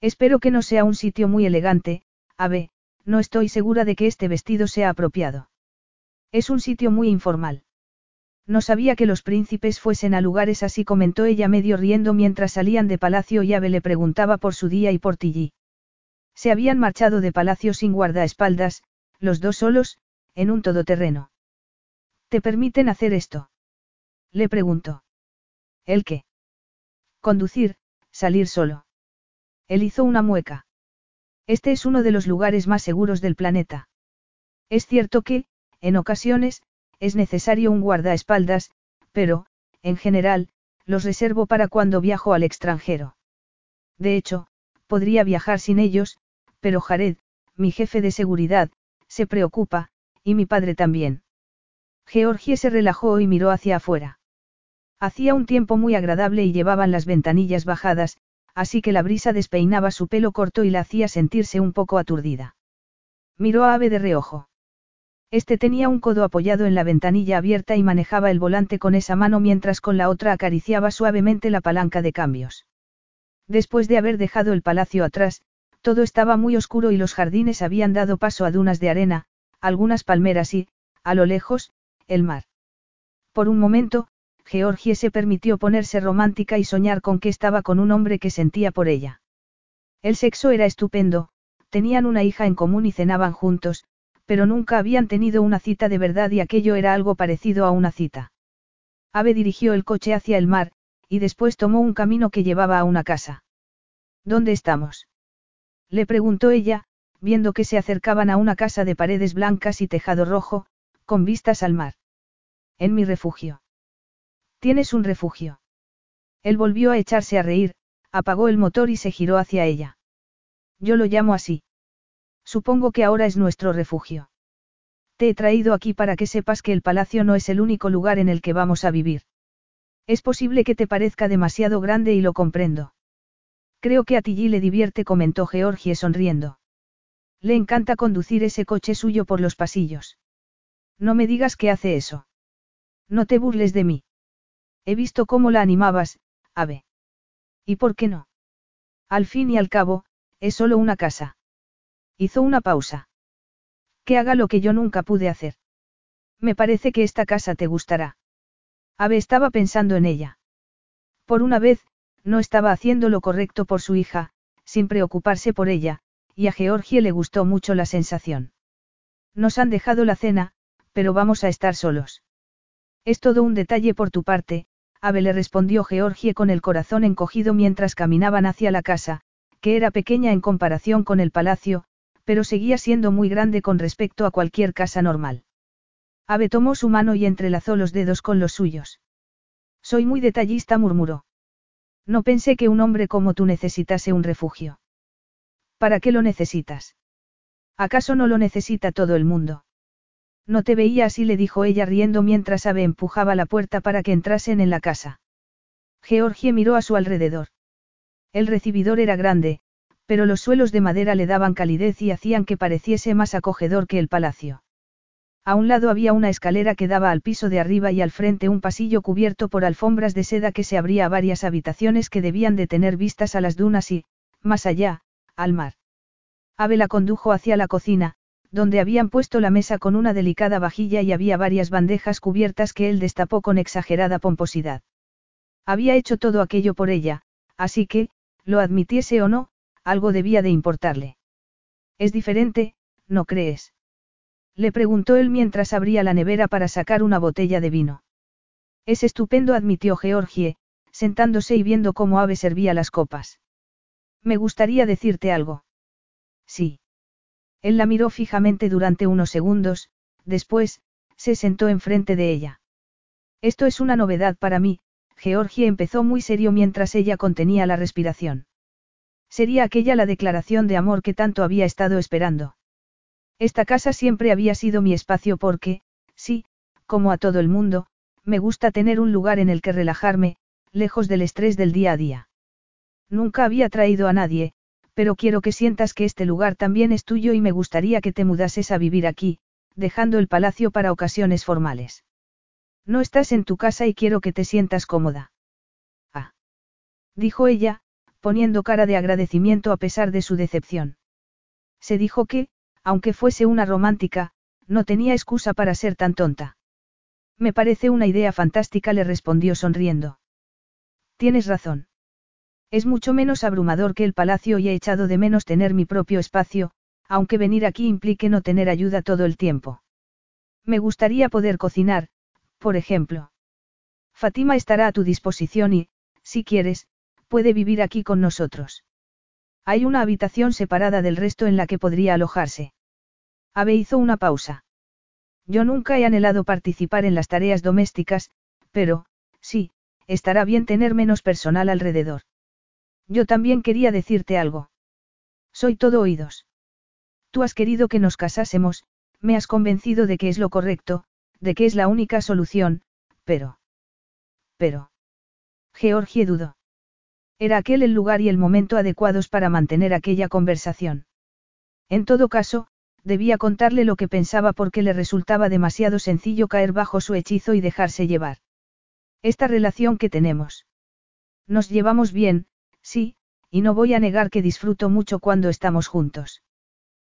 Espero que no sea un sitio muy elegante, Ave, no estoy segura de que este vestido sea apropiado. Es un sitio muy informal. No sabía que los príncipes fuesen a lugares así comentó ella medio riendo mientras salían de palacio y Ave le preguntaba por su día y por Tilly. Se habían marchado de palacio sin guardaespaldas, los dos solos, en un todoterreno. ¿Te permiten hacer esto? Le preguntó. ¿El qué? Conducir, salir solo. Él hizo una mueca. Este es uno de los lugares más seguros del planeta. Es cierto que, en ocasiones, es necesario un guardaespaldas, pero, en general, los reservo para cuando viajo al extranjero. De hecho, podría viajar sin ellos, pero Jared, mi jefe de seguridad, se preocupa, y mi padre también. Georgie se relajó y miró hacia afuera. Hacía un tiempo muy agradable y llevaban las ventanillas bajadas, así que la brisa despeinaba su pelo corto y la hacía sentirse un poco aturdida. Miró a Ave de reojo. Este tenía un codo apoyado en la ventanilla abierta y manejaba el volante con esa mano mientras con la otra acariciaba suavemente la palanca de cambios. Después de haber dejado el palacio atrás, todo estaba muy oscuro y los jardines habían dado paso a dunas de arena, algunas palmeras y, a lo lejos, el mar. Por un momento, Georgie se permitió ponerse romántica y soñar con que estaba con un hombre que sentía por ella. El sexo era estupendo, tenían una hija en común y cenaban juntos, pero nunca habían tenido una cita de verdad y aquello era algo parecido a una cita. Ave dirigió el coche hacia el mar, y después tomó un camino que llevaba a una casa. ¿Dónde estamos? Le preguntó ella, viendo que se acercaban a una casa de paredes blancas y tejado rojo, con vistas al mar. En mi refugio. Tienes un refugio. Él volvió a echarse a reír, apagó el motor y se giró hacia ella. Yo lo llamo así. Supongo que ahora es nuestro refugio. Te he traído aquí para que sepas que el palacio no es el único lugar en el que vamos a vivir. Es posible que te parezca demasiado grande y lo comprendo. Creo que a Tilly le divierte, comentó Georgie sonriendo. Le encanta conducir ese coche suyo por los pasillos. No me digas que hace eso. No te burles de mí. He visto cómo la animabas, Ave. ¿Y por qué no? Al fin y al cabo, es solo una casa. Hizo una pausa. Que haga lo que yo nunca pude hacer. Me parece que esta casa te gustará. Ave estaba pensando en ella. Por una vez, no estaba haciendo lo correcto por su hija, sin preocuparse por ella, y a Georgie le gustó mucho la sensación. Nos han dejado la cena, pero vamos a estar solos. Es todo un detalle por tu parte, Ave le respondió Georgie con el corazón encogido mientras caminaban hacia la casa, que era pequeña en comparación con el palacio, pero seguía siendo muy grande con respecto a cualquier casa normal. Ave tomó su mano y entrelazó los dedos con los suyos. Soy muy detallista, murmuró. No pensé que un hombre como tú necesitase un refugio. ¿Para qué lo necesitas? ¿Acaso no lo necesita todo el mundo? No te veía así, le dijo ella riendo mientras Abe empujaba la puerta para que entrasen en la casa. Georgie miró a su alrededor. El recibidor era grande, pero los suelos de madera le daban calidez y hacían que pareciese más acogedor que el palacio. A un lado había una escalera que daba al piso de arriba y al frente un pasillo cubierto por alfombras de seda que se abría a varias habitaciones que debían de tener vistas a las dunas y, más allá, al mar. Ave la condujo hacia la cocina, donde habían puesto la mesa con una delicada vajilla y había varias bandejas cubiertas que él destapó con exagerada pomposidad. Había hecho todo aquello por ella, así que, lo admitiese o no, algo debía de importarle. Es diferente, ¿no crees? Le preguntó él mientras abría la nevera para sacar una botella de vino. Es estupendo, admitió Georgie, sentándose y viendo cómo Ave servía las copas. Me gustaría decirte algo. Sí. Él la miró fijamente durante unos segundos, después, se sentó enfrente de ella. Esto es una novedad para mí, Georgie empezó muy serio mientras ella contenía la respiración. Sería aquella la declaración de amor que tanto había estado esperando. Esta casa siempre había sido mi espacio porque, sí, como a todo el mundo, me gusta tener un lugar en el que relajarme, lejos del estrés del día a día. Nunca había traído a nadie, pero quiero que sientas que este lugar también es tuyo y me gustaría que te mudases a vivir aquí, dejando el palacio para ocasiones formales. No estás en tu casa y quiero que te sientas cómoda. Ah. Dijo ella, poniendo cara de agradecimiento a pesar de su decepción. Se dijo que, aunque fuese una romántica, no tenía excusa para ser tan tonta. Me parece una idea fantástica, le respondió sonriendo. Tienes razón. Es mucho menos abrumador que el palacio y he echado de menos tener mi propio espacio, aunque venir aquí implique no tener ayuda todo el tiempo. Me gustaría poder cocinar, por ejemplo. Fátima estará a tu disposición y, si quieres, puede vivir aquí con nosotros. Hay una habitación separada del resto en la que podría alojarse. Ave hizo una pausa. Yo nunca he anhelado participar en las tareas domésticas, pero, sí, estará bien tener menos personal alrededor. Yo también quería decirte algo. Soy todo oídos. Tú has querido que nos casásemos, me has convencido de que es lo correcto, de que es la única solución, pero... Pero... Georgie dudó. Era aquel el lugar y el momento adecuados para mantener aquella conversación. En todo caso, debía contarle lo que pensaba porque le resultaba demasiado sencillo caer bajo su hechizo y dejarse llevar. Esta relación que tenemos. Nos llevamos bien, sí, y no voy a negar que disfruto mucho cuando estamos juntos.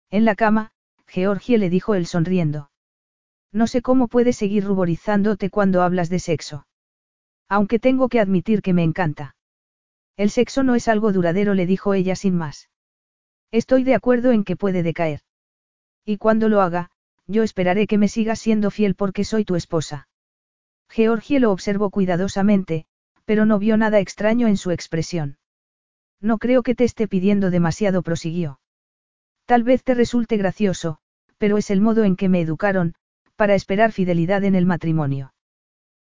En la cama, Georgie le dijo él sonriendo. No sé cómo puedes seguir ruborizándote cuando hablas de sexo. Aunque tengo que admitir que me encanta. El sexo no es algo duradero, le dijo ella sin más. Estoy de acuerdo en que puede decaer. Y cuando lo haga, yo esperaré que me sigas siendo fiel porque soy tu esposa. Georgie lo observó cuidadosamente, pero no vio nada extraño en su expresión. No creo que te esté pidiendo demasiado, prosiguió. Tal vez te resulte gracioso, pero es el modo en que me educaron, para esperar fidelidad en el matrimonio.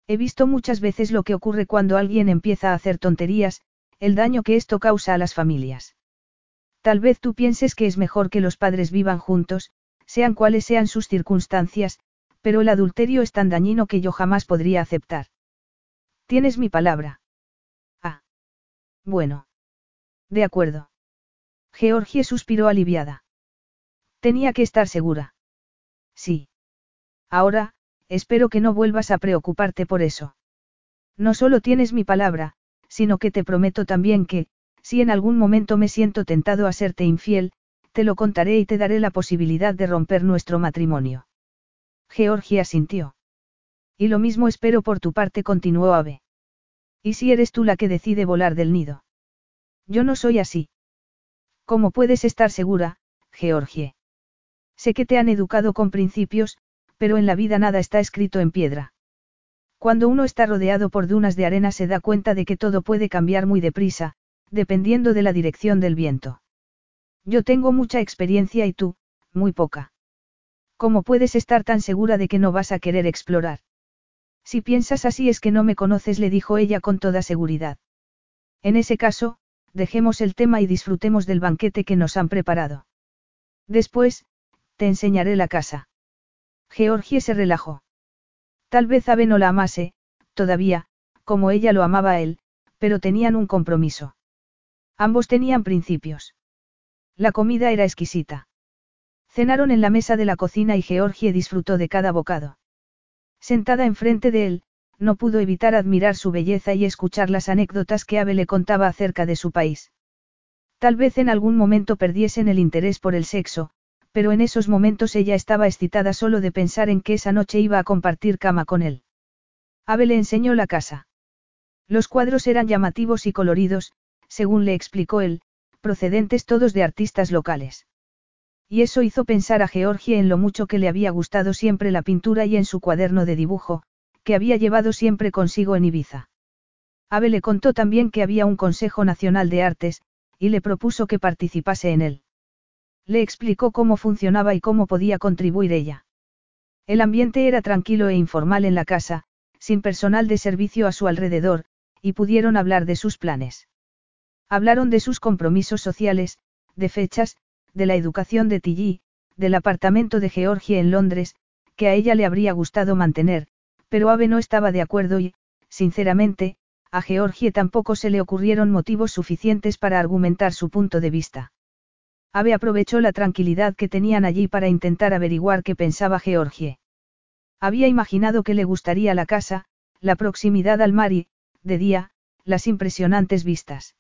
He visto muchas veces lo que ocurre cuando alguien empieza a hacer tonterías, el daño que esto causa a las familias. Tal vez tú pienses que es mejor que los padres vivan juntos, sean cuales sean sus circunstancias, pero el adulterio es tan dañino que yo jamás podría aceptar. Tienes mi palabra. Ah. Bueno. De acuerdo. Georgie suspiró aliviada. Tenía que estar segura. Sí. Ahora, espero que no vuelvas a preocuparte por eso. No solo tienes mi palabra, sino que te prometo también que, si en algún momento me siento tentado a serte infiel, te lo contaré y te daré la posibilidad de romper nuestro matrimonio. Georgia sintió. Y lo mismo espero por tu parte, continuó Ave. ¿Y si eres tú la que decide volar del nido? Yo no soy así. ¿Cómo puedes estar segura, Georgie? Sé que te han educado con principios, pero en la vida nada está escrito en piedra. Cuando uno está rodeado por dunas de arena se da cuenta de que todo puede cambiar muy deprisa, dependiendo de la dirección del viento. Yo tengo mucha experiencia y tú, muy poca. ¿Cómo puedes estar tan segura de que no vas a querer explorar? Si piensas así es que no me conoces, le dijo ella con toda seguridad. En ese caso, dejemos el tema y disfrutemos del banquete que nos han preparado. Después, te enseñaré la casa. Georgie se relajó. Tal vez Abe no la amase, todavía, como ella lo amaba a él, pero tenían un compromiso. Ambos tenían principios. La comida era exquisita. Cenaron en la mesa de la cocina y Georgie disfrutó de cada bocado. Sentada enfrente de él, no pudo evitar admirar su belleza y escuchar las anécdotas que Abe le contaba acerca de su país. Tal vez en algún momento perdiesen el interés por el sexo, pero en esos momentos ella estaba excitada solo de pensar en que esa noche iba a compartir cama con él. Abe le enseñó la casa. Los cuadros eran llamativos y coloridos, según le explicó él, procedentes todos de artistas locales. Y eso hizo pensar a Georgie en lo mucho que le había gustado siempre la pintura y en su cuaderno de dibujo, que había llevado siempre consigo en Ibiza. Abe le contó también que había un Consejo Nacional de Artes, y le propuso que participase en él. Le explicó cómo funcionaba y cómo podía contribuir ella. El ambiente era tranquilo e informal en la casa, sin personal de servicio a su alrededor, y pudieron hablar de sus planes. Hablaron de sus compromisos sociales, de fechas, de la educación de Tilly, del apartamento de Georgie en Londres, que a ella le habría gustado mantener, pero Ave no estaba de acuerdo y, sinceramente, a Georgie tampoco se le ocurrieron motivos suficientes para argumentar su punto de vista. Ave aprovechó la tranquilidad que tenían allí para intentar averiguar qué pensaba Georgie. Había imaginado que le gustaría la casa, la proximidad al mar y, de día, las impresionantes vistas.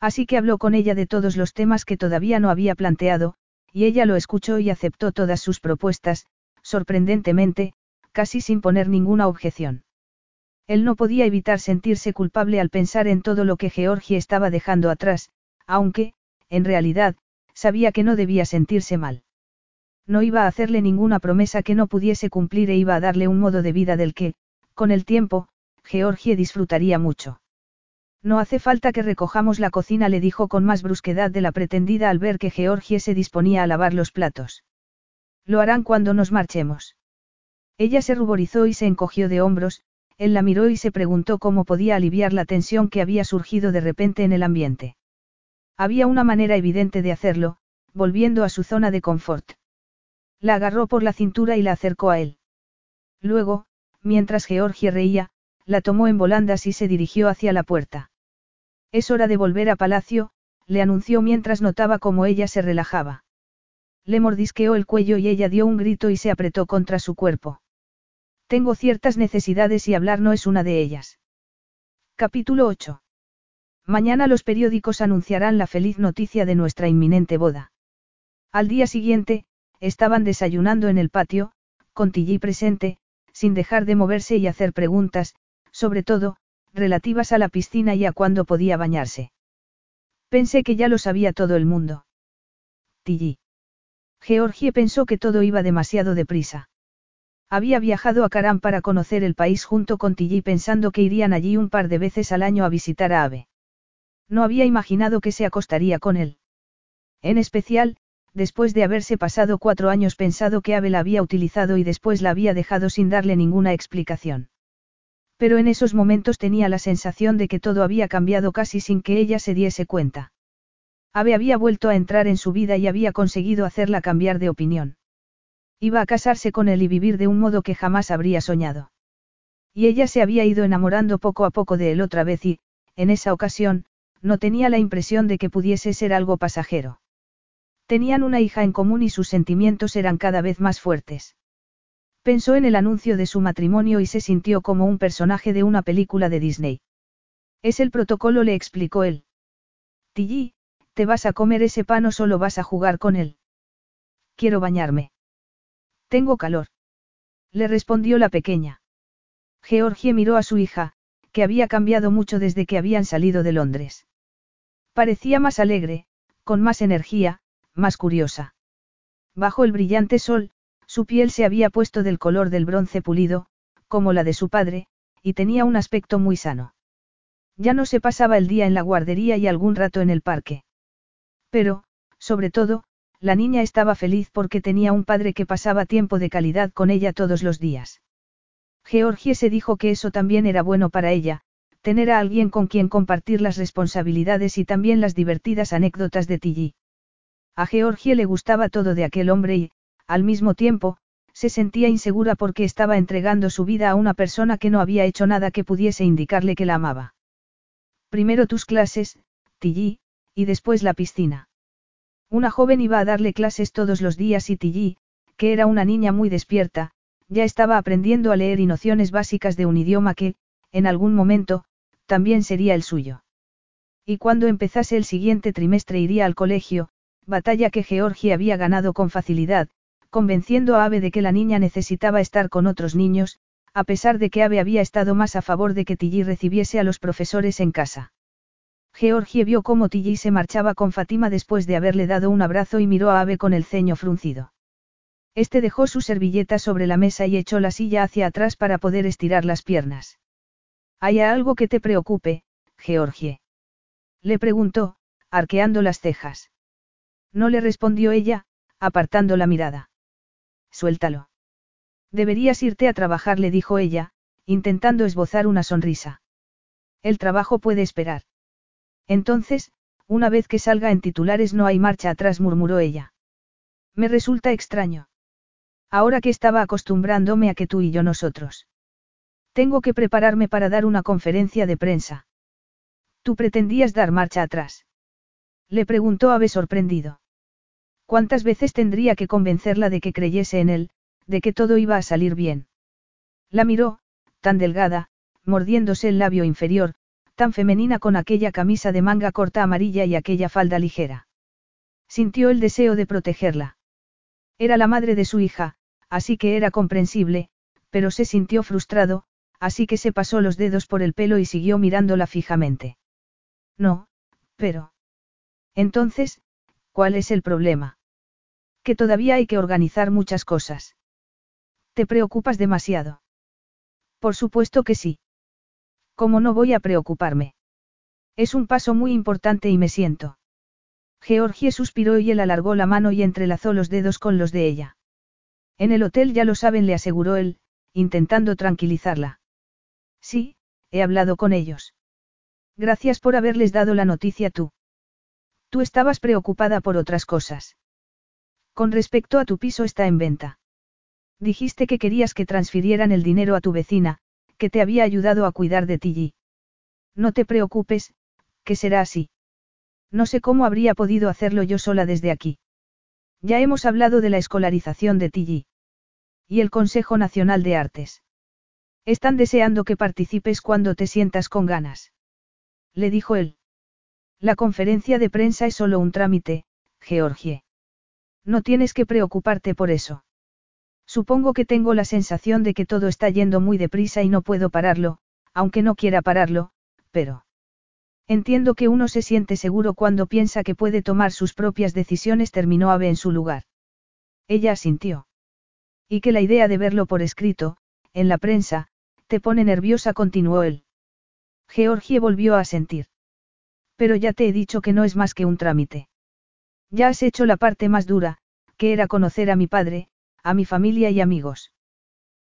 Así que habló con ella de todos los temas que todavía no había planteado, y ella lo escuchó y aceptó todas sus propuestas, sorprendentemente, casi sin poner ninguna objeción. Él no podía evitar sentirse culpable al pensar en todo lo que Georgie estaba dejando atrás, aunque, en realidad, sabía que no debía sentirse mal. No iba a hacerle ninguna promesa que no pudiese cumplir e iba a darle un modo de vida del que, con el tiempo, Georgie disfrutaría mucho. No hace falta que recojamos la cocina, le dijo con más brusquedad de la pretendida al ver que Georgie se disponía a lavar los platos. Lo harán cuando nos marchemos. Ella se ruborizó y se encogió de hombros, él la miró y se preguntó cómo podía aliviar la tensión que había surgido de repente en el ambiente. Había una manera evidente de hacerlo, volviendo a su zona de confort. La agarró por la cintura y la acercó a él. Luego, mientras Georgie reía, la tomó en volandas y se dirigió hacia la puerta. Es hora de volver a palacio, le anunció mientras notaba cómo ella se relajaba. Le mordisqueó el cuello y ella dio un grito y se apretó contra su cuerpo. Tengo ciertas necesidades y hablar no es una de ellas. Capítulo 8. Mañana los periódicos anunciarán la feliz noticia de nuestra inminente boda. Al día siguiente, estaban desayunando en el patio, con Tilly presente, sin dejar de moverse y hacer preguntas, sobre todo, relativas a la piscina y a cuándo podía bañarse. Pensé que ya lo sabía todo el mundo. Tilly. Georgie pensó que todo iba demasiado deprisa. Había viajado a Carán para conocer el país junto con Tilly pensando que irían allí un par de veces al año a visitar a Ave. No había imaginado que se acostaría con él. En especial, después de haberse pasado cuatro años pensado que Ave la había utilizado y después la había dejado sin darle ninguna explicación. Pero en esos momentos tenía la sensación de que todo había cambiado casi sin que ella se diese cuenta. Ave había vuelto a entrar en su vida y había conseguido hacerla cambiar de opinión. Iba a casarse con él y vivir de un modo que jamás habría soñado. Y ella se había ido enamorando poco a poco de él otra vez y, en esa ocasión, no tenía la impresión de que pudiese ser algo pasajero. Tenían una hija en común y sus sentimientos eran cada vez más fuertes. Pensó en el anuncio de su matrimonio y se sintió como un personaje de una película de Disney. Es el protocolo, le explicó él. Tilly, ¿te vas a comer ese pan o solo vas a jugar con él? Quiero bañarme. Tengo calor. Le respondió la pequeña. Georgie miró a su hija, que había cambiado mucho desde que habían salido de Londres. Parecía más alegre, con más energía, más curiosa. Bajo el brillante sol, su piel se había puesto del color del bronce pulido, como la de su padre, y tenía un aspecto muy sano. Ya no se pasaba el día en la guardería y algún rato en el parque. Pero, sobre todo, la niña estaba feliz porque tenía un padre que pasaba tiempo de calidad con ella todos los días. Georgie se dijo que eso también era bueno para ella, tener a alguien con quien compartir las responsabilidades y también las divertidas anécdotas de Tilly. A Georgie le gustaba todo de aquel hombre y, al mismo tiempo, se sentía insegura porque estaba entregando su vida a una persona que no había hecho nada que pudiese indicarle que la amaba. Primero tus clases, Tilly, y después la piscina. Una joven iba a darle clases todos los días y Tilly, que era una niña muy despierta, ya estaba aprendiendo a leer y nociones básicas de un idioma que, en algún momento, también sería el suyo. Y cuando empezase el siguiente trimestre iría al colegio, batalla que Georgie había ganado con facilidad, convenciendo a Ave de que la niña necesitaba estar con otros niños, a pesar de que Ave había estado más a favor de que Tilly recibiese a los profesores en casa. Georgie vio cómo Tilly se marchaba con Fatima después de haberle dado un abrazo y miró a Ave con el ceño fruncido. Este dejó su servilleta sobre la mesa y echó la silla hacia atrás para poder estirar las piernas. ¿Hay algo que te preocupe, Georgie? Le preguntó, arqueando las cejas. No le respondió ella, apartando la mirada. Suéltalo. Deberías irte a trabajar, le dijo ella, intentando esbozar una sonrisa. El trabajo puede esperar. Entonces, una vez que salga en titulares no hay marcha atrás, murmuró ella. Me resulta extraño. Ahora que estaba acostumbrándome a que tú y yo nosotros. Tengo que prepararme para dar una conferencia de prensa. ¿Tú pretendías dar marcha atrás? Le preguntó Ave sorprendido. ¿Cuántas veces tendría que convencerla de que creyese en él, de que todo iba a salir bien? La miró, tan delgada, mordiéndose el labio inferior, tan femenina con aquella camisa de manga corta amarilla y aquella falda ligera. Sintió el deseo de protegerla. Era la madre de su hija, así que era comprensible, pero se sintió frustrado, así que se pasó los dedos por el pelo y siguió mirándola fijamente. No, pero... Entonces, ¿cuál es el problema? Que todavía hay que organizar muchas cosas. ¿Te preocupas demasiado? Por supuesto que sí. ¿Cómo no voy a preocuparme? Es un paso muy importante y me siento. Georgie suspiró y él alargó la mano y entrelazó los dedos con los de ella. En el hotel ya lo saben, le aseguró él, intentando tranquilizarla. Sí, he hablado con ellos. Gracias por haberles dado la noticia tú. Tú estabas preocupada por otras cosas. Con respecto a tu piso está en venta. Dijiste que querías que transfirieran el dinero a tu vecina, que te había ayudado a cuidar de ti. No te preocupes, que será así. No sé cómo habría podido hacerlo yo sola desde aquí. Ya hemos hablado de la escolarización de Tilly. Y el Consejo Nacional de Artes. Están deseando que participes cuando te sientas con ganas. Le dijo él. La conferencia de prensa es solo un trámite, Georgie. No tienes que preocuparte por eso. Supongo que tengo la sensación de que todo está yendo muy deprisa y no puedo pararlo, aunque no quiera pararlo, pero... Entiendo que uno se siente seguro cuando piensa que puede tomar sus propias decisiones, terminó Ave en su lugar. Ella asintió. Y que la idea de verlo por escrito, en la prensa, te pone nerviosa, continuó él. Georgie volvió a sentir. Pero ya te he dicho que no es más que un trámite. Ya has hecho la parte más dura, que era conocer a mi padre, a mi familia y amigos.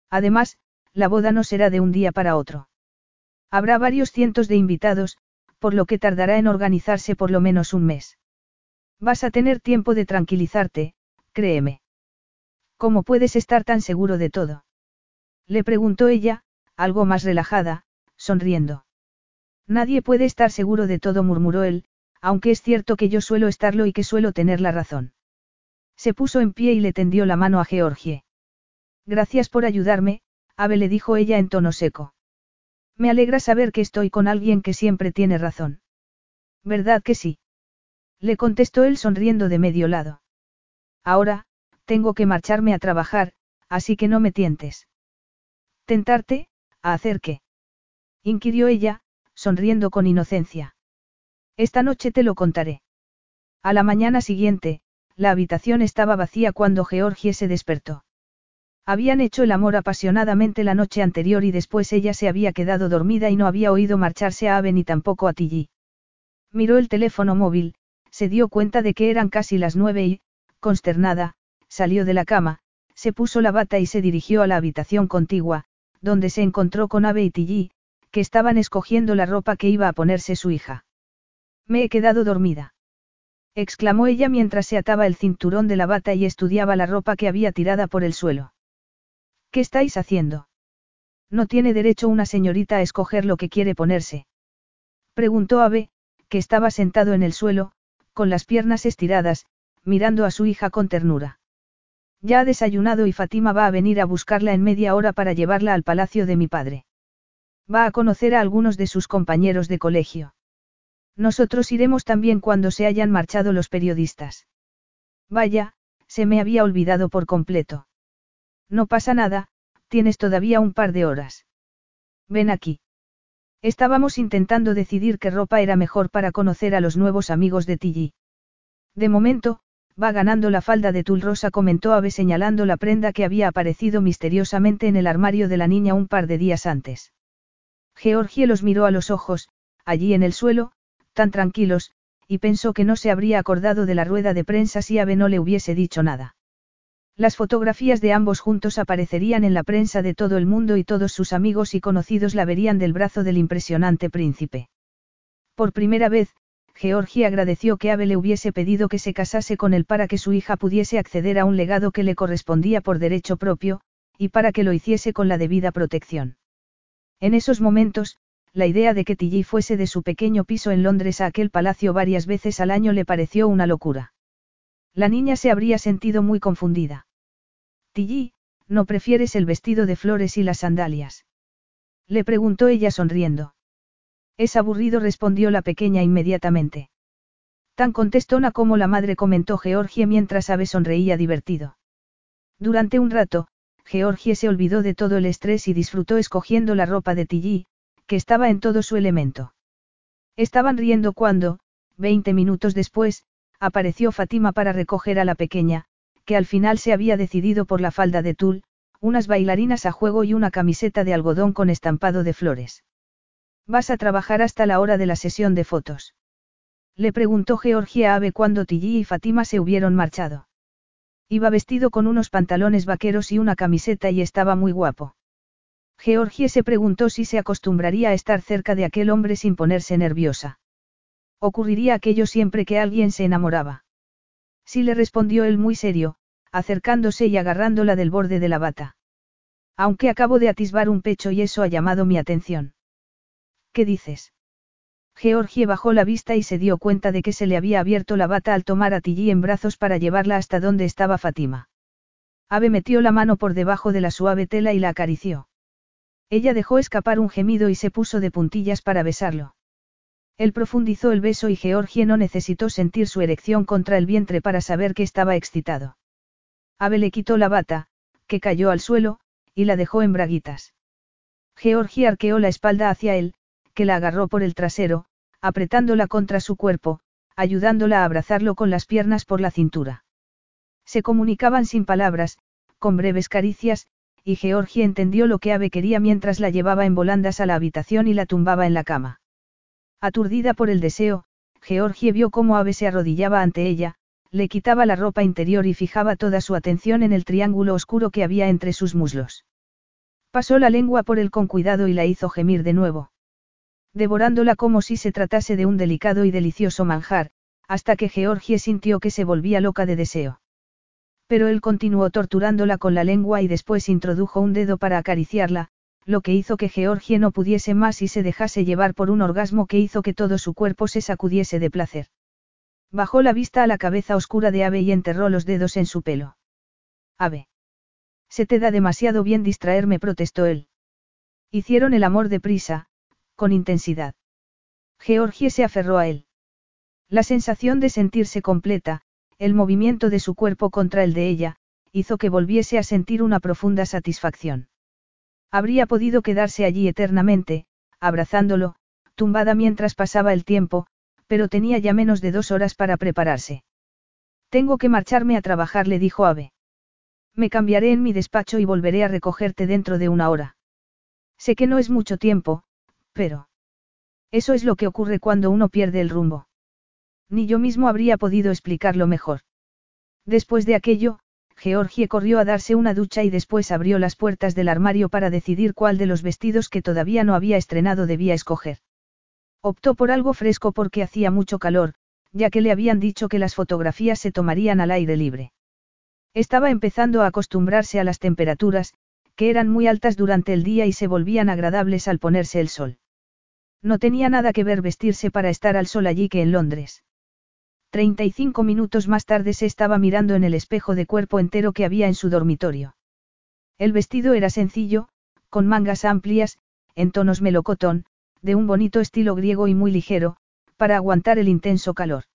Además, la boda no será de un día para otro. Habrá varios cientos de invitados, por lo que tardará en organizarse por lo menos un mes. Vas a tener tiempo de tranquilizarte, créeme. ¿Cómo puedes estar tan seguro de todo? Le preguntó ella, algo más relajada, sonriendo. Nadie puede estar seguro de todo, murmuró él, aunque es cierto que yo suelo estarlo y que suelo tener la razón. Se puso en pie y le tendió la mano a Georgie. Gracias por ayudarme, Ave le dijo ella en tono seco. Me alegra saber que estoy con alguien que siempre tiene razón. ¿Verdad que sí? Le contestó él sonriendo de medio lado. Ahora, tengo que marcharme a trabajar, así que no me tientes. ¿Tentarte? ¿A hacer qué? inquirió ella, sonriendo con inocencia. Esta noche te lo contaré. A la mañana siguiente, la habitación estaba vacía cuando Georgie se despertó. Habían hecho el amor apasionadamente la noche anterior y después ella se había quedado dormida y no había oído marcharse a Ave ni tampoco a Tilly. Miró el teléfono móvil, se dio cuenta de que eran casi las nueve y, consternada, salió de la cama, se puso la bata y se dirigió a la habitación contigua, donde se encontró con Ave y Tilly, que estaban escogiendo la ropa que iba a ponerse su hija. Me he quedado dormida. exclamó ella mientras se ataba el cinturón de la bata y estudiaba la ropa que había tirada por el suelo. ¿Qué estáis haciendo? No tiene derecho una señorita a escoger lo que quiere ponerse. Preguntó Ave, que estaba sentado en el suelo, con las piernas estiradas, mirando a su hija con ternura. Ya ha desayunado y Fátima va a venir a buscarla en media hora para llevarla al palacio de mi padre. Va a conocer a algunos de sus compañeros de colegio. Nosotros iremos también cuando se hayan marchado los periodistas. Vaya, se me había olvidado por completo. No pasa nada, tienes todavía un par de horas. Ven aquí. Estábamos intentando decidir qué ropa era mejor para conocer a los nuevos amigos de Tilly. De momento, va ganando la falda de tul rosa, comentó Ave señalando la prenda que había aparecido misteriosamente en el armario de la niña un par de días antes. Georgie los miró a los ojos, allí en el suelo, tan tranquilos, y pensó que no se habría acordado de la rueda de prensa si Ave no le hubiese dicho nada. Las fotografías de ambos juntos aparecerían en la prensa de todo el mundo y todos sus amigos y conocidos la verían del brazo del impresionante príncipe. Por primera vez, Georgie agradeció que Ave le hubiese pedido que se casase con él para que su hija pudiese acceder a un legado que le correspondía por derecho propio, y para que lo hiciese con la debida protección. En esos momentos, la idea de que Tilly fuese de su pequeño piso en Londres a aquel palacio varias veces al año le pareció una locura. La niña se habría sentido muy confundida. Tilly, ¿no prefieres el vestido de flores y las sandalias? Le preguntó ella sonriendo. Es aburrido, respondió la pequeña inmediatamente. Tan contestona como la madre comentó Georgie mientras Ave sonreía divertido. Durante un rato, Georgie se olvidó de todo el estrés y disfrutó escogiendo la ropa de Tilly, que estaba en todo su elemento. Estaban riendo cuando, veinte minutos después, apareció Fátima para recoger a la pequeña, que al final se había decidido por la falda de tul, unas bailarinas a juego y una camiseta de algodón con estampado de flores. ¿Vas a trabajar hasta la hora de la sesión de fotos? Le preguntó Georgia Ave cuando Tilly y Fátima se hubieron marchado. Iba vestido con unos pantalones vaqueros y una camiseta y estaba muy guapo. Georgie se preguntó si se acostumbraría a estar cerca de aquel hombre sin ponerse nerviosa. Ocurriría aquello siempre que alguien se enamoraba. Sí le respondió él muy serio, acercándose y agarrándola del borde de la bata. Aunque acabo de atisbar un pecho y eso ha llamado mi atención. ¿Qué dices? Georgie bajó la vista y se dio cuenta de que se le había abierto la bata al tomar a Tilly en brazos para llevarla hasta donde estaba Fátima. Ave metió la mano por debajo de la suave tela y la acarició. Ella dejó escapar un gemido y se puso de puntillas para besarlo. Él profundizó el beso y Georgie no necesitó sentir su erección contra el vientre para saber que estaba excitado. Ave le quitó la bata, que cayó al suelo, y la dejó en braguitas. Georgie arqueó la espalda hacia él, que la agarró por el trasero, apretándola contra su cuerpo, ayudándola a abrazarlo con las piernas por la cintura. Se comunicaban sin palabras, con breves caricias, y Georgie entendió lo que Ave quería mientras la llevaba en volandas a la habitación y la tumbaba en la cama. Aturdida por el deseo, Georgie vio cómo Ave se arrodillaba ante ella, le quitaba la ropa interior y fijaba toda su atención en el triángulo oscuro que había entre sus muslos. Pasó la lengua por él con cuidado y la hizo gemir de nuevo. Devorándola como si se tratase de un delicado y delicioso manjar, hasta que Georgie sintió que se volvía loca de deseo. Pero él continuó torturándola con la lengua y después introdujo un dedo para acariciarla, lo que hizo que Georgie no pudiese más y se dejase llevar por un orgasmo que hizo que todo su cuerpo se sacudiese de placer. Bajó la vista a la cabeza oscura de Ave y enterró los dedos en su pelo. Ave. Se te da demasiado bien distraerme, protestó él. Hicieron el amor deprisa, con intensidad. Georgie se aferró a él. La sensación de sentirse completa, el movimiento de su cuerpo contra el de ella, hizo que volviese a sentir una profunda satisfacción. Habría podido quedarse allí eternamente, abrazándolo, tumbada mientras pasaba el tiempo, pero tenía ya menos de dos horas para prepararse. Tengo que marcharme a trabajar, le dijo Ave. Me cambiaré en mi despacho y volveré a recogerte dentro de una hora. Sé que no es mucho tiempo, pero... Eso es lo que ocurre cuando uno pierde el rumbo. Ni yo mismo habría podido explicarlo mejor. Después de aquello, Georgie corrió a darse una ducha y después abrió las puertas del armario para decidir cuál de los vestidos que todavía no había estrenado debía escoger. Optó por algo fresco porque hacía mucho calor, ya que le habían dicho que las fotografías se tomarían al aire libre. Estaba empezando a acostumbrarse a las temperaturas, que eran muy altas durante el día y se volvían agradables al ponerse el sol. No tenía nada que ver vestirse para estar al sol allí que en Londres. Treinta y cinco minutos más tarde se estaba mirando en el espejo de cuerpo entero que había en su dormitorio. El vestido era sencillo, con mangas amplias, en tonos melocotón, de un bonito estilo griego y muy ligero, para aguantar el intenso calor.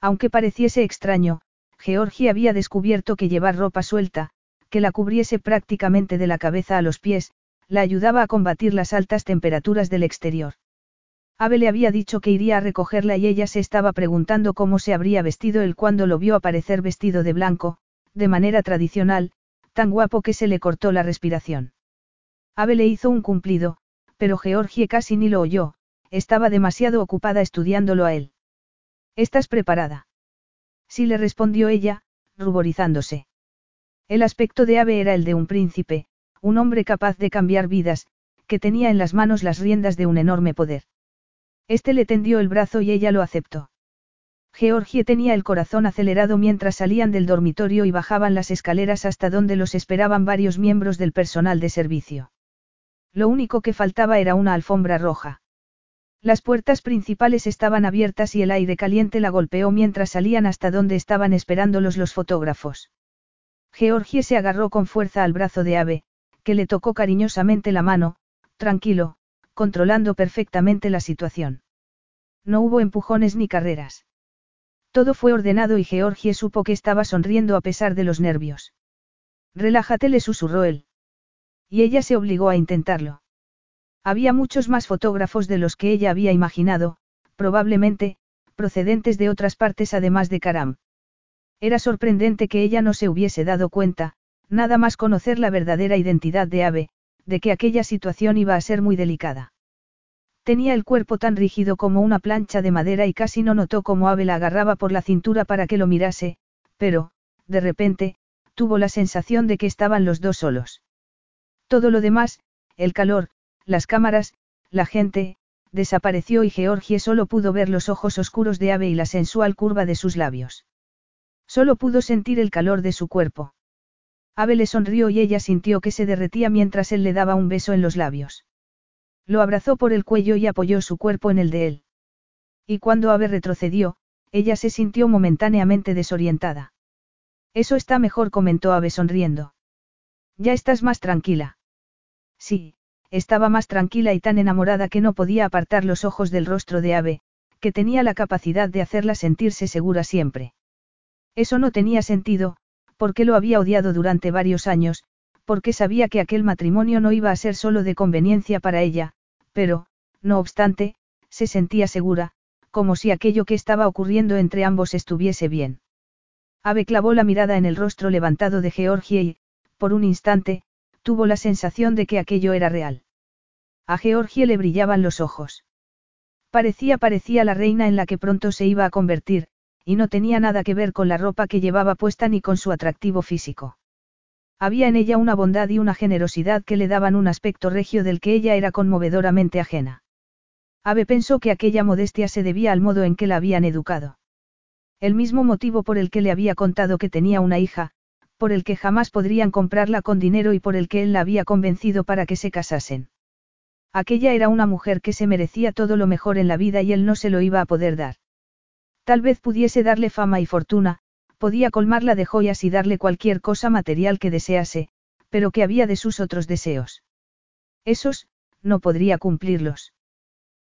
Aunque pareciese extraño, Georgie había descubierto que llevar ropa suelta, que la cubriese prácticamente de la cabeza a los pies, la ayudaba a combatir las altas temperaturas del exterior. Abe le había dicho que iría a recogerla y ella se estaba preguntando cómo se habría vestido él cuando lo vio aparecer vestido de blanco, de manera tradicional, tan guapo que se le cortó la respiración. Abe le hizo un cumplido, pero Georgie casi ni lo oyó, estaba demasiado ocupada estudiándolo a él. ¿Estás preparada? Sí le respondió ella, ruborizándose. El aspecto de Ave era el de un príncipe, un hombre capaz de cambiar vidas, que tenía en las manos las riendas de un enorme poder. Este le tendió el brazo y ella lo aceptó. Georgie tenía el corazón acelerado mientras salían del dormitorio y bajaban las escaleras hasta donde los esperaban varios miembros del personal de servicio. Lo único que faltaba era una alfombra roja. Las puertas principales estaban abiertas y el aire caliente la golpeó mientras salían hasta donde estaban esperándolos los fotógrafos. Georgie se agarró con fuerza al brazo de Ave, que le tocó cariñosamente la mano, tranquilo, controlando perfectamente la situación. No hubo empujones ni carreras. Todo fue ordenado y Georgie supo que estaba sonriendo a pesar de los nervios. Relájate, le susurró él. Y ella se obligó a intentarlo. Había muchos más fotógrafos de los que ella había imaginado, probablemente, procedentes de otras partes además de Karam. Era sorprendente que ella no se hubiese dado cuenta, nada más conocer la verdadera identidad de Ave, de que aquella situación iba a ser muy delicada. Tenía el cuerpo tan rígido como una plancha de madera y casi no notó cómo Abel la agarraba por la cintura para que lo mirase, pero, de repente, tuvo la sensación de que estaban los dos solos. Todo lo demás, el calor, las cámaras, la gente, desapareció y Georgie solo pudo ver los ojos oscuros de Ave y la sensual curva de sus labios. Solo pudo sentir el calor de su cuerpo. Ave le sonrió y ella sintió que se derretía mientras él le daba un beso en los labios. Lo abrazó por el cuello y apoyó su cuerpo en el de él. Y cuando Ave retrocedió, ella se sintió momentáneamente desorientada. Eso está mejor, comentó Ave sonriendo. Ya estás más tranquila. Sí, estaba más tranquila y tan enamorada que no podía apartar los ojos del rostro de Ave, que tenía la capacidad de hacerla sentirse segura siempre. Eso no tenía sentido, porque lo había odiado durante varios años, porque sabía que aquel matrimonio no iba a ser solo de conveniencia para ella, pero, no obstante, se sentía segura, como si aquello que estaba ocurriendo entre ambos estuviese bien. Ave clavó la mirada en el rostro levantado de Georgie y, por un instante, tuvo la sensación de que aquello era real. A Georgie le brillaban los ojos. Parecía parecía la reina en la que pronto se iba a convertir, y no tenía nada que ver con la ropa que llevaba puesta ni con su atractivo físico. Había en ella una bondad y una generosidad que le daban un aspecto regio del que ella era conmovedoramente ajena. Ave pensó que aquella modestia se debía al modo en que la habían educado. El mismo motivo por el que le había contado que tenía una hija, por el que jamás podrían comprarla con dinero y por el que él la había convencido para que se casasen. Aquella era una mujer que se merecía todo lo mejor en la vida y él no se lo iba a poder dar. Tal vez pudiese darle fama y fortuna, podía colmarla de joyas y darle cualquier cosa material que desease, pero que había de sus otros deseos. Esos, no podría cumplirlos.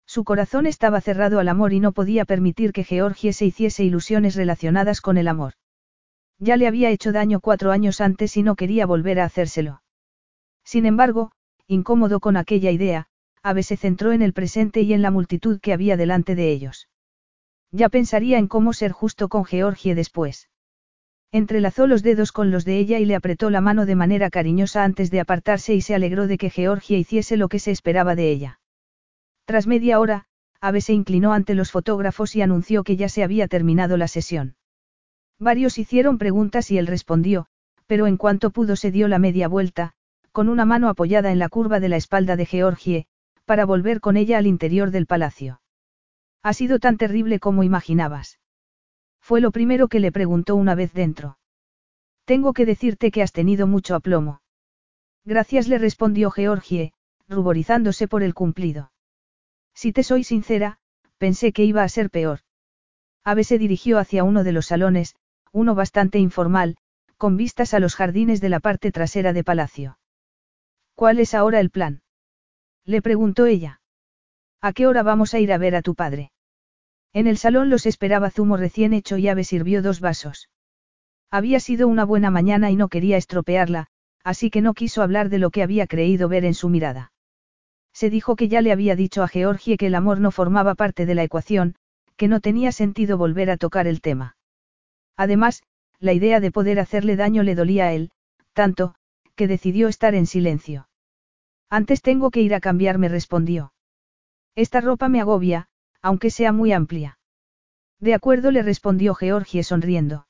Su corazón estaba cerrado al amor y no podía permitir que Georgie se hiciese ilusiones relacionadas con el amor. Ya le había hecho daño cuatro años antes y no quería volver a hacérselo. Sin embargo, incómodo con aquella idea, Abe se centró en el presente y en la multitud que había delante de ellos. Ya pensaría en cómo ser justo con Georgie después. Entrelazó los dedos con los de ella y le apretó la mano de manera cariñosa antes de apartarse y se alegró de que Georgie hiciese lo que se esperaba de ella. Tras media hora, Abe se inclinó ante los fotógrafos y anunció que ya se había terminado la sesión. Varios hicieron preguntas y él respondió, pero en cuanto pudo se dio la media vuelta, con una mano apoyada en la curva de la espalda de Georgie, para volver con ella al interior del palacio. Ha sido tan terrible como imaginabas. Fue lo primero que le preguntó una vez dentro. Tengo que decirte que has tenido mucho aplomo. Gracias le respondió Georgie, ruborizándose por el cumplido. Si te soy sincera, pensé que iba a ser peor. Ave se dirigió hacia uno de los salones, uno bastante informal, con vistas a los jardines de la parte trasera de palacio. ¿Cuál es ahora el plan? Le preguntó ella. ¿A qué hora vamos a ir a ver a tu padre? En el salón los esperaba zumo recién hecho y Ave sirvió dos vasos. Había sido una buena mañana y no quería estropearla, así que no quiso hablar de lo que había creído ver en su mirada. Se dijo que ya le había dicho a Georgie que el amor no formaba parte de la ecuación, que no tenía sentido volver a tocar el tema. Además, la idea de poder hacerle daño le dolía a él, tanto, que decidió estar en silencio. Antes tengo que ir a cambiarme, respondió. Esta ropa me agobia, aunque sea muy amplia. De acuerdo, le respondió Georgie sonriendo.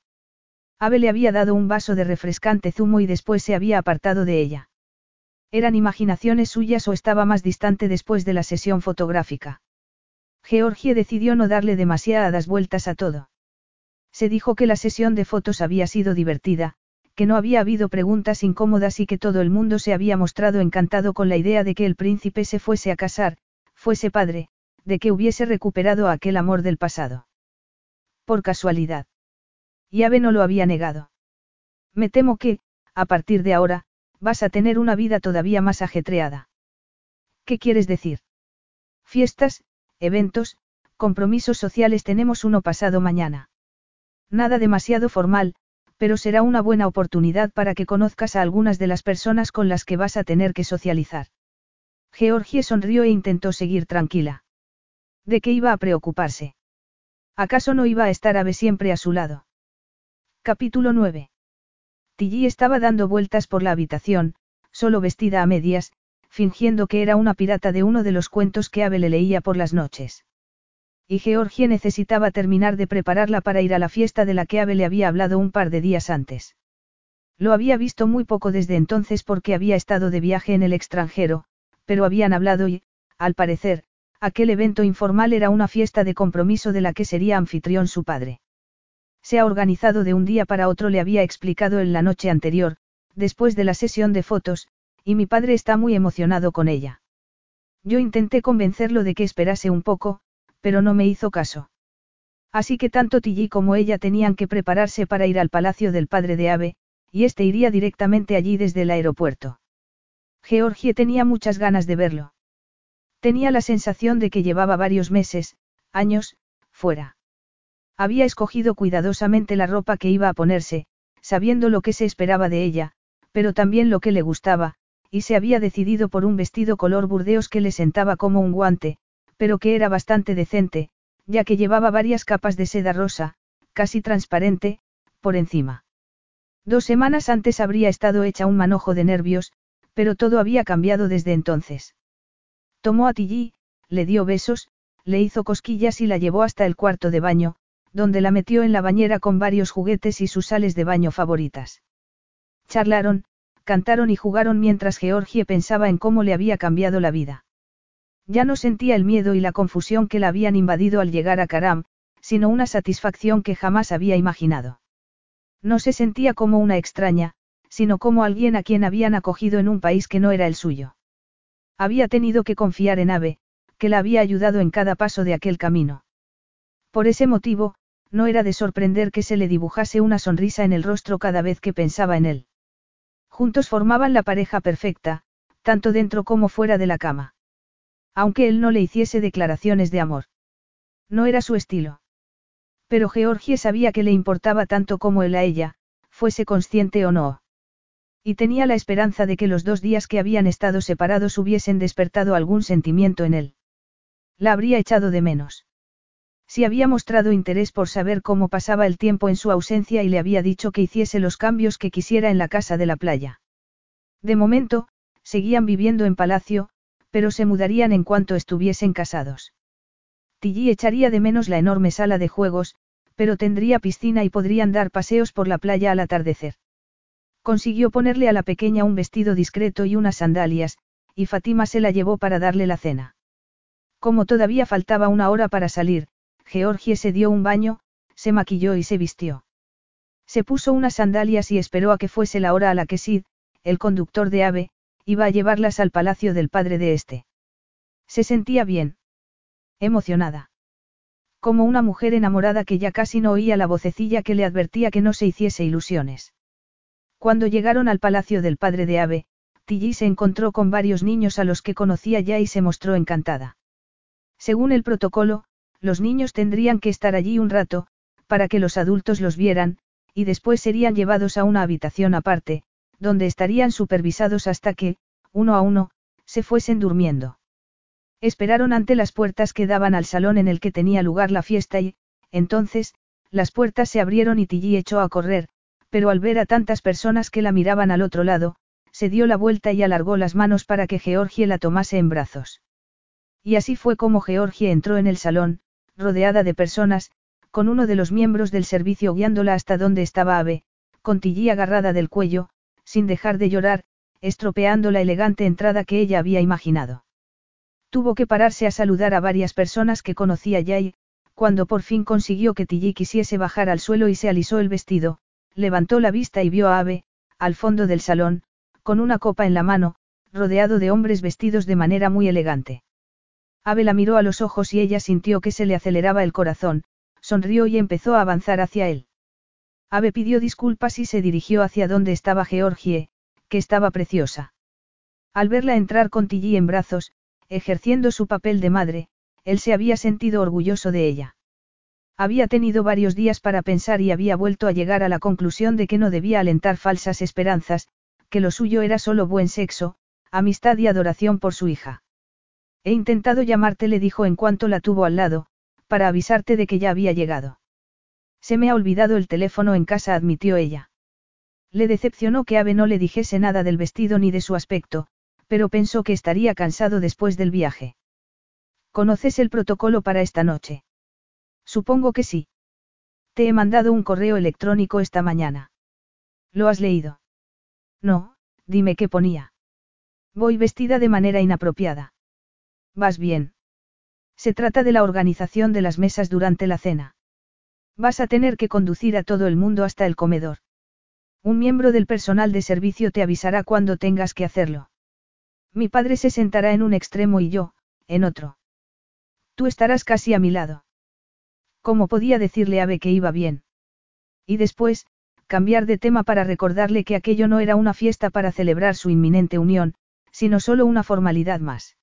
Ave le había dado un vaso de refrescante zumo y después se había apartado de ella. ¿Eran imaginaciones suyas o estaba más distante después de la sesión fotográfica? Georgie decidió no darle demasiadas vueltas a todo. Se dijo que la sesión de fotos había sido divertida, que no había habido preguntas incómodas y que todo el mundo se había mostrado encantado con la idea de que el príncipe se fuese a casar, fuese padre, de que hubiese recuperado aquel amor del pasado. Por casualidad. Y Ave no lo había negado. Me temo que, a partir de ahora, vas a tener una vida todavía más ajetreada. ¿Qué quieres decir? Fiestas, eventos, compromisos sociales tenemos uno pasado mañana. Nada demasiado formal, pero será una buena oportunidad para que conozcas a algunas de las personas con las que vas a tener que socializar. Georgie sonrió e intentó seguir tranquila. ¿De qué iba a preocuparse? ¿Acaso no iba a estar Ave siempre a su lado? Capítulo 9. Tilly estaba dando vueltas por la habitación, solo vestida a medias, fingiendo que era una pirata de uno de los cuentos que Ave le leía por las noches. Y Georgie necesitaba terminar de prepararla para ir a la fiesta de la que Ave le había hablado un par de días antes. Lo había visto muy poco desde entonces porque había estado de viaje en el extranjero, pero habían hablado y, al parecer, aquel evento informal era una fiesta de compromiso de la que sería anfitrión su padre. Se ha organizado de un día para otro, le había explicado en la noche anterior, después de la sesión de fotos, y mi padre está muy emocionado con ella. Yo intenté convencerlo de que esperase un poco, pero no me hizo caso. Así que tanto Tilly como ella tenían que prepararse para ir al palacio del padre de Ave, y este iría directamente allí desde el aeropuerto. Georgie tenía muchas ganas de verlo. Tenía la sensación de que llevaba varios meses, años, fuera. Había escogido cuidadosamente la ropa que iba a ponerse, sabiendo lo que se esperaba de ella, pero también lo que le gustaba, y se había decidido por un vestido color burdeos que le sentaba como un guante, pero que era bastante decente, ya que llevaba varias capas de seda rosa, casi transparente, por encima. Dos semanas antes habría estado hecha un manojo de nervios, pero todo había cambiado desde entonces. Tomó a Tilly, le dio besos, le hizo cosquillas y la llevó hasta el cuarto de baño, donde la metió en la bañera con varios juguetes y sus sales de baño favoritas. Charlaron, cantaron y jugaron mientras Georgie pensaba en cómo le había cambiado la vida. Ya no sentía el miedo y la confusión que la habían invadido al llegar a Karam, sino una satisfacción que jamás había imaginado. No se sentía como una extraña, sino como alguien a quien habían acogido en un país que no era el suyo. Había tenido que confiar en Ave, que la había ayudado en cada paso de aquel camino. Por ese motivo, no era de sorprender que se le dibujase una sonrisa en el rostro cada vez que pensaba en él. Juntos formaban la pareja perfecta, tanto dentro como fuera de la cama. Aunque él no le hiciese declaraciones de amor. No era su estilo. Pero Georgie sabía que le importaba tanto como él a ella, fuese consciente o no. Y tenía la esperanza de que los dos días que habían estado separados hubiesen despertado algún sentimiento en él. La habría echado de menos. Si había mostrado interés por saber cómo pasaba el tiempo en su ausencia y le había dicho que hiciese los cambios que quisiera en la casa de la playa. De momento, seguían viviendo en palacio, pero se mudarían en cuanto estuviesen casados. Tilly echaría de menos la enorme sala de juegos, pero tendría piscina y podrían dar paseos por la playa al atardecer. Consiguió ponerle a la pequeña un vestido discreto y unas sandalias, y Fátima se la llevó para darle la cena. Como todavía faltaba una hora para salir, Georgie se dio un baño, se maquilló y se vistió. Se puso unas sandalias y esperó a que fuese la hora a la que Sid, el conductor de ave, iba a llevarlas al palacio del padre de este. Se sentía bien. Emocionada. Como una mujer enamorada que ya casi no oía la vocecilla que le advertía que no se hiciese ilusiones. Cuando llegaron al palacio del padre de Ave, Tilly se encontró con varios niños a los que conocía ya y se mostró encantada. Según el protocolo, los niños tendrían que estar allí un rato, para que los adultos los vieran, y después serían llevados a una habitación aparte, donde estarían supervisados hasta que, uno a uno, se fuesen durmiendo. Esperaron ante las puertas que daban al salón en el que tenía lugar la fiesta y, entonces, las puertas se abrieron y Tilly echó a correr, pero al ver a tantas personas que la miraban al otro lado, se dio la vuelta y alargó las manos para que Georgie la tomase en brazos. Y así fue como Georgie entró en el salón, rodeada de personas, con uno de los miembros del servicio guiándola hasta donde estaba Ave, con Tilly agarrada del cuello, sin dejar de llorar, estropeando la elegante entrada que ella había imaginado. Tuvo que pararse a saludar a varias personas que conocía ya y, cuando por fin consiguió que Tilly quisiese bajar al suelo y se alisó el vestido, levantó la vista y vio a Ave, al fondo del salón, con una copa en la mano, rodeado de hombres vestidos de manera muy elegante. Ave la miró a los ojos y ella sintió que se le aceleraba el corazón, sonrió y empezó a avanzar hacia él. Ave pidió disculpas y se dirigió hacia donde estaba Georgie, que estaba preciosa. Al verla entrar con Tilly en brazos, ejerciendo su papel de madre, él se había sentido orgulloso de ella. Había tenido varios días para pensar y había vuelto a llegar a la conclusión de que no debía alentar falsas esperanzas, que lo suyo era solo buen sexo, amistad y adoración por su hija. He intentado llamarte, le dijo en cuanto la tuvo al lado, para avisarte de que ya había llegado. Se me ha olvidado el teléfono en casa, admitió ella. Le decepcionó que Ave no le dijese nada del vestido ni de su aspecto, pero pensó que estaría cansado después del viaje. ¿Conoces el protocolo para esta noche? Supongo que sí. Te he mandado un correo electrónico esta mañana. ¿Lo has leído? No, dime qué ponía. Voy vestida de manera inapropiada. Vas bien. Se trata de la organización de las mesas durante la cena. Vas a tener que conducir a todo el mundo hasta el comedor. Un miembro del personal de servicio te avisará cuando tengas que hacerlo. Mi padre se sentará en un extremo y yo, en otro. Tú estarás casi a mi lado. ¿Cómo podía decirle a Ave que iba bien? Y después, cambiar de tema para recordarle que aquello no era una fiesta para celebrar su inminente unión, sino solo una formalidad más.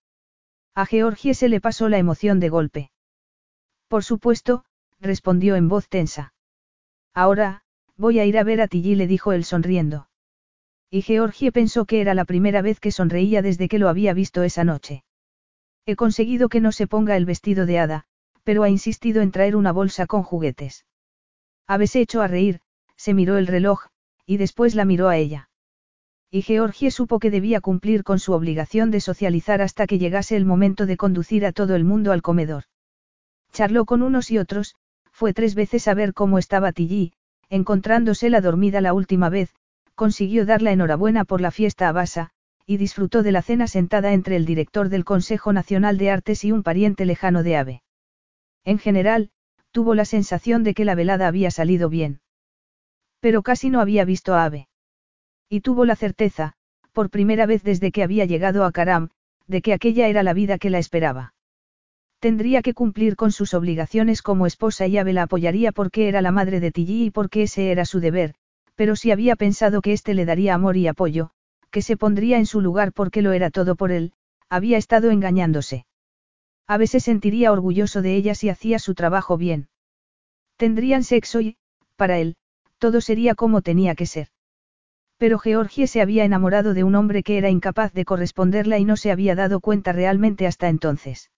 A Georgie se le pasó la emoción de golpe. Por supuesto, respondió en voz tensa. Ahora, voy a ir a ver a Tilly, le dijo él sonriendo. Y Georgie pensó que era la primera vez que sonreía desde que lo había visto esa noche. He conseguido que no se ponga el vestido de hada, pero ha insistido en traer una bolsa con juguetes. se echó a reír, se miró el reloj, y después la miró a ella. Y Georgie supo que debía cumplir con su obligación de socializar hasta que llegase el momento de conducir a todo el mundo al comedor. Charló con unos y otros, fue tres veces a ver cómo estaba Tilly, encontrándosela dormida la última vez, consiguió dar la enhorabuena por la fiesta a Basa, y disfrutó de la cena sentada entre el director del Consejo Nacional de Artes y un pariente lejano de Ave. En general, tuvo la sensación de que la velada había salido bien. Pero casi no había visto a Ave. Y tuvo la certeza, por primera vez desde que había llegado a Karam, de que aquella era la vida que la esperaba. Tendría que cumplir con sus obligaciones como esposa y Ave la apoyaría porque era la madre de Tilly y porque ese era su deber, pero si había pensado que éste le daría amor y apoyo, que se pondría en su lugar porque lo era todo por él, había estado engañándose. Ave se sentiría orgulloso de ella si hacía su trabajo bien. Tendrían sexo y, para él, todo sería como tenía que ser. Pero Georgie se había enamorado de un hombre que era incapaz de corresponderla y no se había dado cuenta realmente hasta entonces.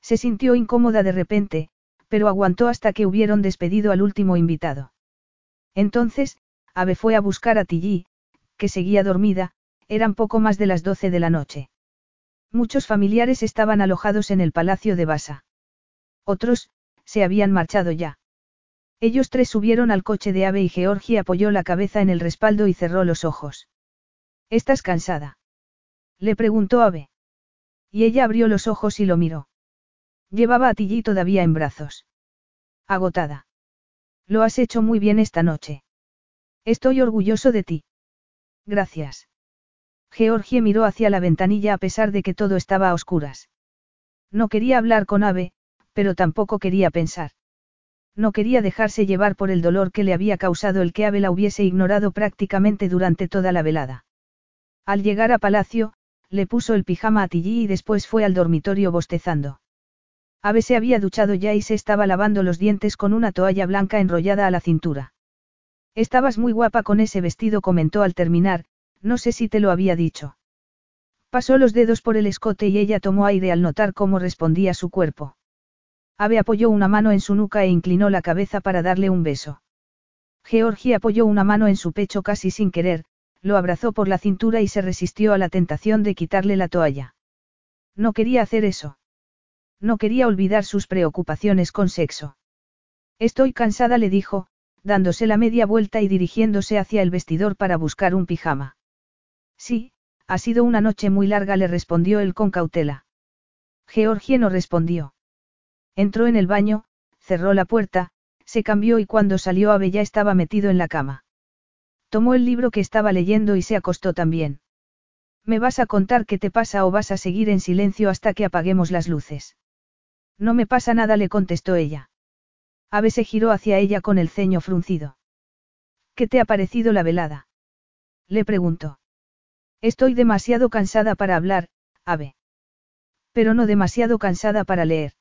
Se sintió incómoda de repente, pero aguantó hasta que hubieron despedido al último invitado. Entonces, Ave fue a buscar a Tilly, que seguía dormida, eran poco más de las doce de la noche. Muchos familiares estaban alojados en el palacio de Basa. Otros, se habían marchado ya. Ellos tres subieron al coche de Ave y Georgie apoyó la cabeza en el respaldo y cerró los ojos. ¿Estás cansada? Le preguntó Ave. Y ella abrió los ojos y lo miró. Llevaba a Tilly todavía en brazos. Agotada. Lo has hecho muy bien esta noche. Estoy orgulloso de ti. Gracias. Georgie miró hacia la ventanilla a pesar de que todo estaba a oscuras. No quería hablar con Ave, pero tampoco quería pensar. No quería dejarse llevar por el dolor que le había causado el que Ave la hubiese ignorado prácticamente durante toda la velada. Al llegar a palacio, le puso el pijama a Tilly y después fue al dormitorio bostezando. Ave se había duchado ya y se estaba lavando los dientes con una toalla blanca enrollada a la cintura. Estabas muy guapa con ese vestido, comentó al terminar, no sé si te lo había dicho. Pasó los dedos por el escote y ella tomó aire al notar cómo respondía su cuerpo. Ave apoyó una mano en su nuca e inclinó la cabeza para darle un beso. Georgie apoyó una mano en su pecho casi sin querer, lo abrazó por la cintura y se resistió a la tentación de quitarle la toalla. No quería hacer eso. No quería olvidar sus preocupaciones con sexo. Estoy cansada, le dijo, dándose la media vuelta y dirigiéndose hacia el vestidor para buscar un pijama. Sí, ha sido una noche muy larga, le respondió él con cautela. Georgie no respondió. Entró en el baño, cerró la puerta, se cambió y cuando salió Ave ya estaba metido en la cama. Tomó el libro que estaba leyendo y se acostó también. ¿Me vas a contar qué te pasa o vas a seguir en silencio hasta que apaguemos las luces? No me pasa nada, le contestó ella. Ave se giró hacia ella con el ceño fruncido. ¿Qué te ha parecido la velada? Le preguntó. Estoy demasiado cansada para hablar, Ave. Pero no demasiado cansada para leer.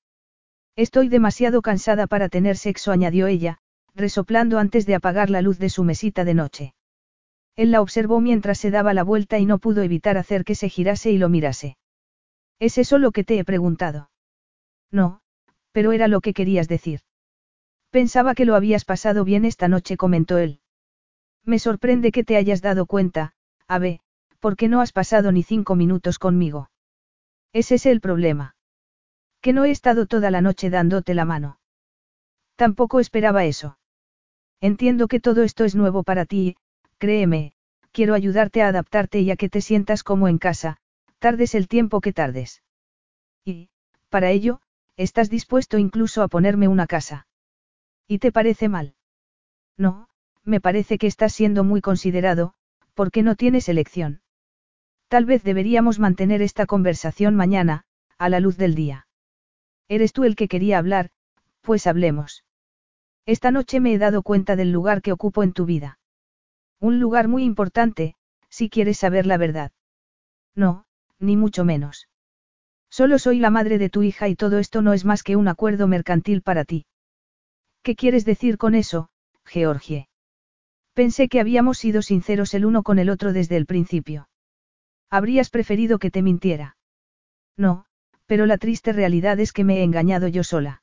Estoy demasiado cansada para tener sexo, añadió ella, resoplando antes de apagar la luz de su mesita de noche. Él la observó mientras se daba la vuelta y no pudo evitar hacer que se girase y lo mirase. ¿Es eso lo que te he preguntado? No, pero era lo que querías decir. Pensaba que lo habías pasado bien esta noche, comentó él. Me sorprende que te hayas dado cuenta, Ave, porque no has pasado ni cinco minutos conmigo. Ese es el problema. Que no he estado toda la noche dándote la mano. Tampoco esperaba eso. Entiendo que todo esto es nuevo para ti, créeme, quiero ayudarte a adaptarte y a que te sientas como en casa, tardes el tiempo que tardes. Y, para ello, Estás dispuesto incluso a ponerme una casa. ¿Y te parece mal? No, me parece que estás siendo muy considerado, porque no tienes elección. Tal vez deberíamos mantener esta conversación mañana, a la luz del día. Eres tú el que quería hablar, pues hablemos. Esta noche me he dado cuenta del lugar que ocupo en tu vida. Un lugar muy importante, si quieres saber la verdad. No, ni mucho menos. Solo soy la madre de tu hija y todo esto no es más que un acuerdo mercantil para ti. ¿Qué quieres decir con eso, Georgie? Pensé que habíamos sido sinceros el uno con el otro desde el principio. Habrías preferido que te mintiera. No, pero la triste realidad es que me he engañado yo sola.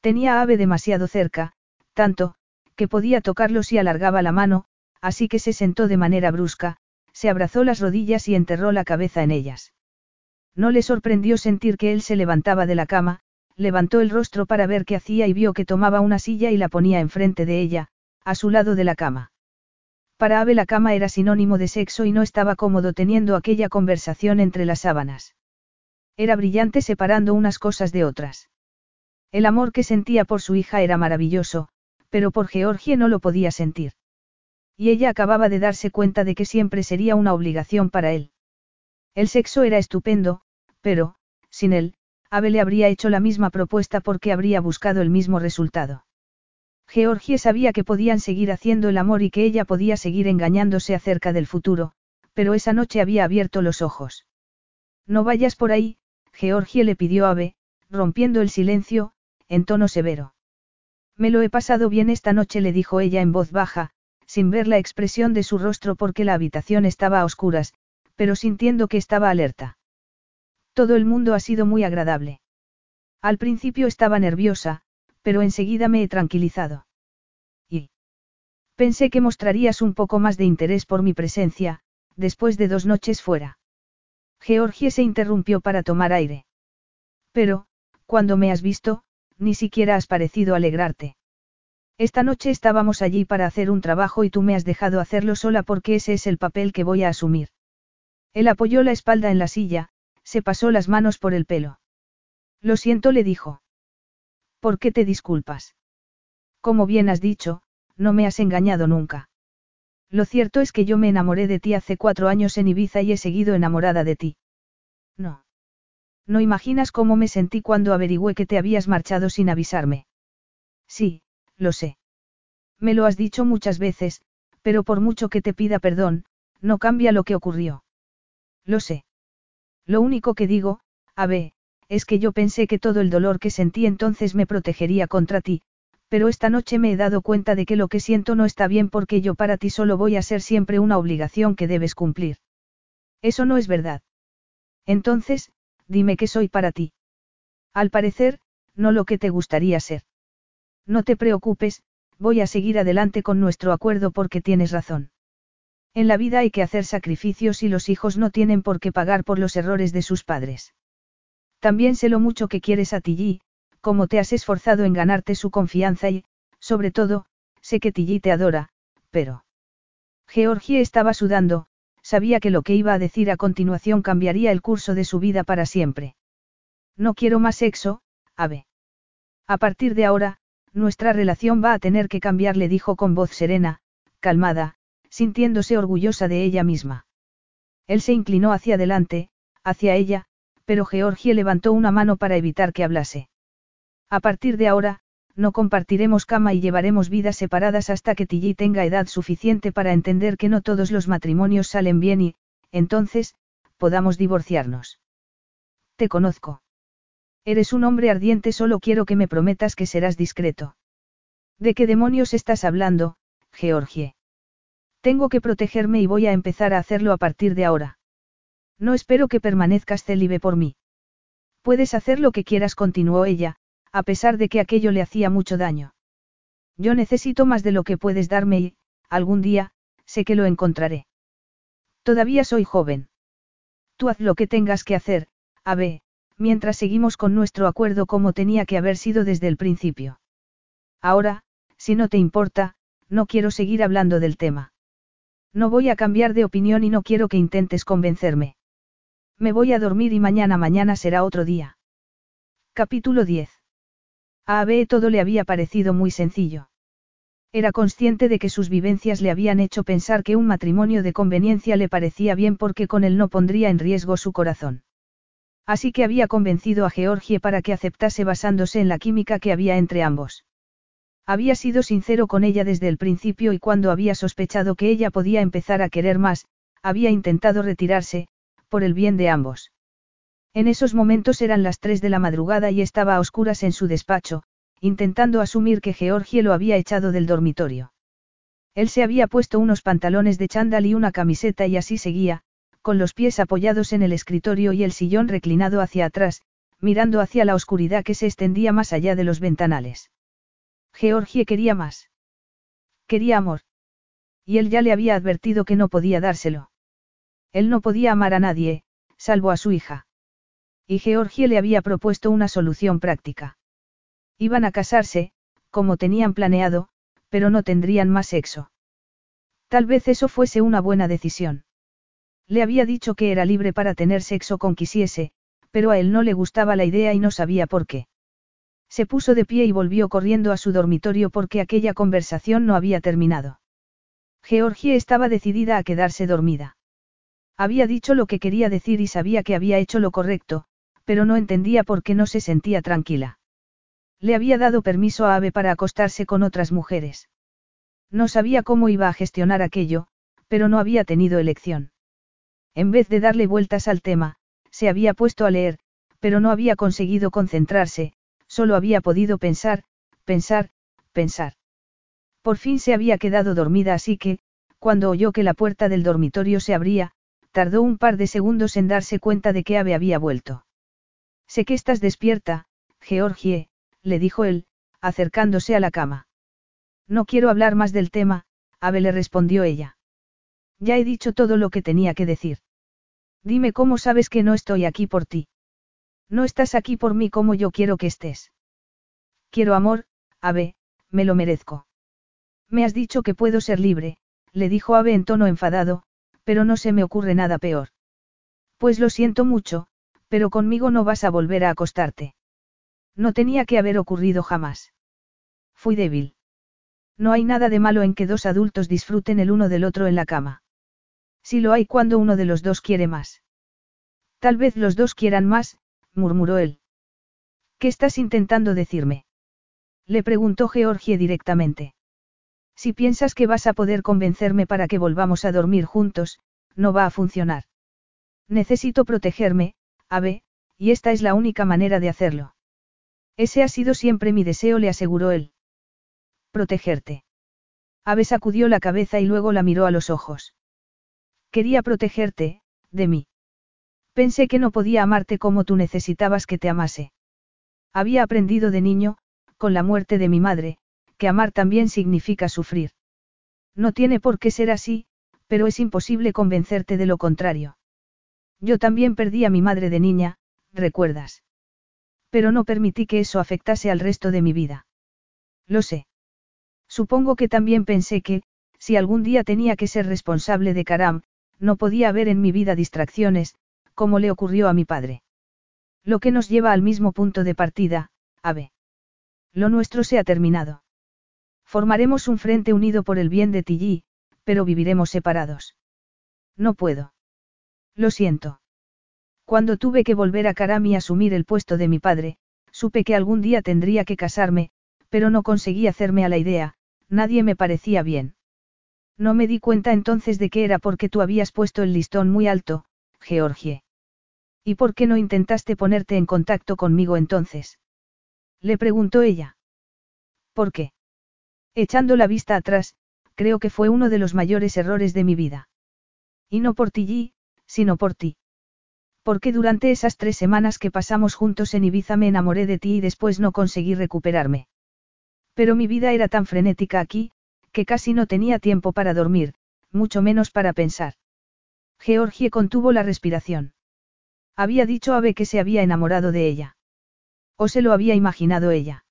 Tenía a Ave demasiado cerca, tanto, que podía tocarlo si alargaba la mano, así que se sentó de manera brusca, se abrazó las rodillas y enterró la cabeza en ellas. No le sorprendió sentir que él se levantaba de la cama, levantó el rostro para ver qué hacía y vio que tomaba una silla y la ponía enfrente de ella, a su lado de la cama. Para Ave la cama era sinónimo de sexo y no estaba cómodo teniendo aquella conversación entre las sábanas. Era brillante separando unas cosas de otras. El amor que sentía por su hija era maravilloso, pero por Georgie no lo podía sentir. Y ella acababa de darse cuenta de que siempre sería una obligación para él. El sexo era estupendo, pero, sin él, Abel le habría hecho la misma propuesta porque habría buscado el mismo resultado. Georgie sabía que podían seguir haciendo el amor y que ella podía seguir engañándose acerca del futuro, pero esa noche había abierto los ojos. No vayas por ahí, Georgie le pidió a rompiendo el silencio, en tono severo. Me lo he pasado bien esta noche, le dijo ella en voz baja, sin ver la expresión de su rostro porque la habitación estaba a oscuras, pero sintiendo que estaba alerta. Todo el mundo ha sido muy agradable. Al principio estaba nerviosa, pero enseguida me he tranquilizado. Y pensé que mostrarías un poco más de interés por mi presencia, después de dos noches fuera. Georgie se interrumpió para tomar aire. Pero, cuando me has visto, ni siquiera has parecido alegrarte. Esta noche estábamos allí para hacer un trabajo y tú me has dejado hacerlo sola porque ese es el papel que voy a asumir. Él apoyó la espalda en la silla, se pasó las manos por el pelo. Lo siento, le dijo. ¿Por qué te disculpas? Como bien has dicho, no me has engañado nunca. Lo cierto es que yo me enamoré de ti hace cuatro años en Ibiza y he seguido enamorada de ti. No. No imaginas cómo me sentí cuando averigüé que te habías marchado sin avisarme. Sí, lo sé. Me lo has dicho muchas veces, pero por mucho que te pida perdón, no cambia lo que ocurrió. Lo sé. Lo único que digo, Abe, es que yo pensé que todo el dolor que sentí entonces me protegería contra ti, pero esta noche me he dado cuenta de que lo que siento no está bien porque yo para ti solo voy a ser siempre una obligación que debes cumplir. Eso no es verdad. Entonces, dime que soy para ti. Al parecer, no lo que te gustaría ser. No te preocupes, voy a seguir adelante con nuestro acuerdo porque tienes razón. En la vida hay que hacer sacrificios y los hijos no tienen por qué pagar por los errores de sus padres. También sé lo mucho que quieres a Tilly, cómo te has esforzado en ganarte su confianza y, sobre todo, sé que Tilly te adora, pero... Georgie estaba sudando, sabía que lo que iba a decir a continuación cambiaría el curso de su vida para siempre. No quiero más sexo, Ave. A partir de ahora, nuestra relación va a tener que cambiar, le dijo con voz serena, calmada, sintiéndose orgullosa de ella misma. Él se inclinó hacia adelante, hacia ella, pero Georgie levantó una mano para evitar que hablase. A partir de ahora, no compartiremos cama y llevaremos vidas separadas hasta que Tilly tenga edad suficiente para entender que no todos los matrimonios salen bien y, entonces, podamos divorciarnos. Te conozco. Eres un hombre ardiente, solo quiero que me prometas que serás discreto. ¿De qué demonios estás hablando, Georgie? Tengo que protegerme y voy a empezar a hacerlo a partir de ahora. No espero que permanezcas célibe por mí. Puedes hacer lo que quieras, continuó ella, a pesar de que aquello le hacía mucho daño. Yo necesito más de lo que puedes darme y, algún día, sé que lo encontraré. Todavía soy joven. Tú haz lo que tengas que hacer, Abe, mientras seguimos con nuestro acuerdo como tenía que haber sido desde el principio. Ahora, si no te importa, no quiero seguir hablando del tema. No voy a cambiar de opinión y no quiero que intentes convencerme. Me voy a dormir y mañana mañana será otro día. Capítulo 10. A Abe todo le había parecido muy sencillo. Era consciente de que sus vivencias le habían hecho pensar que un matrimonio de conveniencia le parecía bien porque con él no pondría en riesgo su corazón. Así que había convencido a Georgie para que aceptase basándose en la química que había entre ambos. Había sido sincero con ella desde el principio y cuando había sospechado que ella podía empezar a querer más, había intentado retirarse, por el bien de ambos. En esos momentos eran las tres de la madrugada y estaba a oscuras en su despacho, intentando asumir que Georgie lo había echado del dormitorio. Él se había puesto unos pantalones de chándal y una camiseta y así seguía, con los pies apoyados en el escritorio y el sillón reclinado hacia atrás, mirando hacia la oscuridad que se extendía más allá de los ventanales. Georgie quería más. Quería amor. Y él ya le había advertido que no podía dárselo. Él no podía amar a nadie, salvo a su hija. Y Georgie le había propuesto una solución práctica. Iban a casarse, como tenían planeado, pero no tendrían más sexo. Tal vez eso fuese una buena decisión. Le había dicho que era libre para tener sexo con quisiese, pero a él no le gustaba la idea y no sabía por qué. Se puso de pie y volvió corriendo a su dormitorio porque aquella conversación no había terminado. Georgie estaba decidida a quedarse dormida. Había dicho lo que quería decir y sabía que había hecho lo correcto, pero no entendía por qué no se sentía tranquila. Le había dado permiso a Ave para acostarse con otras mujeres. No sabía cómo iba a gestionar aquello, pero no había tenido elección. En vez de darle vueltas al tema, se había puesto a leer, pero no había conseguido concentrarse, solo había podido pensar, pensar, pensar. Por fin se había quedado dormida así que, cuando oyó que la puerta del dormitorio se abría, tardó un par de segundos en darse cuenta de que Ave había vuelto. Sé que estás despierta, Georgie, le dijo él, acercándose a la cama. No quiero hablar más del tema, Ave le respondió ella. Ya he dicho todo lo que tenía que decir. Dime cómo sabes que no estoy aquí por ti. No estás aquí por mí como yo quiero que estés. Quiero amor, Ave, me lo merezco. Me has dicho que puedo ser libre, le dijo Ave en tono enfadado, pero no se me ocurre nada peor. Pues lo siento mucho, pero conmigo no vas a volver a acostarte. No tenía que haber ocurrido jamás. Fui débil. No hay nada de malo en que dos adultos disfruten el uno del otro en la cama. Si lo hay cuando uno de los dos quiere más. Tal vez los dos quieran más, murmuró él. ¿Qué estás intentando decirme? Le preguntó Georgie directamente. Si piensas que vas a poder convencerme para que volvamos a dormir juntos, no va a funcionar. Necesito protegerme, Ave, y esta es la única manera de hacerlo. Ese ha sido siempre mi deseo, le aseguró él. Protegerte. Ave sacudió la cabeza y luego la miró a los ojos. Quería protegerte, de mí. Pensé que no podía amarte como tú necesitabas que te amase. Había aprendido de niño, con la muerte de mi madre, que amar también significa sufrir. No tiene por qué ser así, pero es imposible convencerte de lo contrario. Yo también perdí a mi madre de niña, recuerdas. Pero no permití que eso afectase al resto de mi vida. Lo sé. Supongo que también pensé que, si algún día tenía que ser responsable de Karam, no podía haber en mi vida distracciones, como le ocurrió a mi padre. Lo que nos lleva al mismo punto de partida, Ave. Lo nuestro se ha terminado. Formaremos un frente unido por el bien de Tilly, pero viviremos separados. No puedo. Lo siento. Cuando tuve que volver a Karam y asumir el puesto de mi padre, supe que algún día tendría que casarme, pero no conseguí hacerme a la idea, nadie me parecía bien. No me di cuenta entonces de que era porque tú habías puesto el listón muy alto, Georgie. ¿Y por qué no intentaste ponerte en contacto conmigo entonces? Le preguntó ella. ¿Por qué? Echando la vista atrás, creo que fue uno de los mayores errores de mi vida. Y no por ti, sino por ti. Porque durante esas tres semanas que pasamos juntos en Ibiza me enamoré de ti y después no conseguí recuperarme. Pero mi vida era tan frenética aquí, que casi no tenía tiempo para dormir, mucho menos para pensar. Georgie contuvo la respiración. Había dicho a Ave que se había enamorado de ella. O se lo había imaginado ella.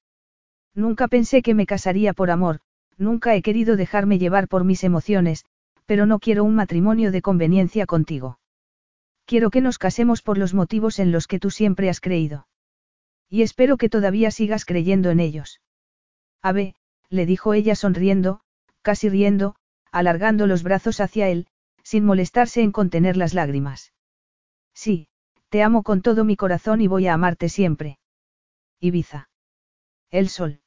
Nunca pensé que me casaría por amor, nunca he querido dejarme llevar por mis emociones, pero no quiero un matrimonio de conveniencia contigo. Quiero que nos casemos por los motivos en los que tú siempre has creído. Y espero que todavía sigas creyendo en ellos. Ave, le dijo ella sonriendo, casi riendo, alargando los brazos hacia él, sin molestarse en contener las lágrimas. Sí, te amo con todo mi corazón y voy a amarte siempre. Ibiza. El sol.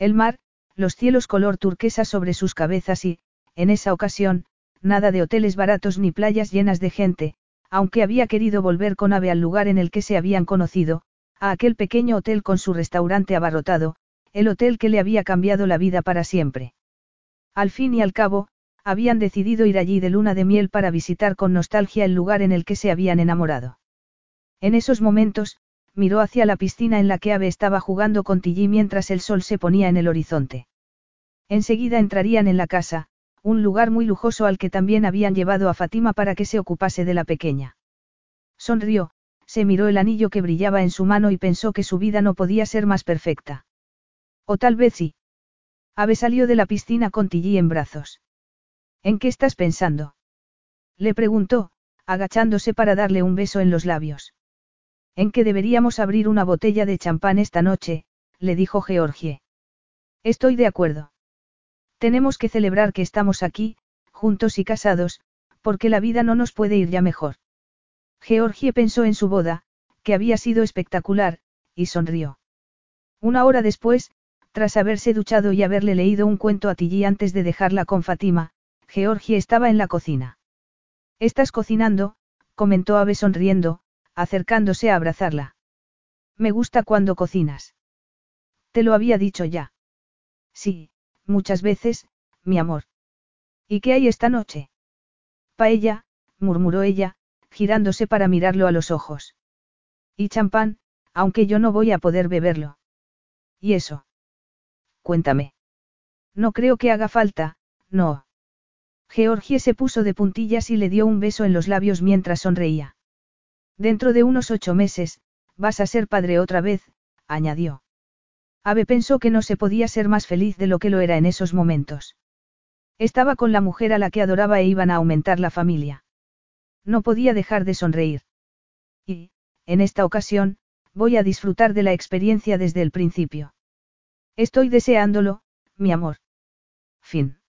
El mar, los cielos color turquesa sobre sus cabezas y, en esa ocasión, nada de hoteles baratos ni playas llenas de gente, aunque había querido volver con Ave al lugar en el que se habían conocido, a aquel pequeño hotel con su restaurante abarrotado, el hotel que le había cambiado la vida para siempre. Al fin y al cabo, habían decidido ir allí de luna de miel para visitar con nostalgia el lugar en el que se habían enamorado. En esos momentos, miró hacia la piscina en la que Ave estaba jugando con Tilly mientras el sol se ponía en el horizonte. Enseguida entrarían en la casa, un lugar muy lujoso al que también habían llevado a Fátima para que se ocupase de la pequeña. Sonrió, se miró el anillo que brillaba en su mano y pensó que su vida no podía ser más perfecta. O tal vez sí. Ave salió de la piscina con Tilly en brazos. ¿En qué estás pensando? Le preguntó, agachándose para darle un beso en los labios. En que deberíamos abrir una botella de champán esta noche, le dijo Georgie. Estoy de acuerdo. Tenemos que celebrar que estamos aquí, juntos y casados, porque la vida no nos puede ir ya mejor. Georgie pensó en su boda, que había sido espectacular, y sonrió. Una hora después, tras haberse duchado y haberle leído un cuento a Tilly antes de dejarla con Fatima, Georgie estaba en la cocina. Estás cocinando, comentó Ave sonriendo, acercándose a abrazarla. Me gusta cuando cocinas. Te lo había dicho ya. Sí, muchas veces, mi amor. ¿Y qué hay esta noche? Paella, murmuró ella, girándose para mirarlo a los ojos. Y champán, aunque yo no voy a poder beberlo. ¿Y eso? Cuéntame. No creo que haga falta, no. Georgie se puso de puntillas y le dio un beso en los labios mientras sonreía. Dentro de unos ocho meses, vas a ser padre otra vez, añadió. Ave pensó que no se podía ser más feliz de lo que lo era en esos momentos. Estaba con la mujer a la que adoraba e iban a aumentar la familia. No podía dejar de sonreír. Y, en esta ocasión, voy a disfrutar de la experiencia desde el principio. Estoy deseándolo, mi amor. Fin.